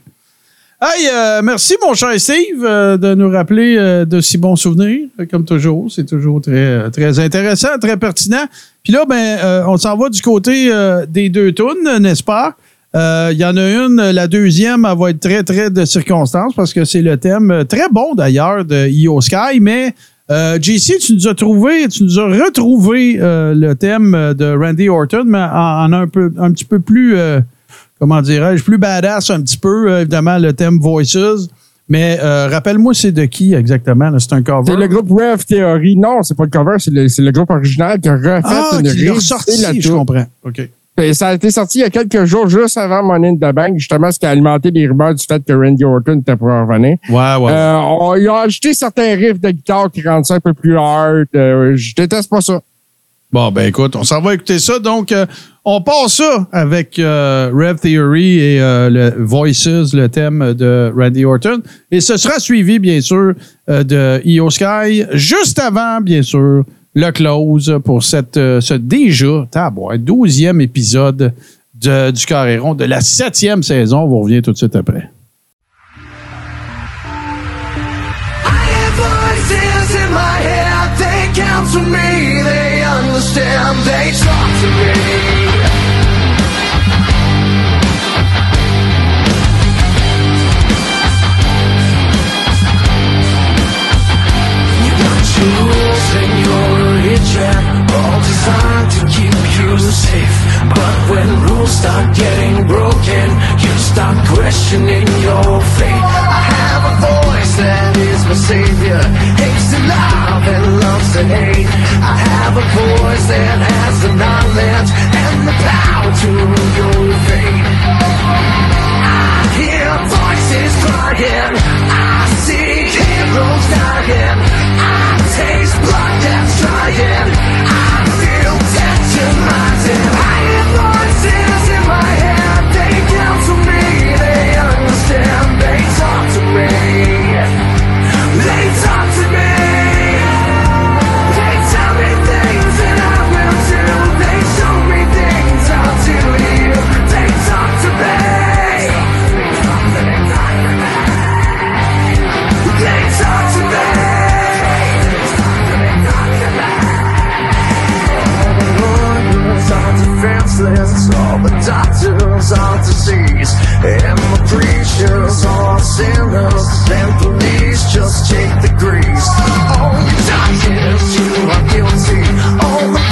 Hey, euh, merci, mon cher Steve, euh, de nous rappeler euh, de si bons souvenirs, euh, comme toujours. C'est toujours très, euh, très intéressant, très pertinent. Puis là, ben, euh, on s'en va du côté des deux tunes, n'est-ce pas? Il y en a une, la deuxième, elle va être très, très de circonstance parce que c'est le thème très bon d'ailleurs de EO Sky, mais JC, tu nous as trouvé, tu nous as retrouvé le thème de Randy Orton, mais en, en un, peu, un petit peu plus, comment dirais-je, plus badass un petit peu, euh, évidemment, le thème Voices. Mais euh, rappelle-moi, c'est de qui exactement? C'est un cover? C'est le groupe Rev Theory. Non, c'est pas le cover, c'est le, le groupe original qui a refait ah, une qui ressorti, la je comprends. OK. Et ça a été sorti il y a quelques jours, juste avant Money in the Bank, justement, ce qui a alimenté les rumeurs du fait que Randy Orton était pour en revenir. Ouais, ouais. Euh, on il a ajouté certains riffs de guitare qui rendent ça un peu plus hard. Euh, je déteste pas ça. Bon, ben écoute, on s'en va écouter ça. Donc, euh, on passe ça avec euh, Rev Theory et euh, le Voices, le thème de Randy Orton. Et ce sera suivi, bien sûr, de EO Sky, juste avant, bien sûr, le close pour cette, ce déjà, tabouin, douzième épisode de, du Carré rond de la septième saison. On vous revient tout de suite après. I voices in my head, they understand, they talk to me. You got rules and your all designed to keep you safe. But when rules start getting broken, you start questioning your fate. Have that is my savior, hates to love and loves to hate. I have a voice that has the knowledge and the power to rule your fate. I hear voices crying, I see heroes dying, I taste blood that's trying, I feel tension rising. I hear All the doctors are diseased. And the preachers are sinners. Then police just take the grease. All your doctors, you are guilty. All the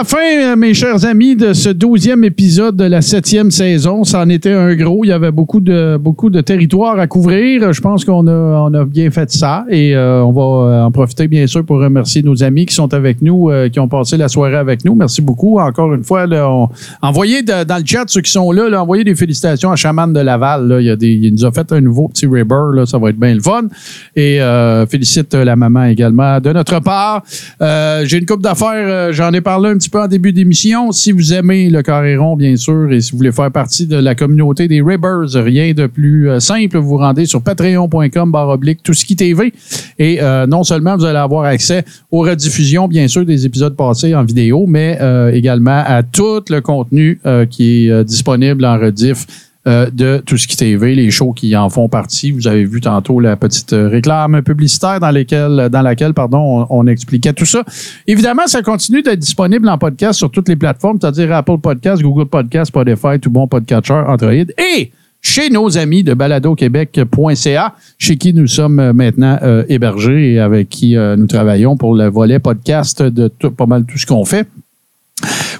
la fin, euh, mes chers amis, de ce douzième épisode de la septième saison. Ça en était un gros. Il y avait beaucoup de, beaucoup de territoires à couvrir. Je pense qu'on a, on a bien fait ça et euh, on va euh, en profiter bien sûr pour remercier nos amis qui sont avec nous, euh, qui ont passé la soirée avec nous. Merci beaucoup. Encore une fois, là, on- envoyez dans le chat ceux qui sont là, là, envoyez des félicitations à Chaman de Laval. Là. Il, y a des, il nous a fait un nouveau petit rubber. Là. Ça va être bien le fun. Et euh, félicite la maman également de notre part. Euh, J'ai une coupe d'affaires. J'en ai parlé un petit peu en début d'émission. Si vous aimez le carré rond, bien sûr, et si vous voulez faire partie de la communauté des Ribbers, rien de plus euh, simple. Vous vous rendez sur patreon.com oblique tout ce qui TV. Et euh, non seulement vous allez avoir accès aux rediffusions, bien sûr, des épisodes passés en vidéo, mais euh, également à tout le contenu qui est disponible en rediff euh, de tout ce qui TV, les shows qui en font partie. Vous avez vu tantôt la petite euh, réclame publicitaire dans, lesquelles, dans laquelle pardon, on, expliquait tout ça. Évidemment, ça continue d'être disponible en podcast sur toutes les plateformes, c'est-à-dire Apple Podcast, Google Podcast, Spotify, tout bon podcatcher, Android et chez nos amis de baladoquebec.ca, chez qui nous sommes euh, maintenant euh, hébergés et avec qui euh, nous travaillons pour le volet podcast de tout- pas mal tout ce qu'on fait.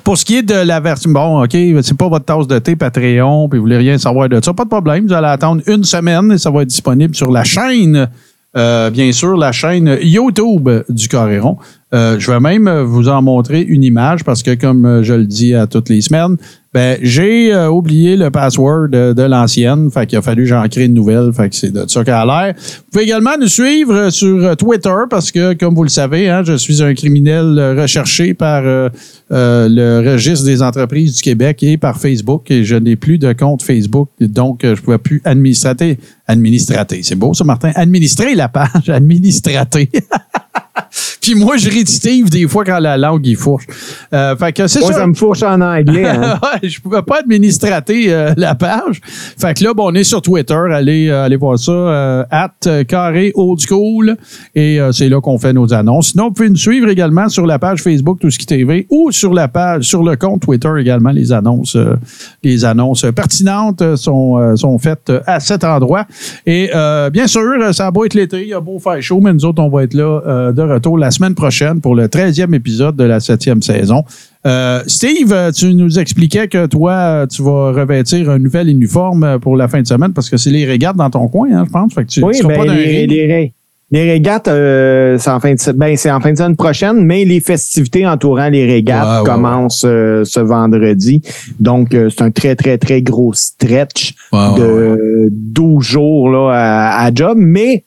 Pour ce qui est de la version, bon, OK, c'est pas votre tasse de thé Patreon, puis vous voulez rien savoir de ça, pas de problème. Vous allez attendre une semaine et ça va être disponible sur la chaîne, euh, bien sûr, la chaîne YouTube du Coréron. Euh, je vais même vous en montrer une image parce que, comme euh, je le dis à toutes les semaines, ben, j'ai euh, oublié le password de, l'ancienne. Fait qu'il a fallu j'en crée une nouvelle. Fait que c'est de ça l'air. Vous pouvez également nous suivre sur euh, Twitter parce que, comme vous le savez, hein, je suis un criminel euh, recherché par euh, euh, le registre des entreprises du Québec et par Facebook. Et je n'ai plus de compte Facebook. Donc, euh, je ne pouvais plus administrater. Administrater. C'est beau ça, Martin. Administrer la page. Administrater. Puis moi, je récidive des fois quand la langue y fourche. Euh, fait que c'est Moi, ça. ça me fourche en anglais. hein. je pouvais pas administrater euh, la page. Fait que là, bon, on est sur Twitter. Allez, euh, allez voir ça. euh, at euh, carré old school. Et euh, c'est là qu'on fait nos annonces. Sinon, vous pouvez nous suivre également sur la page Facebook Tout ce qui TV ou sur la page, sur le compte Twitter également. Les annonces, euh, les annonces pertinentes sont, euh, sont faites à cet endroit. Et euh, bien sûr, ça a beau être l'été, il y a beau faire chaud, mais nous autres, on va être là euh, de retour la semaine prochaine pour le 13e épisode de la 7e saison. Euh, Steve, tu nous expliquais que toi, tu vas revêtir un nouvel uniforme pour la fin de semaine parce que c'est les régates dans ton coin, hein, je pense. Fait que tu, Oui, tu ben, pas dans les, les, ré- les régates, euh, c'est en fin de ben, c'est en fin de semaine prochaine, mais les festivités entourant les régates ouais, commencent euh, ce vendredi. Donc, c'est un très, très, très gros stretch Ouais, ouais, de 12 jours là, à, à job, mais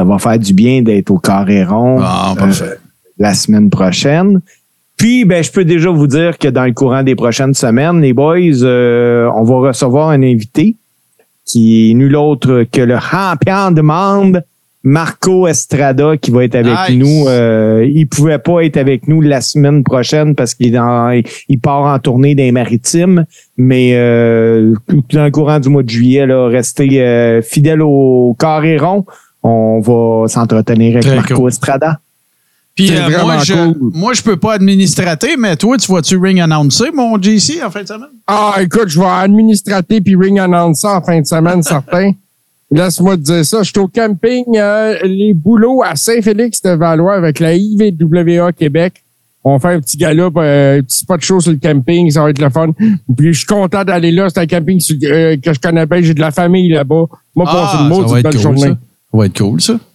ça va faire du bien d'être au carré rond Ah, euh, la semaine prochaine. Puis, ben, je peux déjà vous dire que dans le courant des prochaines semaines, les boys, euh, on va recevoir un invité qui est nul autre que le champion de monde, Marco Estrada, qui va être avec Nice. nous. Euh, il pouvait pas être avec nous la semaine prochaine parce qu'il est dans- il part en tournée des maritimes, mais euh, dans le courant du mois de juillet, là, restez euh, fidèles au carré rond. On va s'entretenir avec Très Marco cool. Estrada. Puis euh, moi, vraiment je, cool. moi, je peux pas administrater, mais toi, tu vas-tu ring announcer mon JC en fin de semaine? Ah, écoute, je vais administrater puis ring announcer en fin de semaine, certain. Laisse-moi te dire ça. Je suis au camping euh, Les Boulots à Saint-Félix-de-Valois avec la IVWA Québec. On fait un petit galop, euh, un petit spot show sur le camping. Ça va être le fun. Puis je suis content d'aller là. C'est un camping sur- euh, que je connais bien. J'ai de la famille là-bas. Moi, le mot, Ah, ça c'est va une être belle cool, journée. ça. Ça va être.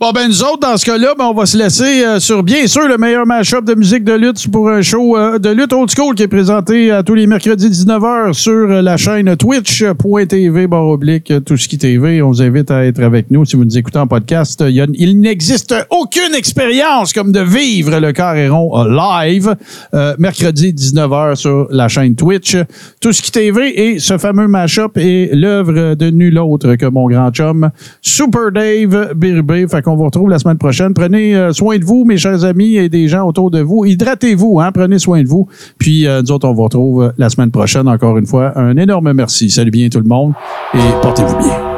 Bon, ben, nous autres, dans ce cas-là, ben, on va se laisser euh, sur, bien sûr, le meilleur mashup de musique de lutte pour un show euh, de lutte old school qui est présenté à tous les mercredis 19h sur euh, la chaîne twitch.tv barre oblique euh, tout ce qui TV. On vous invite à être avec nous si vous nous écoutez en podcast. A- il n'existe aucune expérience comme de vivre le carré rond euh, live euh, mercredi 19h sur la chaîne Twitch. Tout ce qui TV et ce fameux mashup est l'œuvre de nul autre que mon grand chum Super Dave Birubé. Fait qu'on vous retrouve la semaine prochaine. Prenez euh, soin de vous, mes chers amis, et des gens autour de vous. Hydratez-vous, hein, prenez soin de vous. Puis euh, nous autres, on vous retrouve la semaine prochaine. Encore une fois, un énorme merci. Salut bien tout le monde et portez-vous bien.